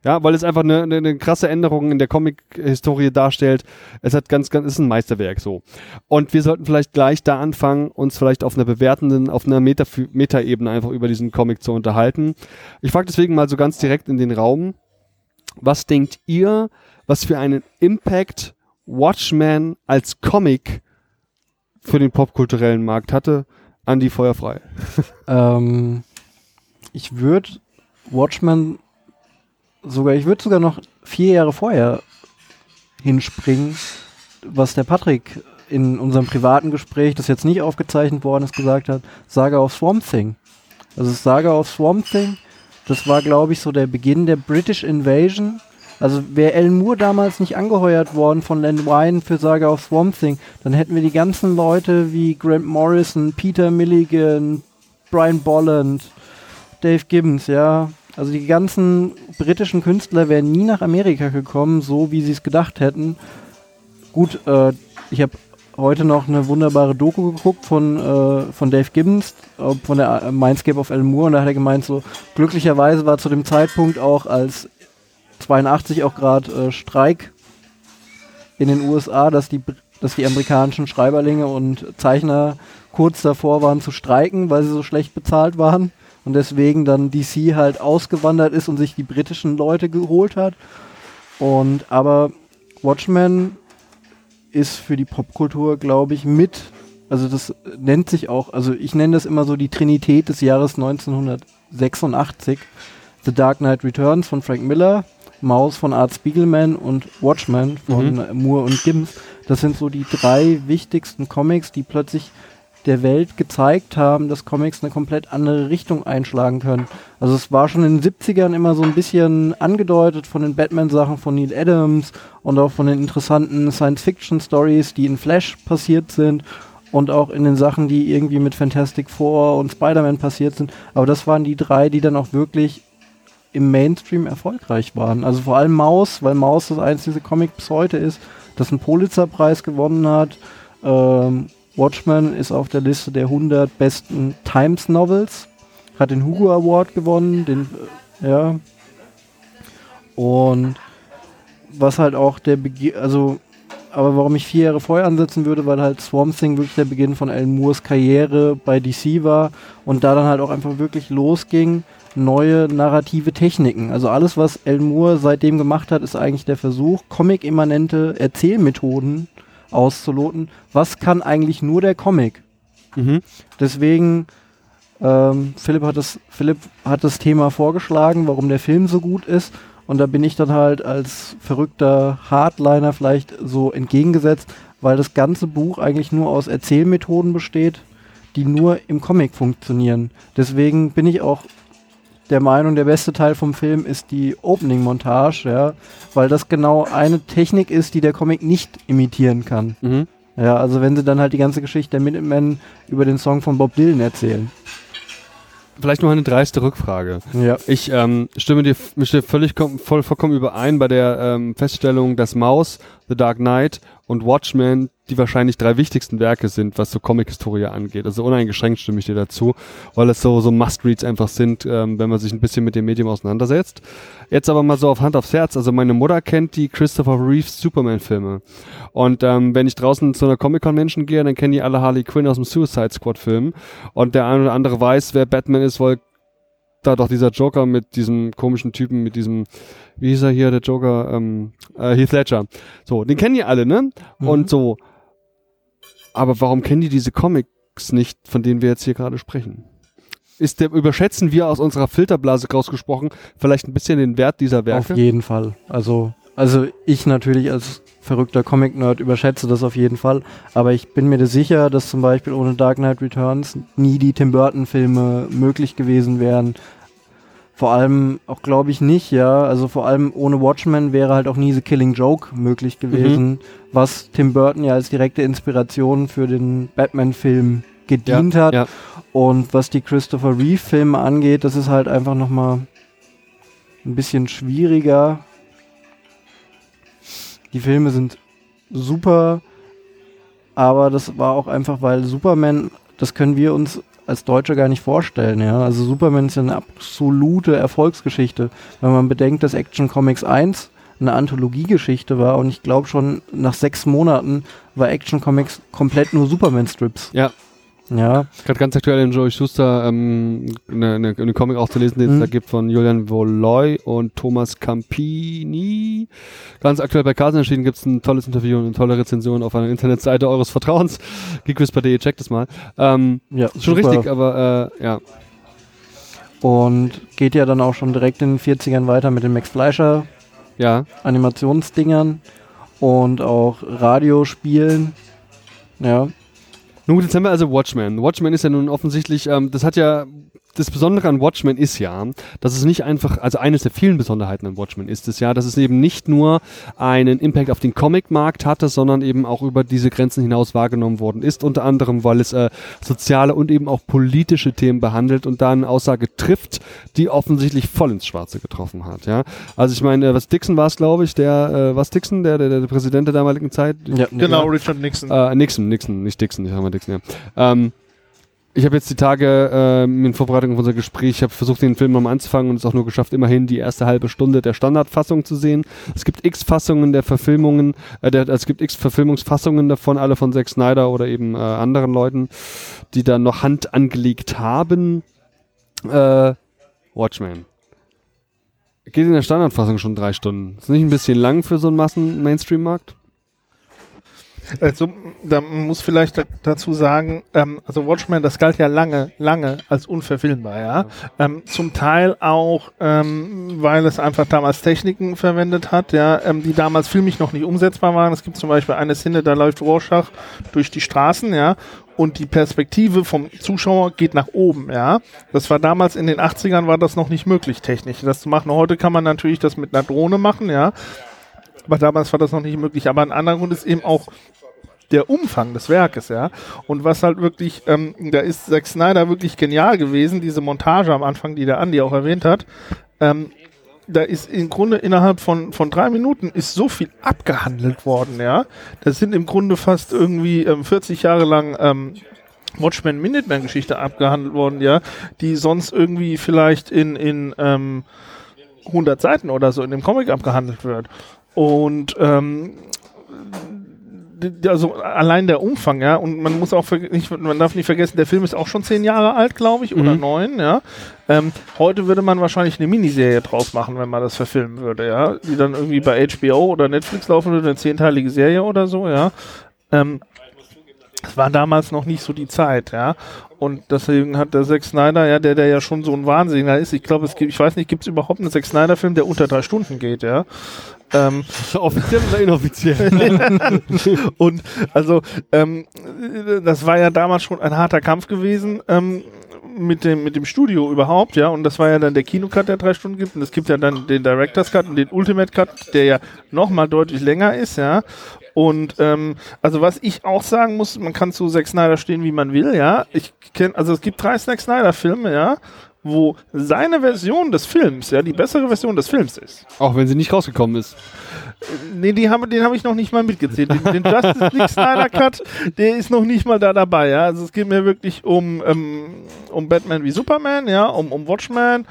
Ja, weil es einfach eine, eine, eine krasse Änderung in der Comic-Historie darstellt. Es hat ganz, ganz, ist ein Meisterwerk so. Und wir sollten vielleicht gleich da anfangen, uns vielleicht auf einer bewertenden, auf einer Meta- Meta-Ebene einfach über diesen Comic zu unterhalten. Ich frage deswegen mal so ganz direkt in den Raum. Was denkt ihr, was für einen Impact Watchmen als Comic für den popkulturellen Markt hatte? Andi feuerfrei. [LAUGHS] Ähm, ich würde Watchmen sogar, ich würde sogar noch vier Jahre vorher hinspringen, was der Patrick in unserem privaten Gespräch, das jetzt nicht aufgezeichnet worden ist, gesagt hat, Saga of Swamp Thing. Also Saga of Swamp Thing, das war, glaube ich, so der Beginn der British Invasion. Also wäre Alan Moore damals nicht angeheuert worden von Len Wein für Saga of Swamp Thing, dann hätten wir die ganzen Leute wie Grant Morrison, Peter Milligan, Brian Bolland, Dave Gibbons, ja. Also die ganzen britischen Künstler wären nie nach Amerika gekommen, so wie sie es gedacht hätten. Gut, äh, ich habe heute noch eine wunderbare Doku geguckt von, äh, von Dave Gibbons, äh, von der äh, Mindscape of Alan Moore, und da hat er gemeint, so glücklicherweise war zu dem Zeitpunkt auch als 82 auch gerade äh, Streik in den USA, dass die, dass die amerikanischen Schreiberlinge und Zeichner kurz davor waren zu streiken, weil sie so schlecht bezahlt waren und deswegen dann DC halt ausgewandert ist und sich die britischen Leute geholt hat. Und aber Watchmen ist für die Popkultur, glaube ich, mit, also das nennt sich auch, also ich nenne das immer so die Trinität des Jahres 1986. The Dark Knight Returns von Frank Miller, Maus von Art Spiegelman und Watchmen von äh, Moore und Gibbons. Das sind so die drei wichtigsten Comics, die plötzlich der Welt gezeigt haben, dass Comics eine komplett andere Richtung einschlagen können. Also es war schon in den 70ern immer so ein bisschen angedeutet von den Batman-Sachen von Neil Adams und auch von den interessanten Science-Fiction-Stories, die in Flash passiert sind und auch in den Sachen, die irgendwie mit Fantastic Four und Spider-Man passiert sind. Aber das waren die drei, die dann auch wirklich im Mainstream erfolgreich waren. Also vor allem Maus, weil Maus das einzige Comic bis heute ist, das einen Pulitzer-Preis gewonnen hat. Ähm, Watchmen ist auf der Liste der 100 besten Times Novels, hat den Hugo Award gewonnen, den, äh, ja. Und was halt auch der Begi also aber warum ich vier Jahre vorher ansetzen würde, weil halt Swamp Thing wirklich der Beginn von Alan Moores Karriere bei DC war und da dann halt auch einfach wirklich losging, neue narrative Techniken. Also alles, was Alan Moore seitdem gemacht hat, ist eigentlich der Versuch, comic-immanente Erzählmethoden auszuloten. Was kann eigentlich nur der Comic? Mhm. Deswegen, ähm, Philipp, hat das, Philipp hat das Thema vorgeschlagen, warum der Film so gut ist. Und da bin ich dann halt als verrückter Hardliner vielleicht so entgegengesetzt, weil das ganze Buch eigentlich nur aus Erzählmethoden besteht, die nur im Comic funktionieren. Deswegen bin ich auch der Meinung, der beste Teil vom Film ist die Opening-Montage, ja, weil das genau eine Technik ist, die der Comic nicht imitieren kann. Mhm. Ja, also wenn sie dann halt die ganze Geschichte der Minutemen über den Song von Bob Dylan erzählen. Vielleicht noch eine dreiste Rückfrage. Ja. Ich ähm, stimme dir, dir völlig voll, vollkommen überein bei der ähm, Feststellung, dass Maus, The Dark Knight und Watchmen die wahrscheinlich drei wichtigsten Werke sind, was so Comic-Historie angeht. Also uneingeschränkt stimme ich dir dazu, weil es so, so Must-Reads einfach sind, ähm, wenn man sich ein bisschen mit dem Medium auseinandersetzt. Jetzt aber mal so auf Hand aufs Herz. Also meine Mutter kennt die Christopher Reeves Superman-Filme. Und ähm, wenn ich draußen zu einer Comic-Convention gehe, dann kennen die alle Harley Quinn aus dem Suicide Squad-Film. Und der eine oder andere weiß, wer Batman ist, weil da doch dieser Joker mit diesem komischen Typen, mit diesem, wie hieß er hier, der Joker, ähm, äh, Heath Ledger. So, den kennen die alle, ne? Mhm. Und so. Aber warum kennen die diese Comics nicht, von denen wir jetzt hier gerade sprechen? Ist der, überschätzen wir aus unserer Filterblase rausgesprochen vielleicht ein bisschen den Wert dieser Werke? Auf jeden Fall. Also, also ich natürlich als verrückter Comic-Nerd überschätze das auf jeden Fall. Aber ich bin mir da sicher, dass zum Beispiel ohne Dark Knight Returns nie die Tim Burton-Filme möglich gewesen wären. Vor allem auch glaube ich nicht, ja. Also vor allem ohne Watchmen wäre halt auch nie The Killing Joke möglich gewesen, was Tim Burton ja als direkte Inspiration für den Batman-Film gedient hat. ja. Und was die Christopher Reeve-Filme angeht, das ist halt einfach nochmal ein bisschen schwieriger. Die Filme sind super, aber das war auch einfach, weil Superman, das können wir uns als Deutsche gar nicht vorstellen, ja. Also Superman ist ja eine absolute Erfolgsgeschichte. Wenn man bedenkt, dass Action Comics 1 eine Anthologiegeschichte war und ich glaube schon nach sechs Monaten war Action Comics komplett nur Superman-Strips. Ja. Ja, Gerade ganz aktuell in Joey Schuster ähm, eine, eine, eine Comic auch zu lesen, den es Mhm. da gibt von Julian Voloy und Thomas Campini. Ganz aktuell bei Carson erschienen gibt es ein tolles Interview und eine tolle Rezension auf einer Internetseite eures Vertrauens. [LAUGHS] Geekwhisper.de, checkt es mal. Ähm, ja, schon super. richtig, aber äh, ja. Und geht ja dann auch schon direkt in den 40ern weiter mit den Max Fleischer Ja, Animationsdingern und auch Radiospielen. Ja, Nun jetzt haben wir also Watchmen. Watchmen ist ja nun offensichtlich, ähm, das hat ja, das Besondere an Watchmen ist ja, dass es nicht einfach, also eines der vielen Besonderheiten an Watchmen ist es ja, dass es eben nicht nur einen Impact auf den Comicmarkt hatte, sondern eben auch über diese Grenzen hinaus wahrgenommen worden ist, unter anderem, weil es äh, soziale und eben auch politische Themen behandelt und da eine Aussage trifft, die offensichtlich voll ins Schwarze getroffen hat, ja. Also ich meine, äh, was Dixon war es, glaube ich, der, äh, was Dixon, der, der, der Präsident der damaligen Zeit? ja Genau, Richard Nixon. Äh, Nixon, Nixon, nicht Dixon, ich sag mal Dixon, ja. Ähm, ich habe jetzt die Tage ähm, in Vorbereitung auf unser Gespräch, ich habe versucht, den Film nochmal anzufangen und es auch nur geschafft, immerhin die erste halbe Stunde der Standardfassung zu sehen. Es gibt x Fassungen der Verfilmungen, äh, der, es gibt x Verfilmungsfassungen davon, alle von Zack Snyder oder eben äh, anderen Leuten, die da noch Hand angelegt haben. Äh, Watchmen. Geht in der Standardfassung schon drei Stunden. Ist nicht ein bisschen lang für so einen Massen-Mainstream-Markt? Also, da muss vielleicht da- dazu sagen, ähm, also Watchmen, das galt ja lange, lange als unverfilmbar, ja. Ähm, zum Teil auch, ähm, weil es einfach damals Techniken verwendet hat, ja, ähm, die damals filmisch noch nicht umsetzbar waren. Es gibt zum Beispiel eine Szene, da läuft Rorschach durch die Straßen, ja, und die Perspektive vom Zuschauer geht nach oben, ja. Das war damals in den 80ern war das noch nicht möglich, technisch das zu machen. Heute kann man natürlich das mit einer Drohne machen, ja. Aber damals war das noch nicht möglich. Aber ein anderer Grund ist eben auch der Umfang des Werkes, ja. Und was halt wirklich, ähm, da ist Zack Snyder wirklich genial gewesen, diese Montage am Anfang, die der Andi auch erwähnt hat. Ähm, da ist im Grunde innerhalb von, von drei Minuten ist so viel abgehandelt worden, ja. Das sind im Grunde fast irgendwie ähm, 40 Jahre lang ähm, Watchmen Minuteman Geschichte abgehandelt worden, ja, die sonst irgendwie vielleicht in, in ähm, 100 Seiten oder so in dem Comic abgehandelt wird. Und ähm, also allein der Umfang, ja, und man muss auch nicht, man darf nicht vergessen, der Film ist auch schon zehn Jahre alt, glaube ich, oder Mhm. neun, ja. Ähm, heute würde man wahrscheinlich eine Miniserie draus machen, wenn man das verfilmen würde, ja, die dann irgendwie bei HBO oder Netflix laufen würde, eine zehnteilige Serie oder so, ja. Ähm, das war damals noch nicht so die Zeit, ja. Und deswegen hat der Zack Snyder, ja, der, der ja schon so ein Wahnsinniger ist, ich glaube, es gibt, ich weiß nicht, gibt es überhaupt einen Zack Snyder-Film, der unter drei Stunden geht, ja. Ähm, [LAUGHS] Offiziell oder inoffiziell? [LAUGHS] und also, ähm, das war ja damals schon ein harter Kampf gewesen. Ähm, mit dem, mit dem Studio überhaupt, ja, und das war ja dann der Kinocut, der drei Stunden gibt, und es gibt ja dann den Director's Cut und den Ultimate Cut, der ja nochmal deutlich länger ist, ja, und ähm, also was ich auch sagen muss, man kann zu Zack Snyder stehen, wie man will, ja, ich kenne, also es gibt drei Zack Snyder Filme, ja, wo seine Version des Films, ja, die bessere Version des Films ist. Auch wenn sie nicht rausgekommen ist. Nee, die haben, den habe ich noch nicht mal mitgezählt. Den, den Justice [LAUGHS] League Snyder Cut, der ist noch nicht mal da dabei, ja. Also es geht mir wirklich um, ähm, um Batman wie Superman, ja, um, um Watchmen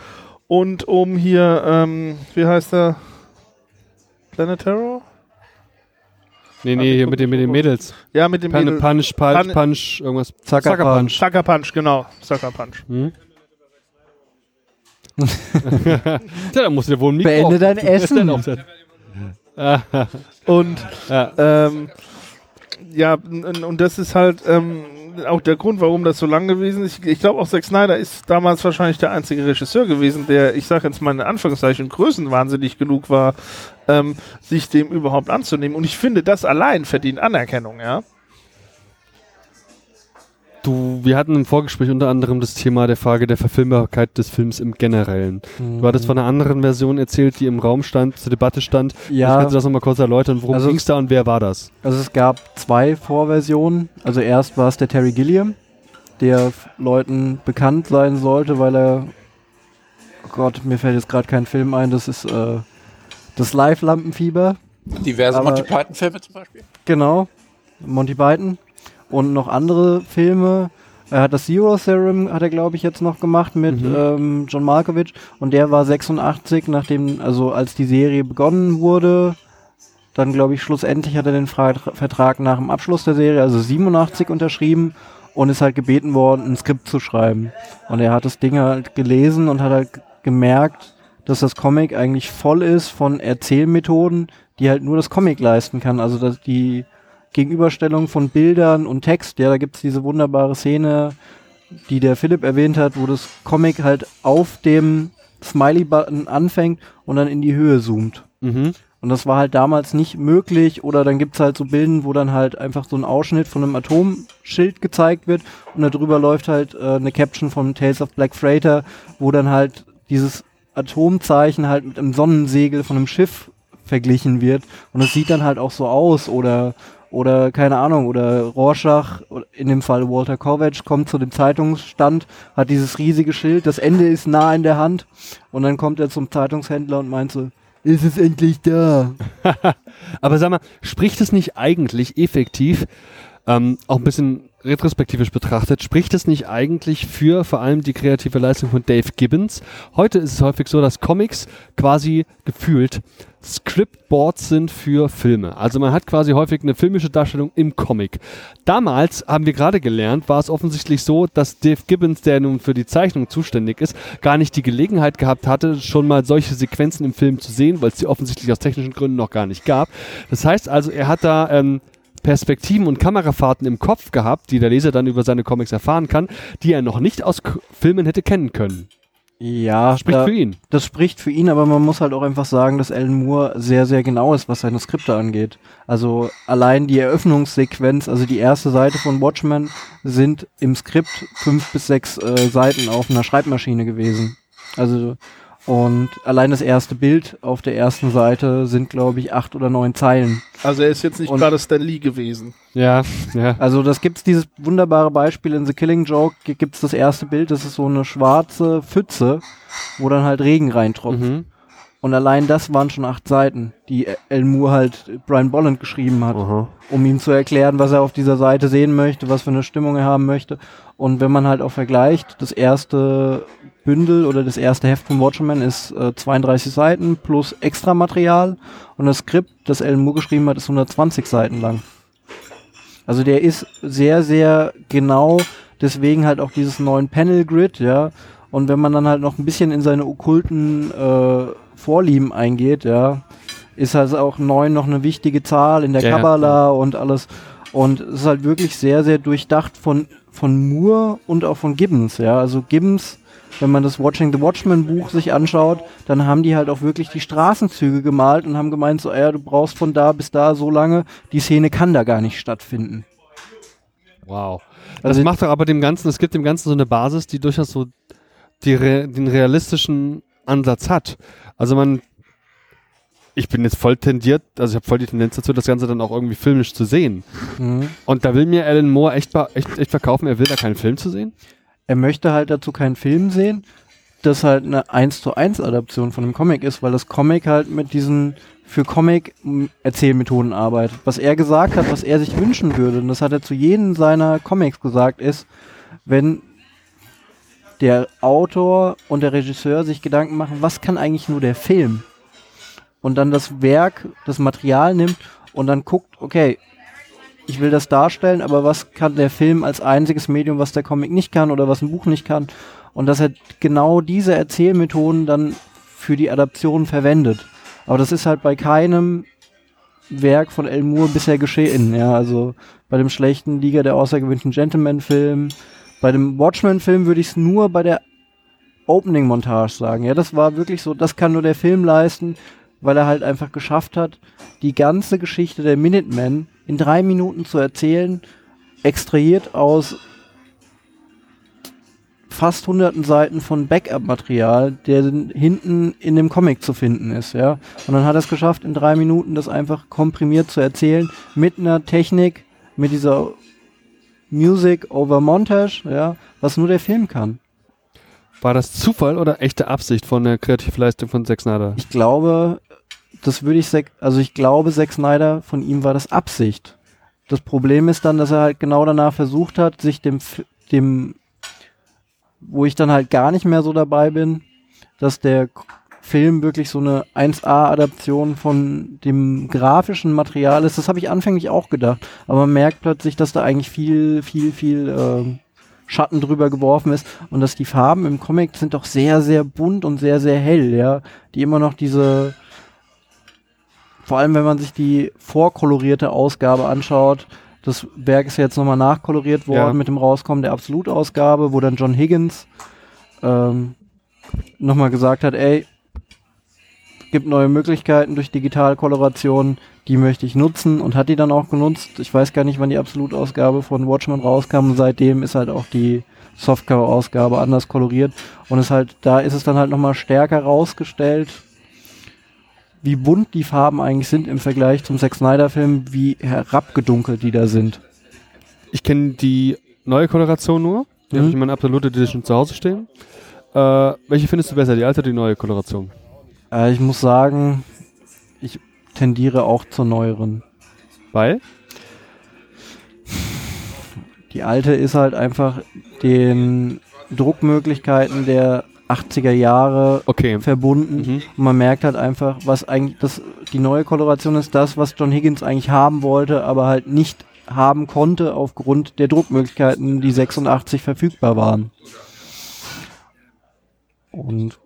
und um hier, ähm, wie heißt der? Planet Terror? Nee, nee, hier mit den, mit den Mädels. Ja, mit dem Pan Mädel- Punch, Punch, Punch, irgendwas. Sucker Punch. Sucker Punch, genau. Sucker Punch. Hm? [LAUGHS] Tja, da musst du dir wohl ein Mikro Beende dein Essen. Und ja. Ähm, ja, und das ist halt ähm, auch der Grund, warum das so lang gewesen ist. Ich, ich glaube auch Zack Snyder ist damals wahrscheinlich der einzige Regisseur gewesen, der, ich sage jetzt mal in Anführungszeichen, größenwahnsinnig genug war, ähm, sich dem überhaupt anzunehmen. Und ich finde, das allein verdient Anerkennung, ja. Du, wir hatten im Vorgespräch unter anderem das Thema der Frage der Verfilmbarkeit des Films im Generellen. Du hattest von einer anderen Version erzählt, die im Raum stand, zur Debatte stand. Ja. Kannst du das nochmal kurz erläutern. Worum Also- ging es da und wer war das? Also es gab zwei Vorversionen. Also erst war es der Terry Gilliam, der Leuten bekannt sein sollte, weil er oh Gott, mir fällt jetzt gerade kein Film ein, das ist äh, das Live-Lampenfieber. Diverse Aber- Monty Python-Filme zum Beispiel. Genau. Monty Python. Und noch andere Filme. Er hat das Zero Serum, hat er glaube ich jetzt noch gemacht mit Mhm. ähm, John Malkovich. Und der war 86, nachdem, also als die Serie begonnen wurde. Dann glaube ich schlussendlich hat er den Vertrag nach dem Abschluss der Serie, also 87 unterschrieben und ist halt gebeten worden, ein Skript zu schreiben. Und er hat das Ding halt gelesen und hat halt gemerkt, dass das Comic eigentlich voll ist von Erzählmethoden, die halt nur das Comic leisten kann. Also dass die Gegenüberstellung von Bildern und Text, ja, da gibt's diese wunderbare Szene, die der Philipp erwähnt hat, wo das Comic halt auf dem Smiley-Button anfängt und dann in die Höhe zoomt. Mhm. Und das war halt damals nicht möglich. Oder dann gibt's halt so Bilden, wo dann halt einfach so ein Ausschnitt von einem Atomschild gezeigt wird und darüber läuft halt äh, eine Caption von Tales of Black Freighter, wo dann halt dieses Atomzeichen halt mit einem Sonnensegel von einem Schiff verglichen wird. Und es sieht dann halt auch so aus. Oder oder keine Ahnung, oder Rorschach, in dem Fall Walter Kovac, kommt zu dem Zeitungsstand, hat dieses riesige Schild, das Ende ist nah in der Hand und dann kommt er zum Zeitungshändler und meint so, ist es endlich da? [LAUGHS] Aber sag mal, spricht es nicht eigentlich effektiv, ähm, auch ein bisschen retrospektivisch betrachtet, spricht es nicht eigentlich für vor allem die kreative Leistung von Dave Gibbons? Heute ist es häufig so, dass Comics quasi gefühlt Scriptboards sind für Filme. Also man hat quasi häufig eine filmische Darstellung im Comic. Damals haben wir gerade gelernt, war es offensichtlich so, dass Dave Gibbons, der nun für die Zeichnung zuständig ist, gar nicht die Gelegenheit gehabt hatte, schon mal solche Sequenzen im Film zu sehen, weil es die offensichtlich aus technischen Gründen noch gar nicht gab. Das heißt also, er hat da ähm, Perspektiven und Kamerafahrten im Kopf gehabt, die der Leser dann über seine Comics erfahren kann, die er noch nicht aus K Filmen hätte kennen können. Ja, Spricht da, für ihn. das spricht für ihn, aber man muss halt auch einfach sagen, dass Alan Moore sehr, sehr genau ist, was seine Skripte angeht. Also allein die Eröffnungssequenz, also die erste Seite von Watchmen, sind im Skript fünf bis sechs äh, Seiten auf einer Schreibmaschine gewesen. Also und allein das erste Bild auf der ersten Seite sind, glaube ich, acht oder neun Zeilen. Also er ist jetzt nicht Und- gerade Stan Lee gewesen. Ja, ja. Also das gibt's dieses wunderbare Beispiel in The Killing Joke, gibt's das erste Bild, das ist so eine schwarze Pfütze, wo dann halt Regen reintropft. Mhm. Und allein das waren schon acht Seiten, die El Moore halt Brian Bolland geschrieben hat, Aha. um ihm zu erklären, was er auf dieser Seite sehen möchte, was für eine Stimmung er haben möchte. Und wenn man halt auch vergleicht, das erste Bündel oder das erste Heft von Watchmen ist äh, 32 Seiten plus Extramaterial und das Skript, das El Moore geschrieben hat, ist 120 Seiten lang. Also der ist sehr, sehr genau, deswegen halt auch dieses neuen Panel-Grid, ja. Und wenn man dann halt noch ein bisschen in seine okkulten äh, Vorlieben eingeht, ja, ist halt auch neun noch eine wichtige Zahl in der Ja, ja. Kabbala und alles. Und es ist halt wirklich sehr, sehr durchdacht von, von Moore und auch von Gibbons, ja. Also Gibbons, wenn man das Watching the Watchmen Buch sich anschaut, dann haben die halt auch wirklich die Straßenzüge gemalt und haben gemeint, so, ja, du brauchst von da bis da so lange, die Szene kann da gar nicht stattfinden. Wow. Das Also- macht doch aber dem Ganzen, es gibt dem Ganzen so eine Basis, die durchaus so die, den realistischen Ansatz hat. Also man, ich bin jetzt voll tendiert, also ich habe voll die Tendenz dazu, das Ganze dann auch irgendwie filmisch zu sehen. Mhm. Und da will mir Alan Moore echt, echt, echt verkaufen, er will da keinen Film zu sehen. Er möchte halt dazu keinen Film sehen, das halt eine 1 zu 1 Adaption von einem Comic ist, weil das Comic halt mit diesen für Comic Erzählmethoden arbeitet. Was er gesagt hat, was er sich wünschen würde, und das hat er zu jedem seiner Comics gesagt, ist, wenn der Autor und der Regisseur sich Gedanken machen, was kann eigentlich nur der Film? Und dann das Werk, das Material nimmt und dann guckt, okay, ich will das darstellen, aber was kann der Film als einziges Medium, was der Comic nicht kann oder was ein Buch nicht kann? Und dass er genau diese Erzählmethoden dann für die Adaption verwendet. Aber das ist halt bei keinem Werk von El Moore bisher geschehen. Ja, also bei dem schlechten Liga der außergewöhnlichen Gentleman-Film, bei dem Watchmen-Film würde ich es nur bei der Opening-Montage sagen. Ja, das war wirklich so, das kann nur der Film leisten, weil er halt einfach geschafft hat, die ganze Geschichte der Minutemen in drei Minuten zu erzählen, extrahiert aus fast hunderten Seiten von Backup-Material, der hinten in dem Comic zu finden ist, ja. Und dann hat er es geschafft, in drei Minuten das einfach komprimiert zu erzählen, mit einer Technik, mit dieser Music over Montage, ja, was nur der Film kann. War das Zufall oder echte Absicht von der Kreativleistung von Zack Snyder? Ich glaube, das würde ich, also ich glaube, Zack Snyder, von ihm war das Absicht. Das Problem ist dann, dass er halt genau danach versucht hat, sich dem, dem, wo ich dann halt gar nicht mehr so dabei bin, dass der Film wirklich so eine 1A-Adaption von dem grafischen Material ist. Das habe ich anfänglich auch gedacht. Aber man merkt plötzlich, dass da eigentlich viel, viel, viel ähm, Schatten drüber geworfen ist und dass die Farben im Comic sind doch sehr, sehr bunt und sehr, sehr hell, ja. Die immer noch diese, vor allem wenn man sich die vorkolorierte Ausgabe anschaut, das Werk ist ja jetzt nochmal nachkoloriert worden Ja. mit dem Rauskommen der Absolutausgabe, wo dann John Higgins ähm, nochmal gesagt hat, ey, gibt neue Möglichkeiten durch Digitalkoloration, die möchte ich nutzen und hat die dann auch genutzt. Ich weiß gar nicht, wann die Absolutausgabe von Watchmen rauskam und seitdem ist halt auch die Softcover-Ausgabe anders koloriert und es halt, da ist es dann halt nochmal stärker rausgestellt, wie bunt die Farben eigentlich sind im Vergleich zum Zack Snyder-Film, wie herabgedunkelt die da sind. Ich kenne die neue Koloration nur. Die Mhm. habe ich in meiner Absolute Edition zu Hause stehen. Äh, welche findest du besser, die alte oder die neue Koloration? Äh, ich muss sagen, ich tendiere auch zur neueren. Weil? Die alte ist halt einfach den Druckmöglichkeiten der 80er Jahre Okay. verbunden. Mhm. Und man merkt halt einfach, was eigentlich das, die neue Koloration ist das, was John Higgins eigentlich haben wollte, aber halt nicht haben konnte aufgrund der Druckmöglichkeiten, die 86 verfügbar waren. Und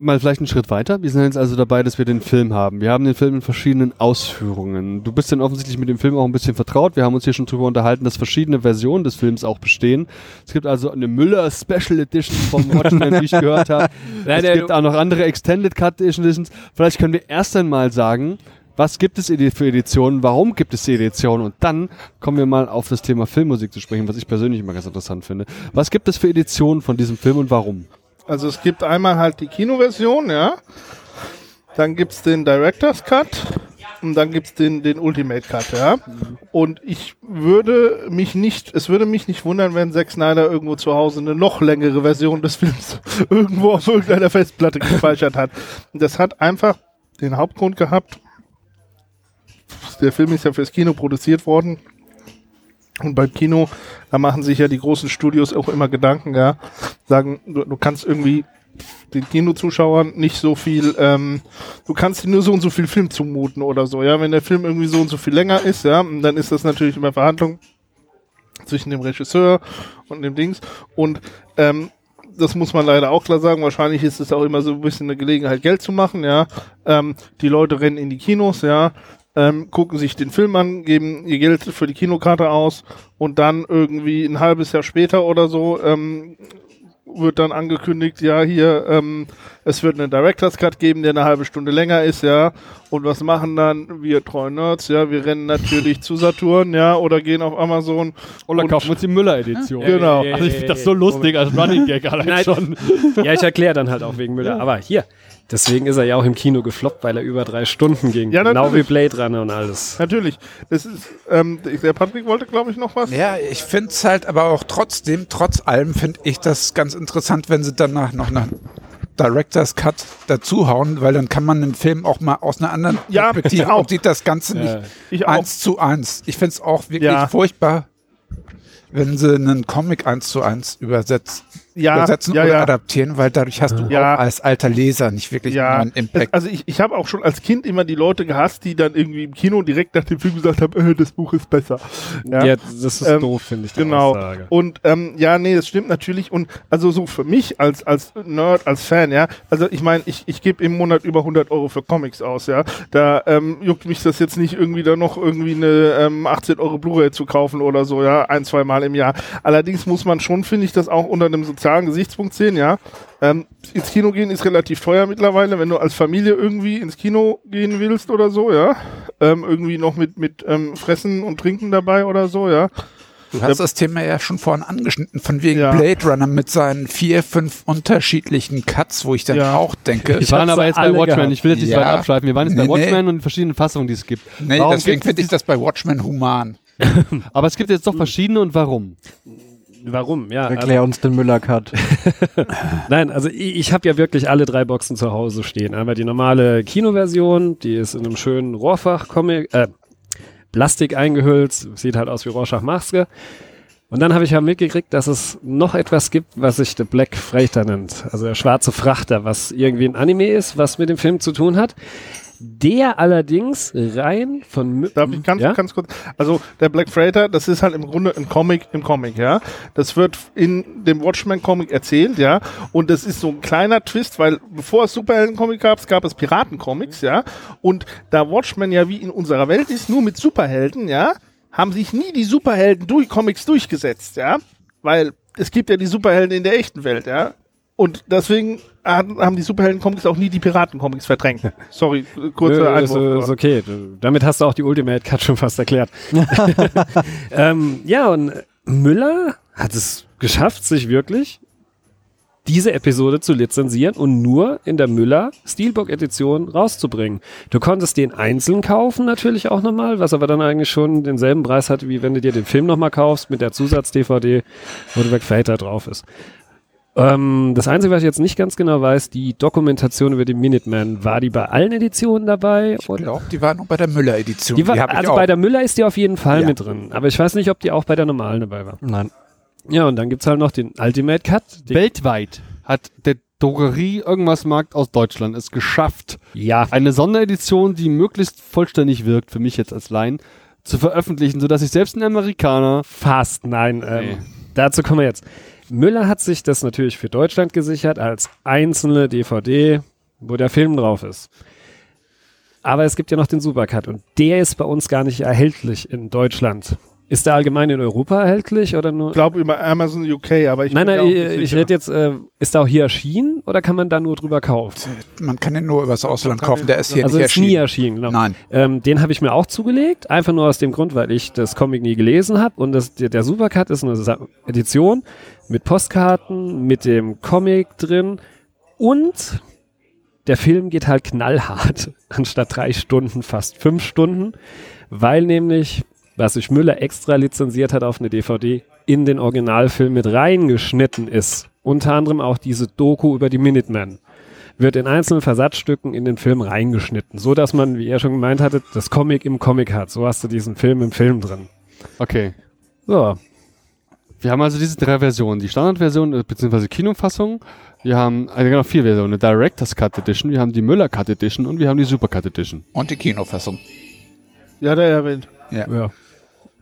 Mal vielleicht einen Schritt weiter. Wir sind jetzt also dabei, dass wir den Film haben. Wir haben den Film in verschiedenen Ausführungen. Du bist dann offensichtlich mit dem Film auch ein bisschen vertraut. Wir haben uns hier schon drüber unterhalten, dass verschiedene Versionen des Films auch bestehen. Es gibt also eine Müller Special Edition vom [LAUGHS] Watchmen, die ich gehört habe. Es gibt auch noch andere Extended Cut Editions. Vielleicht können wir erst einmal sagen, was gibt es für Editionen, warum gibt es die Editionen und dann kommen wir mal auf das Thema Filmmusik zu sprechen, was ich persönlich immer ganz interessant finde. Was gibt es für Editionen von diesem Film und warum? Also es gibt einmal halt die Kinoversion, ja. Dann gibt's den Director's Cut und dann gibt's den, den Ultimate Cut, ja. Und ich würde mich nicht, es würde mich nicht wundern, wenn Zack Snyder irgendwo zu Hause eine noch längere Version des Films [LAUGHS] irgendwo auf irgendeiner Festplatte gespeichert hat. Das hat einfach den Hauptgrund gehabt. Der Film ist ja fürs Kino produziert worden. Und beim Kino, da machen sich ja die großen Studios auch immer Gedanken, ja. Sagen, du, du kannst irgendwie den Kinozuschauern nicht so viel, ähm, du kannst dir nur so und so viel Film zumuten oder so, ja. Wenn der Film irgendwie so und so viel länger ist, ja, dann ist das natürlich immer Verhandlung zwischen dem Regisseur und dem Dings. Und ähm, das muss man leider auch klar sagen. Wahrscheinlich ist es auch immer so ein bisschen eine Gelegenheit, Geld zu machen, ja. Ähm, die Leute rennen in die Kinos, ja, ähm, gucken sich den Film an, geben ihr Geld für die Kinokarte aus und dann irgendwie ein halbes Jahr später oder so ähm, wird dann angekündigt, ja, hier, ähm, es wird einen Director's Cut geben, der eine halbe Stunde länger ist, ja. Und was machen dann wir treuen Nerds? Ja, wir rennen natürlich zu Saturn, ja, oder gehen auf Amazon. Oder Und- kaufen wir uns die Müller-Edition. Genau. Also ich finde das so lustig als Running Gag allein Nein. schon. Ja, ich erkläre dann halt auch wegen Müller. Aber hier, deswegen ist er ja auch im Kino gefloppt, weil er über drei Stunden ging. Ja, genau wie natürlich. Blade Runner und alles. Natürlich. Das ist, ähm, der Patrick wollte, glaube ich, noch was. Ja, ich finde es halt aber auch trotzdem, trotz allem finde ich das ganz interessant, wenn sie danach noch einen Director's Cut dazuhauen, weil dann kann man den Film auch mal aus einer anderen Ja, Perspektive auch. und sieht das Ganze nicht Ja. Ich auch. eins zu eins. Ich finde es auch wirklich Ja. furchtbar, wenn sie einen Comic eins zu eins übersetzt, Ja, übersetzen ja, oder ja. adaptieren, weil dadurch hast du Ja. auch als alter Leser nicht wirklich Ja, einen Impact. also ich, ich habe auch schon als Kind immer die Leute gehasst, die dann irgendwie im Kino direkt nach dem Film gesagt haben, äh, das Buch ist besser. Ja, das ist Ähm, doof, finde ich. die Genau. Aussage. Und ähm, ja, nee, das stimmt natürlich. Und also so für mich als als Nerd, als Fan, ja, also ich meine, ich, ich gebe im Monat über 100 Euro für Comics aus, ja. Da ähm, juckt mich das jetzt nicht irgendwie da noch irgendwie eine ähm, 18 Euro Blu-ray zu kaufen oder so, ja, ein, zwei Mal im Jahr. Allerdings muss man schon, finde ich, das auch unter einem sozialen Gesichtspunkt sehen, ja. Ähm, ins Kino gehen ist relativ teuer mittlerweile, wenn du als Familie irgendwie ins Kino gehen willst oder so, ja. Ähm, irgendwie noch mit, mit ähm, Fressen und Trinken dabei oder so, ja. Du hast das Thema ja schon vorhin angeschnitten, von wegen Ja. Blade Runner mit seinen vier, fünf unterschiedlichen Cuts, wo ich dann Ja. auch denke, Wir waren aber jetzt bei Watchmen. gehabt. Ich will jetzt nicht Ja. weiter abschweifen. Wir waren jetzt bei Nee, nee. Watchmen und den verschiedenen Fassungen, die es gibt. nee, Warum deswegen finde ich das bei Watchmen human. [LAUGHS] Aber es gibt jetzt doch verschiedene und warum? Warum? Ja, also, Erklär uns den Müller-Cut. [LAUGHS] nein, also ich, ich habe ja wirklich alle drei Boxen zu Hause stehen. Einmal die normale Kinoversion, die ist in einem schönen Rohrfach-Comic, äh, Plastik eingehüllt, sieht halt aus wie Rorschach-Maske. Und dann habe ich ja mitgekriegt, dass es noch etwas gibt, was sich The Black Freighter nennt. Also der schwarze Frachter, was irgendwie ein Anime ist, was mit dem Film zu tun hat. Der allerdings rein von... Mü- Darf ich ganz, ja? ganz kurz? Also der Black Freighter, das ist halt im Grunde ein Comic im Comic, ja. Das wird in dem Watchmen-Comic erzählt, ja. Und das ist so ein kleiner Twist, weil bevor es Superhelden-Comic gab, gab es Piraten-Comics, ja. Und da Watchmen ja wie in unserer Welt ist, nur mit Superhelden, ja, haben sich nie die Superhelden durch Comics durchgesetzt, ja. Weil es gibt ja die Superhelden in der echten Welt, ja. Und deswegen haben die Superhelden-Comics auch nie die Piraten-Comics verdrängt. Sorry, kurzer Nö, ist, Einwurf. ist okay. Du- Damit hast du auch die Ultimate Cut schon fast erklärt. [LAUGHS] [LAUGHS] ähm, ja, und Müller hat es geschafft, sich wirklich diese Episode zu lizenzieren und nur in der Müller Steelbook Edition rauszubringen. Du konntest den einzeln kaufen natürlich auch nochmal, was aber dann eigentlich schon denselben Preis hat, wie wenn du dir den Film nochmal kaufst mit der Zusatz-DVD, wo der Fater drauf ist. Ähm, das Einzige, was ich jetzt nicht ganz genau weiß, die Dokumentation über den Minuteman, war die bei allen Editionen dabei? Ich glaube, die war nur bei der Müller-Edition. Die war, ich also bei der Müller ist die auf jeden Fall Ja. mit drin. Aber ich weiß nicht, ob die auch bei der normalen dabei war. Nein. Ja, und dann gibt's halt noch den Ultimate Cut. Den, Weltweit hat der Drogerie irgendwas Markt aus Deutschland es geschafft, ja, eine Sonderedition, die möglichst vollständig wirkt, für mich jetzt als Laien, zu veröffentlichen, sodass ich selbst ein Amerikaner fast, nein. Ähm, Nee. Dazu kommen wir jetzt. Müller hat sich das natürlich für Deutschland gesichert als einzelne DVD, wo der Film drauf ist. Aber es gibt ja noch den Supercut und der ist bei uns gar nicht erhältlich in Deutschland. Ist der allgemein in Europa erhältlich oder nur? Ich glaube über Amazon UK, aber ich nein, bin nein, ich, auch nicht ich sicher. rede jetzt, äh, ist der auch hier erschienen oder kann man da nur drüber kaufen? Man kann den nur übers Ausland kaufen, der ist hier also nicht ist nie erschienen. erschienen, genau. Nein. Ähm, den habe ich mir auch zugelegt, einfach nur aus dem Grund, weil ich das Comic nie gelesen habe. Und das, der, der Supercut ist eine Edition mit Postkarten, mit dem Comic drin und der Film geht halt knallhart, [LAUGHS] anstatt drei Stunden fast fünf Stunden, weil nämlich, was sich Müller extra lizenziert hat auf eine DVD, in den Originalfilm mit reingeschnitten ist. Unter anderem auch diese Doku über die Minutemen wird in einzelnen Versatzstücken in den Film reingeschnitten, so dass man, wie er schon gemeint hatte, das Comic im Comic hat. So hast du diesen Film im Film drin. Okay. So. Wir haben also diese drei Versionen. Die Standardversion äh, bzw. Kinofassung. Wir haben also genau vier Versionen. Eine Director's Cut Edition, wir haben die Müller Cut Edition und wir haben die Super Cut Edition. Und die Kinofassung. Ja, der erwähnt. Ja.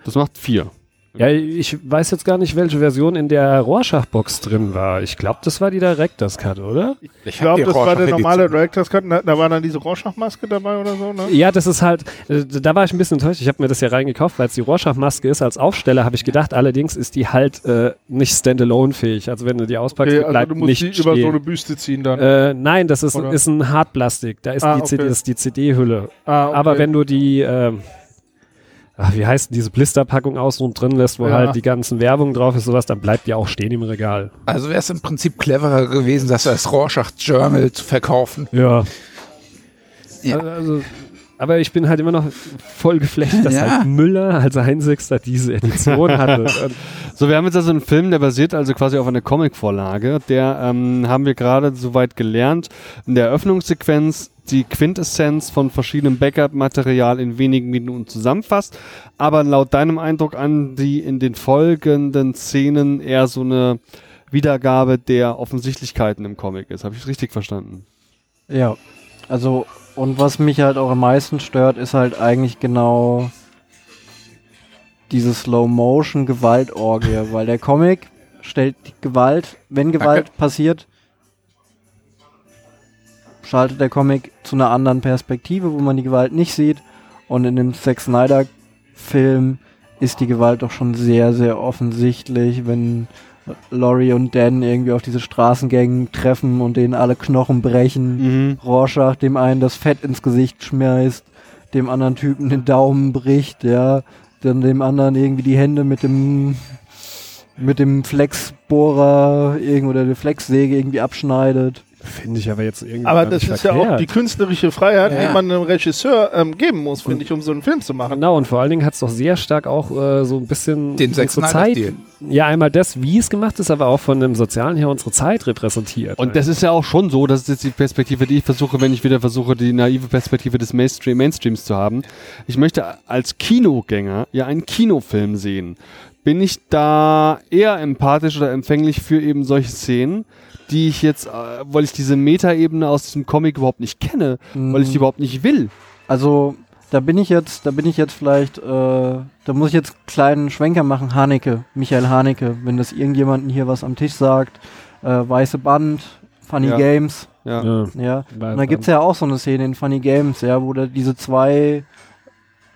Das macht vier. Ja, ich weiß jetzt gar nicht, welche Version in der Rorschach-Box drin war. Ich glaube, das war die Director's Cut, oder? Ich glaube, das war der normale Director's Cut. Da, da war dann diese Rorschach-Maske dabei oder so, ne? Ja, das ist halt, äh, da war ich ein bisschen enttäuscht. Ich habe mir das ja reingekauft, weil es die Rorschach-Maske ist. Als Aufsteller habe ich gedacht, allerdings ist die halt äh, nicht standalone-fähig. Also wenn du die auspackst, Okay, also bleibt du musst nicht die stehen. über so eine Büste ziehen dann. äh, nein, das ist, Oder? ist ein Hartplastik. Da ist, Ah, die, CD, okay. das ist die CD-Hülle. ah, okay. Aber wenn du die, ähm, ach, wie heißt denn diese Blisterpackung außen drin lässt, wo Ja. halt die ganzen Werbung drauf ist, sowas, dann bleibt die auch stehen im Regal. Also wäre es im Prinzip cleverer gewesen, das als Rorschach Journal zu verkaufen. Ja. Ja. Also, also, aber ich bin halt immer noch voll geflecht, dass Ja. halt Müller als einzigster diese Edition [LAUGHS] hatte. So, wir haben jetzt also einen Film, der basiert also quasi auf einer Comicvorlage. Der ähm, haben wir gerade soweit gelernt. In der Eröffnungssequenz die Quintessenz von verschiedenem Backup-Material in wenigen Minuten zusammenfasst, aber laut deinem Eindruck an die in den folgenden Szenen eher so eine Wiedergabe der Offensichtlichkeiten im Comic ist. Habe ich richtig verstanden? Ja, also und was mich halt auch am meisten stört, ist halt eigentlich genau diese Slow-Motion-Gewaltorgie, [LAUGHS] weil der Comic stellt die Gewalt, wenn Gewalt passiert, schaltet der Comic zu einer anderen Perspektive, wo man die Gewalt nicht sieht und in dem Zack Snyder Film ist die Gewalt doch schon sehr, sehr offensichtlich, wenn Laurie und Dan irgendwie auf diese Straßengängen treffen und denen alle Knochen brechen. Mhm. Rorschach dem einen das Fett ins Gesicht schmeißt, dem anderen Typen den Daumen bricht, ja, dann dem anderen irgendwie die Hände mit dem mit dem Flexbohrer irgend oder der Flexsäge irgendwie abschneidet. Finde ich aber jetzt irgendwie. Aber das ist ja auch verkehrt. die künstlerische Freiheit, Ja. die man einem Regisseur ähm, geben muss, finde ich, um so einen Film zu machen. Genau, und vor allen Dingen hat es doch sehr stark auch äh, so ein bisschen Den unsere Zeit. Stil. Ja, einmal das, wie es gemacht ist, aber auch von dem Sozialen her unsere Zeit repräsentiert. Und das ist ja auch schon so, das ist jetzt die Perspektive, die ich versuche, wenn ich wieder versuche, die naive Perspektive des Mainstream Mainstreams zu haben. Ich möchte als Kinogänger ja einen Kinofilm sehen. Bin ich da eher empathisch oder empfänglich für eben solche Szenen, die ich jetzt, äh, weil ich diese Metaebene aus diesem Comic überhaupt nicht kenne, weil ich die überhaupt nicht will. Also, da bin ich jetzt, da bin ich jetzt vielleicht, äh, da muss ich jetzt einen kleinen Schwenker machen. Haneke, Michael Haneke, wenn das irgendjemanden hier was am Tisch sagt, äh, weiße Band, Funny Ja. Games, Ja. ja. ja. Und da gibt's ja auch so eine Szene in Funny Games, ja, wo da diese zwei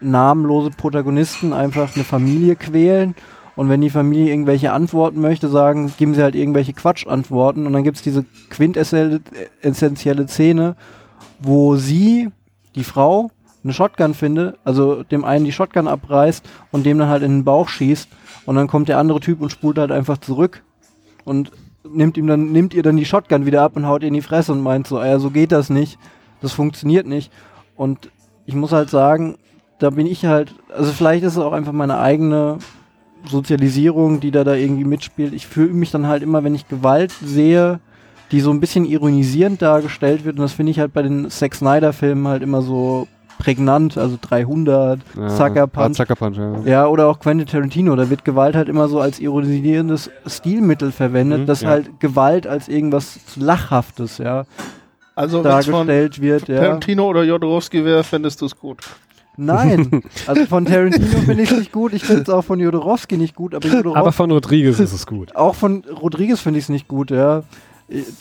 namenlose Protagonisten einfach eine Familie quälen. Und wenn die Familie irgendwelche Antworten möchte, sagen, geben sie halt irgendwelche Quatschantworten. Und dann gibt's diese quintessentielle Szene, wo sie, die Frau, eine Shotgun findet, also dem einen die Shotgun abreißt und dem dann halt in den Bauch schießt. Und dann kommt der andere Typ und spult halt einfach zurück und nimmt ihm dann, nimmt ihr dann die Shotgun wieder ab und haut ihr in die Fresse und meint so, ja, so geht das nicht. Das funktioniert nicht. Und ich muss halt sagen, da bin ich halt, also vielleicht ist es auch einfach meine eigene Sozialisierung, die da da irgendwie mitspielt. Ich fühle mich dann halt immer, wenn ich Gewalt sehe, die so ein bisschen ironisierend dargestellt wird. Und das finde ich halt bei den Zack Snyder Filmen halt immer so prägnant, also 300, Ja. Sucker Ah, Punch. Sucker Punch, ja. Ja, oder auch Quentin Tarantino, da wird Gewalt halt immer so als ironisierendes Stilmittel verwendet, Mhm, dass ja. halt Gewalt als irgendwas Lachhaftes, ja, Also dargestellt wird, ja. Tarantino oder Jodorowsky wäre, fändest du es gut. Nein, [LAUGHS] also von Tarantino finde ich es nicht gut, ich finde es auch von Jodorowsky nicht gut, aber, Jodorowsky, aber von Rodriguez ist es gut. auch von Rodriguez finde ich es nicht gut, ja.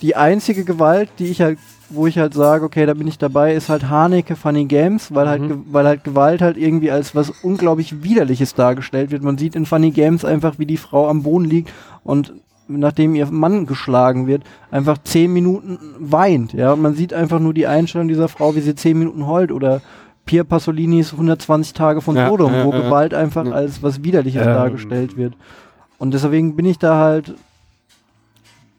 Die einzige Gewalt, die ich halt, wo ich halt sage, okay, da bin ich dabei, ist halt Haneke Funny Games, weil halt, Mhm. Weil halt Gewalt halt irgendwie als was unglaublich Widerliches dargestellt wird. Man sieht in Funny Games einfach, wie die Frau am Boden liegt und nachdem ihr Mann geschlagen wird, einfach zehn Minuten weint, ja. Und man sieht einfach nur die Einstellung dieser Frau, wie sie zehn Minuten heult oder Pier Pasolinis 120 Tage von Sodom, ja, wo ja, Gewalt einfach ja. als was Widerliches Ähm. dargestellt wird. Und deswegen bin ich da halt,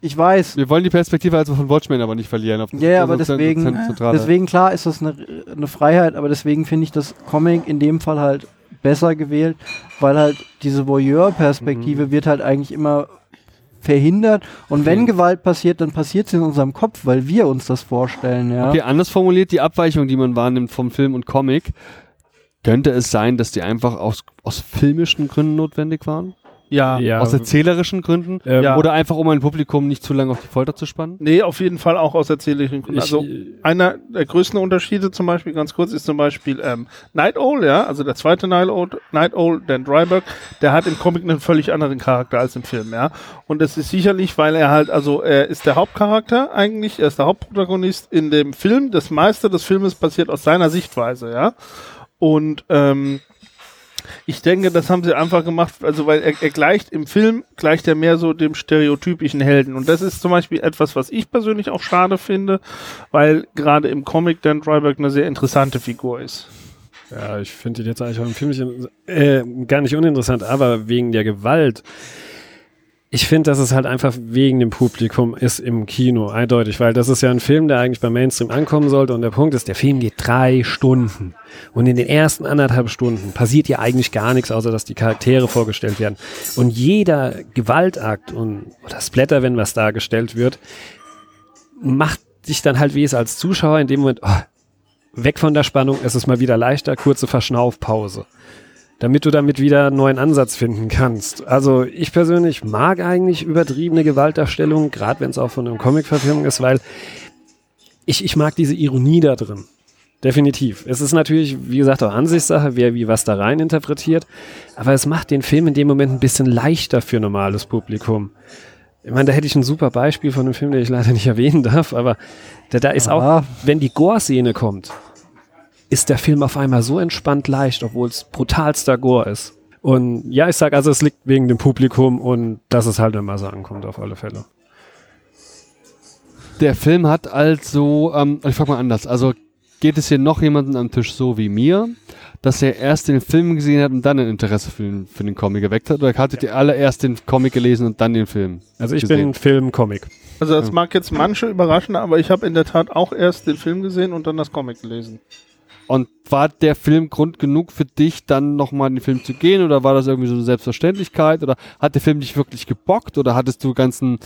ich weiß, Wir wollen die Perspektive also von Watchmen aber nicht verlieren. Auf Ja, ja, aber ist deswegen- zent- zentrale- Deswegen, klar, ist das eine, eine Freiheit, aber deswegen finde ich das Comic in dem Fall halt besser gewählt, weil halt diese Voyeur-Perspektive Mhm. wird halt eigentlich immer verhindert und wenn Gewalt passiert, dann passiert sie in unserem Kopf, weil wir uns das vorstellen, ja. Okay, anders formuliert, die Abweichung, die man wahrnimmt vom Film und Comic, könnte es sein, dass die einfach aus, aus filmischen Gründen notwendig waren? Ja. Ja, Aus erzählerischen Gründen? ähm, Ja. Oder einfach, um ein Publikum nicht zu lange auf die Folter zu spannen? Nee, auf jeden Fall auch aus erzählerischen Gründen. Ich- Also einer der größten Unterschiede zum Beispiel, ganz kurz, ist zum Beispiel ähm, Night Owl, ja, also der zweite Night Owl, Night Owl, Dan Dryberg, der hat im Comic einen völlig anderen Charakter als im Film, ja. Und das ist sicherlich, weil er halt, also er ist der Hauptcharakter eigentlich, er ist der Hauptprotagonist in dem Film. Das meiste des Filmes passiert aus seiner Sichtweise, ja. Und ähm, ich denke, das haben sie einfach gemacht, also weil er, er gleicht im Film, gleicht er mehr so dem stereotypischen Helden. Und das ist zum Beispiel etwas, was ich persönlich auch schade finde, weil gerade im Comic Dan Dryberg eine sehr interessante Figur ist. Ja, ich finde die jetzt eigentlich auch im Film nicht, äh, gar nicht uninteressant, aber wegen der Gewalt. Ich finde, dass es halt einfach wegen dem Publikum ist im Kino, eindeutig, weil das ist ja ein Film, der eigentlich beim Mainstream ankommen sollte und der Punkt ist, der Film geht drei Stunden und in den ersten anderthalb Stunden passiert ja eigentlich gar nichts, außer dass die Charaktere vorgestellt werden und jeder Gewaltakt und oder Splatter, wenn was dargestellt wird, macht dich dann halt wie es als Zuschauer in dem Moment, oh, weg von der Spannung, es ist mal wieder leichter, kurze Verschnaufpause. Damit du damit wieder einen neuen Ansatz finden kannst. Also ich persönlich mag eigentlich übertriebene Gewaltdarstellung, gerade wenn es auch von einer Comic-Verfilmung ist, weil ich, ich mag diese Ironie da drin. Definitiv. Es ist natürlich, wie gesagt, auch Ansichtssache, wer wie was da rein interpretiert. Aber es macht den Film in dem Moment ein bisschen leichter für normales Publikum. Ich meine, da hätte ich ein super Beispiel von einem Film, den ich leider nicht erwähnen darf, aber da, da ist auch, wenn die Gore-Szene kommt, ist der Film auf einmal so entspannt leicht, obwohl es brutalster Gore ist. Und ja, ich sag also, es liegt wegen dem Publikum und dass es halt immer so ankommt, auf alle Fälle. Der Film hat also, ähm, ich frag mal anders, also geht es hier noch jemanden am Tisch so wie mir, dass er erst den Film gesehen hat und dann ein Interesse für den, für den Comic geweckt hat? Oder hattet ihr alle erst den Comic gelesen und dann den Film? Also ich gesehen? bin Film-Comic. Also das mag jetzt manche überraschen, aber ich habe in der Tat auch erst den Film gesehen und dann das Comic gelesen. Und war der Film Grund genug für dich, dann nochmal in den Film zu gehen? Oder war das irgendwie so eine Selbstverständlichkeit? Oder hat der Film dich wirklich gebockt? Oder hattest du ganzen,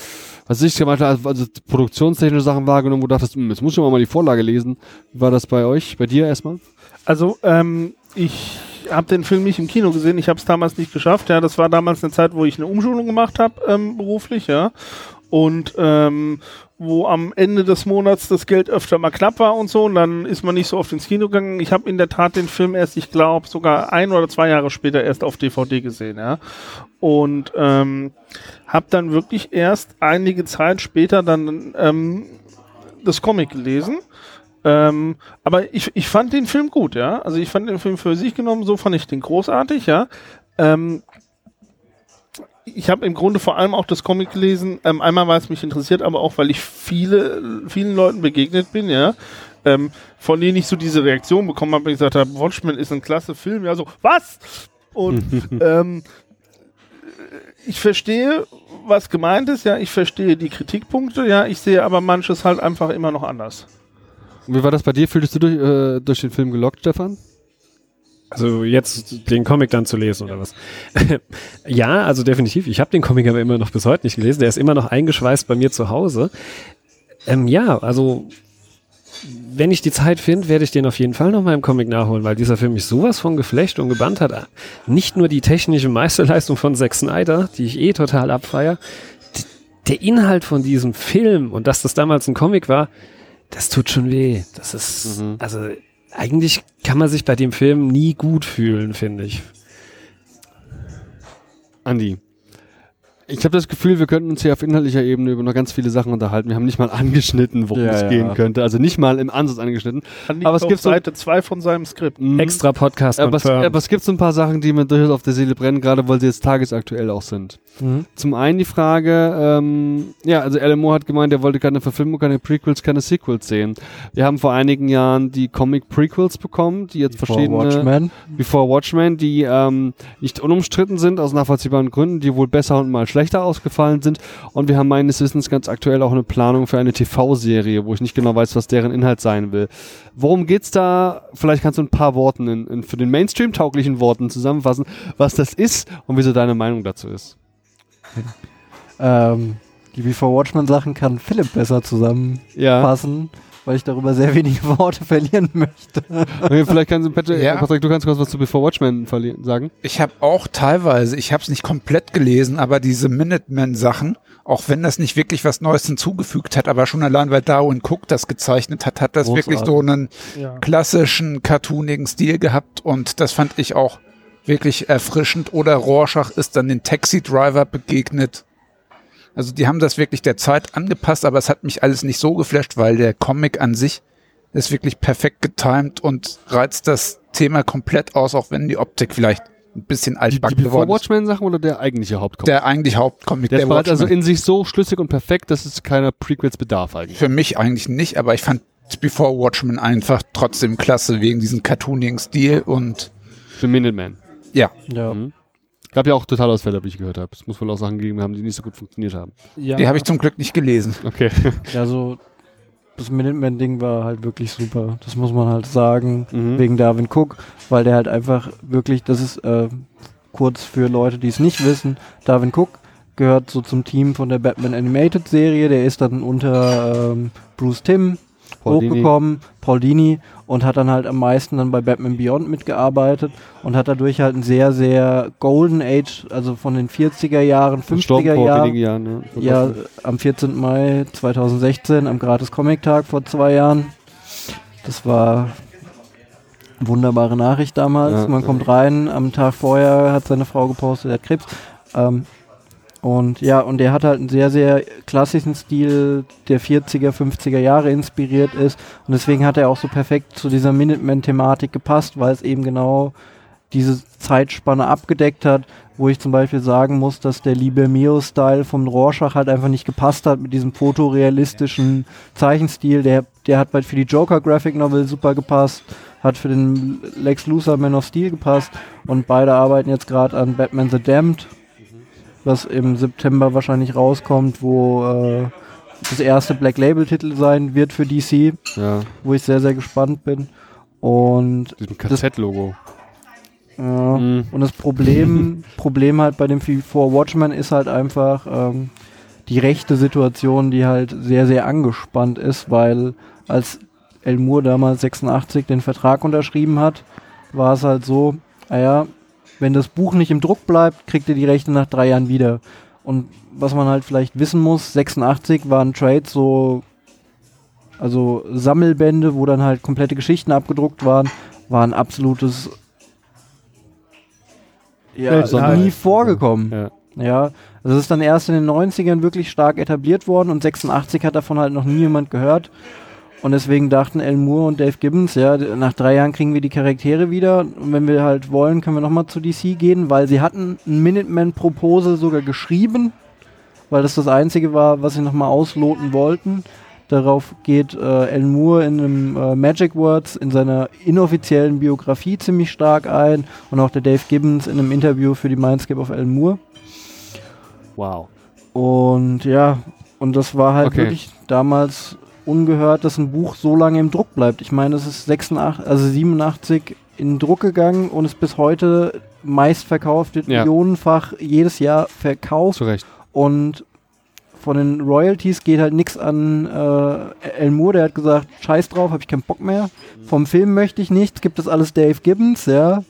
was ich gemacht habe, also produktionstechnische Sachen wahrgenommen, wo du dachtest, hm, jetzt muss ich mal die Vorlage lesen? Wie war das bei euch, bei dir erstmal? Also, ähm, ich habe den Film nicht im Kino gesehen. Ich habe es damals nicht geschafft. Ja, das war damals eine Zeit, wo ich eine Umschulung gemacht habe ähm, beruflich, ja. Und ähm, wo am Ende des Monats das Geld öfter mal knapp war und so. Und dann ist man nicht so oft ins Kino gegangen. Ich habe in der Tat den Film erst, ich glaube, sogar ein oder zwei Jahre später erst auf DVD gesehen, ja. Und ähm, habe dann wirklich erst einige Zeit später dann ähm, das Comic gelesen. Ähm, aber ich, ich fand den Film gut, ja. Also ich fand den Film für sich genommen, so fand ich den großartig, ja. Ähm, ich habe im Grunde vor allem auch das Comic gelesen, ähm, einmal weil es mich interessiert, aber auch weil ich viele, vielen Leuten begegnet bin, ja. Ähm, von denen ich so diese Reaktion bekommen habe, ich gesagt habe, Watchmen ist ein klasse Film, ja, so, was? Und [LAUGHS] ähm, ich verstehe, was gemeint ist, ja, ich verstehe die Kritikpunkte, ja, ich sehe aber manches halt einfach immer noch anders. Wie war das bei dir? Fühltest du durch, äh, durch den Film gelockt, Stefan? Also jetzt den Comic dann zu lesen oder was? [LAUGHS] ja, also definitiv. Ich habe den Comic aber immer noch bis heute nicht gelesen. Der ist immer noch eingeschweißt bei mir zu Hause. Ähm, ja, also wenn ich die Zeit finde, werde ich den auf jeden Fall noch mal im Comic nachholen, weil dieser Film mich sowas von geflecht und gebannt hat. Nicht nur die technische Meisterleistung von Zack Snyder, die ich eh total abfeier, der Inhalt von diesem Film und dass das damals ein Comic war, das tut schon weh. Das ist, also eigentlich kann man sich bei dem Film nie gut fühlen, finde ich. Andi. Ich habe das Gefühl, wir könnten uns hier auf inhaltlicher Ebene über noch ganz viele Sachen unterhalten. Wir haben nicht mal angeschnitten, worum Ja, es ja. gehen könnte. Also nicht mal im Ansatz angeschnitten. An Aber es gibt so- Seite 2 von seinem Skript. Mhm. Extra Podcast Aber es, aber es gibt so ein paar Sachen, die mir durchaus auf der Seele brennen, gerade weil sie jetzt tagesaktuell auch sind. Mhm. Zum einen die Frage, ähm, ja, also Alan Moore hat gemeint, er wollte keine Verfilmung, keine Prequels, keine Sequels sehen. Wir haben vor einigen Jahren die Comic-Prequels bekommen, die jetzt Vor verschiedene... Watchmen. Before Watchmen, die ähm, nicht unumstritten sind, aus nachvollziehbaren Gründen, die wohl besser und mal schlechter ausgefallen sind. Und wir haben meines Wissens ganz aktuell auch eine Planung für eine TV-Serie, wo ich nicht genau weiß, was deren Inhalt sein will. Worum geht's da? Vielleicht kannst du ein paar Worten in, in, für den Mainstream-tauglichen Worten zusammenfassen, was das ist und wieso deine Meinung dazu ist. Ähm, die Before Watchmen Sachen kann Philipp besser zusammenfassen. Ja. Weil ich darüber sehr wenige [LAUGHS] Worte verlieren möchte. Okay, vielleicht kannst du, Patrick, Ja. Patrick, du kannst kurz was zu Before Watchmen sagen. Ich habe auch teilweise, ich habe es nicht komplett gelesen, aber diese Minutemen-Sachen, auch wenn das nicht wirklich was Neues hinzugefügt hat, aber schon allein, weil Darwin Cook das gezeichnet hat, hat das Großartig. wirklich so einen Ja. klassischen, cartoonigen Stil gehabt und das fand ich auch wirklich erfrischend. Oder Rorschach ist dann den Taxi-Driver begegnet. Also die haben das wirklich der Zeit angepasst, aber es hat mich alles nicht so geflasht, weil der Comic an sich ist wirklich perfekt getimed und reizt das Thema komplett aus, auch wenn die Optik vielleicht ein bisschen Die, die altbacken geworden ist. Watchmen Sachen oder der eigentliche Hauptcomic? Der eigentlich Hauptcomic, Der der, ist bereits also in sich so schlüssig und perfekt, dass es keiner Prequels bedarf eigentlich. Für mich eigentlich nicht, aber ich fand Before Watchmen einfach trotzdem klasse wegen diesem cartoonigen Stil und Für Minuteman. ja, Ja. Mhm. Gab ja auch Totalausfälle, wie ich gehört habe. Es muss wohl auch Sachen gegeben haben, die nicht so gut funktioniert haben. Ja. die habe ich zum Glück nicht gelesen. Okay. Also das Minuteman-Ding war halt wirklich super. Das muss man halt sagen. Mhm. Wegen Darwin Cook, weil der halt einfach wirklich, das ist äh, kurz für Leute, die es nicht wissen, Darwin Cook gehört so zum Team von der Batman Animated Serie. Der ist dann unter ähm, Bruce Timm Paul Dini. hochgekommen, Paul Dini und hat dann halt am meisten dann bei Batman Beyond mitgearbeitet und hat dadurch halt ein sehr, sehr Golden Age, also von den 40er Jahren, Verstorben 50er vor Jahren. Jahren. Ne? Ja, am 14. Mai 2016, am Gratis Comic Tag vor zwei Jahren. Das war wunderbare Nachricht damals. Ja, Man kommt rein, am Tag vorher hat seine Frau gepostet, er hat Krebs. Ähm, und ja, und der hat halt einen sehr, sehr klassischen Stil, der 40er, 50er Jahre inspiriert ist. Und deswegen hat er auch so perfekt zu dieser Minuteman-Thematik gepasst, weil es eben genau diese Zeitspanne abgedeckt hat, wo ich zum Beispiel sagen muss, dass der Liebe Mio-Style vom Rorschach halt einfach nicht gepasst hat mit diesem fotorealistischen Zeichenstil. Der, der hat halt für die Joker Graphic Novel super gepasst, hat für den Lex Luthor Man of Steel gepasst und beide arbeiten jetzt gerade an Batman the Damned, was im September wahrscheinlich rauskommt, wo äh, das erste Black Label Titel sein wird für DC, Ja, wo ich sehr, sehr gespannt bin. Und diesem KZ-Logo. ja, Mhm. und das Problem, [LAUGHS] Problem halt bei dem V4 Watchmen ist halt einfach ähm, die rechte Situation, die halt sehr, sehr angespannt ist, weil als El Moore damals 86 den Vertrag unterschrieben hat, war es halt so, naja, wenn das Buch nicht im Druck bleibt, kriegt ihr die Rechte nach drei Jahren wieder. Und was man halt vielleicht wissen muss, 86 waren Trades so, also Sammelbände, wo dann halt komplette Geschichten abgedruckt waren, war ein absolutes ja, Seltenheit. nie vorgekommen. Ja. Ja, also es ist dann erst in den 90ern wirklich stark etabliert worden und 86 hat davon halt noch nie jemand gehört. Und deswegen dachten El Moore und Dave Gibbons, ja, nach drei Jahren kriegen wir die Charaktere wieder. Und wenn wir halt wollen, können wir nochmal zu DC gehen, weil sie hatten ein Minuteman-Proposal sogar geschrieben, weil das das einzige war, was sie nochmal ausloten wollten. Darauf geht äh, El Moore in einem äh, Magic Words in seiner inoffiziellen Biografie ziemlich stark ein und auch der Dave Gibbons in einem Interview für die Mindscape of El Moore. Wow. Und ja, und das war halt Okay. wirklich damals ungehört, dass ein Buch so lange im Druck bleibt. Ich meine, es ist 86, also 87 in Druck gegangen und ist bis heute meistverkauft, wird Ja. millionenfach jedes Jahr verkauft Zu Recht. und von den Royalties geht halt nichts an äh, El Moore, der hat gesagt, scheiß drauf, hab ich keinen Bock mehr. Vom Film möchte ich nichts, gibt das alles Dave Gibbons, ja.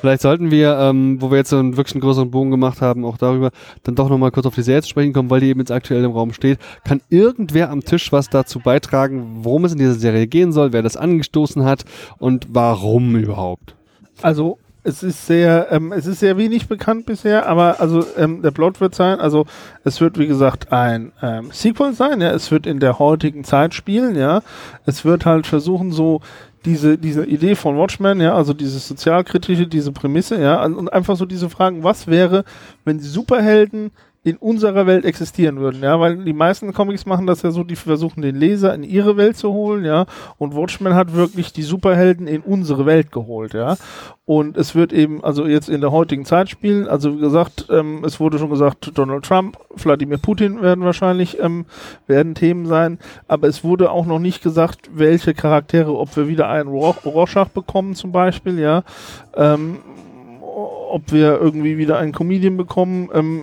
Vielleicht sollten wir, ähm, wo wir jetzt so einen wirklich größeren Bogen gemacht haben, auch darüber, dann doch nochmal kurz auf die Serie zu sprechen kommen, weil die eben jetzt aktuell im Raum steht. Kann irgendwer am Tisch was dazu beitragen, worum es in dieser Serie gehen soll, wer das angestoßen hat und warum überhaupt? Also es ist sehr, ähm, es ist sehr wenig bekannt bisher, aber also ähm, der Plot wird sein, also es wird wie gesagt ein ähm, Sequel sein, ja, es wird in der heutigen Zeit spielen, ja, es wird halt versuchen so diese diese Idee von Watchmen, ja, also dieses sozialkritische, diese Prämisse, ja, und einfach so diese Fragen, was wäre, wenn Superhelden in unserer Welt existieren würden, ja, weil die meisten Comics machen das ja so, die versuchen den Leser in ihre Welt zu holen, ja, und Watchmen hat wirklich die Superhelden in unsere Welt geholt, ja, und es wird eben also jetzt in der heutigen Zeit spielen, also wie gesagt, ähm, es wurde schon gesagt, Donald Trump, Wladimir Putin werden wahrscheinlich ähm, werden Themen sein, aber es wurde auch noch nicht gesagt, welche Charaktere, ob wir wieder einen Ro- Rorschach bekommen zum Beispiel, ja, ähm, ob wir irgendwie wieder einen Comedian bekommen, ähm,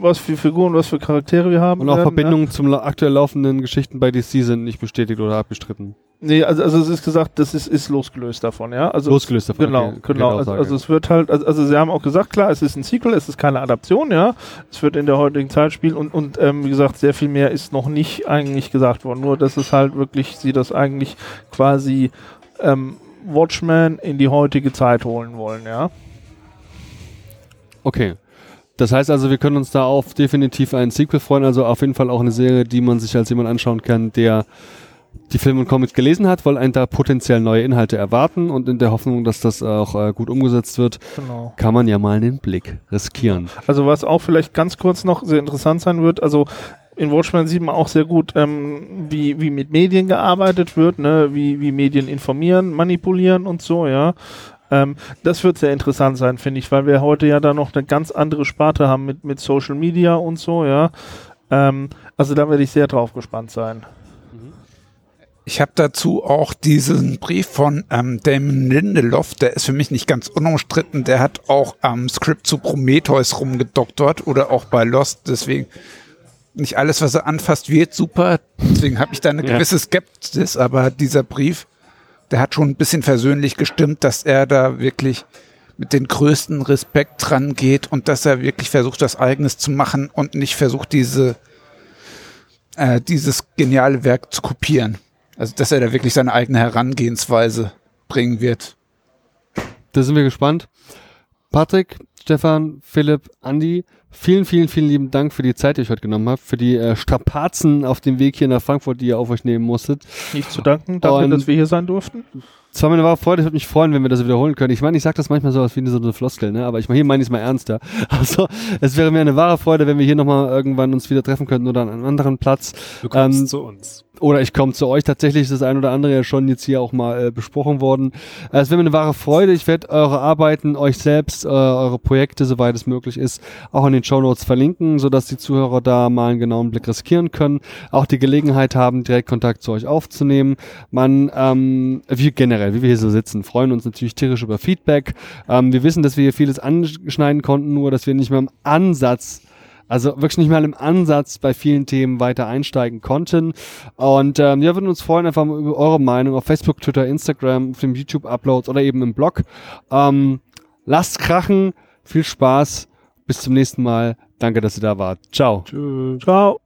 was für Figuren, was für Charaktere wir haben. Und auch werden, Verbindungen zum la- aktuell laufenden Geschichten bei DC sind nicht bestätigt oder abgestritten. Ja. Nee, also, also es ist gesagt, das ist, ist losgelöst davon, ja. Also Losgelöst davon. Genau, okay, genau. Also, also es wird halt, also, also sie haben auch gesagt, klar, es ist ein Sequel, es ist keine Adaption, ja. Es wird in der heutigen Zeit spielen und, und ähm, wie gesagt, sehr viel mehr ist noch nicht eigentlich gesagt worden. Nur, dass es halt wirklich, sie das eigentlich quasi ähm, Watchmen in die heutige Zeit holen wollen, ja. Okay. Das heißt also, wir können uns da auf definitiv einen Sequel freuen, also auf jeden Fall auch eine Serie, die man sich als jemand anschauen kann, der die Filme und Comics gelesen hat, weil einen da potenziell neue Inhalte erwarten und in der Hoffnung, dass das auch äh, gut umgesetzt wird, Genau. kann man ja mal den Blick riskieren. Also was auch vielleicht ganz kurz noch sehr interessant sein wird, also in Watchmen sieht man auch sehr gut, ähm, wie, wie mit Medien gearbeitet wird, ne? wie, wie Medien informieren, manipulieren und so, ja. Ähm, das wird sehr interessant sein, finde ich, weil wir heute ja da noch eine ganz andere Sparte haben mit, mit Social Media und so, ja. Ähm, also da werde ich sehr drauf gespannt sein. Ich habe dazu auch diesen Brief von ähm, Damon Lindelof, der ist für mich nicht ganz unumstritten. Der hat auch am Skript zu Prometheus rumgedoktert oder auch bei Lost. Deswegen nicht alles, was er anfasst, wird super. Deswegen habe ich da eine Ja. gewisse Skepsis. Aber dieser Brief, der hat schon ein bisschen versöhnlich gestimmt, dass er da wirklich mit den größten Respekt dran geht und dass er wirklich versucht, das Eigenes zu machen und nicht versucht, diese äh, dieses geniale Werk zu kopieren. Also, dass er da wirklich seine eigene Herangehensweise bringen wird. Da sind wir gespannt. Patrick, Stefan, Philipp, Andi, vielen, vielen, vielen lieben Dank für die Zeit, die ihr euch heute genommen habt, für die äh, Strapazen auf dem Weg hier nach Frankfurt, die ihr auf euch nehmen musstet. Nicht zu danken, danke, Und- dass wir hier sein durften. Es war mir eine wahre Freude, ich würde mich freuen, wenn wir das wiederholen können. Ich meine, ich sage das manchmal so wie so eine Floskel, ne? aber ich meine, hier meine ich es mal ernster. [LAUGHS] Also, es wäre mir eine wahre Freude, wenn wir hier nochmal irgendwann uns wieder treffen könnten oder an einem anderen Platz. Du kommst Ähm, zu uns. Oder ich komme zu euch. Tatsächlich ist das ein oder andere ja schon jetzt hier auch mal äh, besprochen worden. Äh, es wäre mir eine wahre Freude. Ich werde eure Arbeiten, euch selbst, äh, eure Projekte, soweit es möglich ist, auch in den Show Notes verlinken, sodass die Zuhörer da mal einen genauen Blick riskieren können. Auch die Gelegenheit haben, direkt Kontakt zu euch aufzunehmen. Man, ähm, wie generell, wie wir hier so sitzen, freuen uns natürlich tierisch über Feedback. Ähm, wir wissen, dass wir hier vieles anschneiden konnten, nur dass wir nicht mehr im Ansatz also wirklich nicht mal im Ansatz bei vielen Themen weiter einsteigen konnten. Und ähm, ja, würden uns freuen, einfach mal über eure Meinung auf Facebook, Twitter, Instagram, auf dem YouTube-Uploads oder eben im Blog. Ähm, lasst krachen, viel Spaß, bis zum nächsten Mal. Danke, dass ihr da wart. Ciao. Tschüss. Ciao.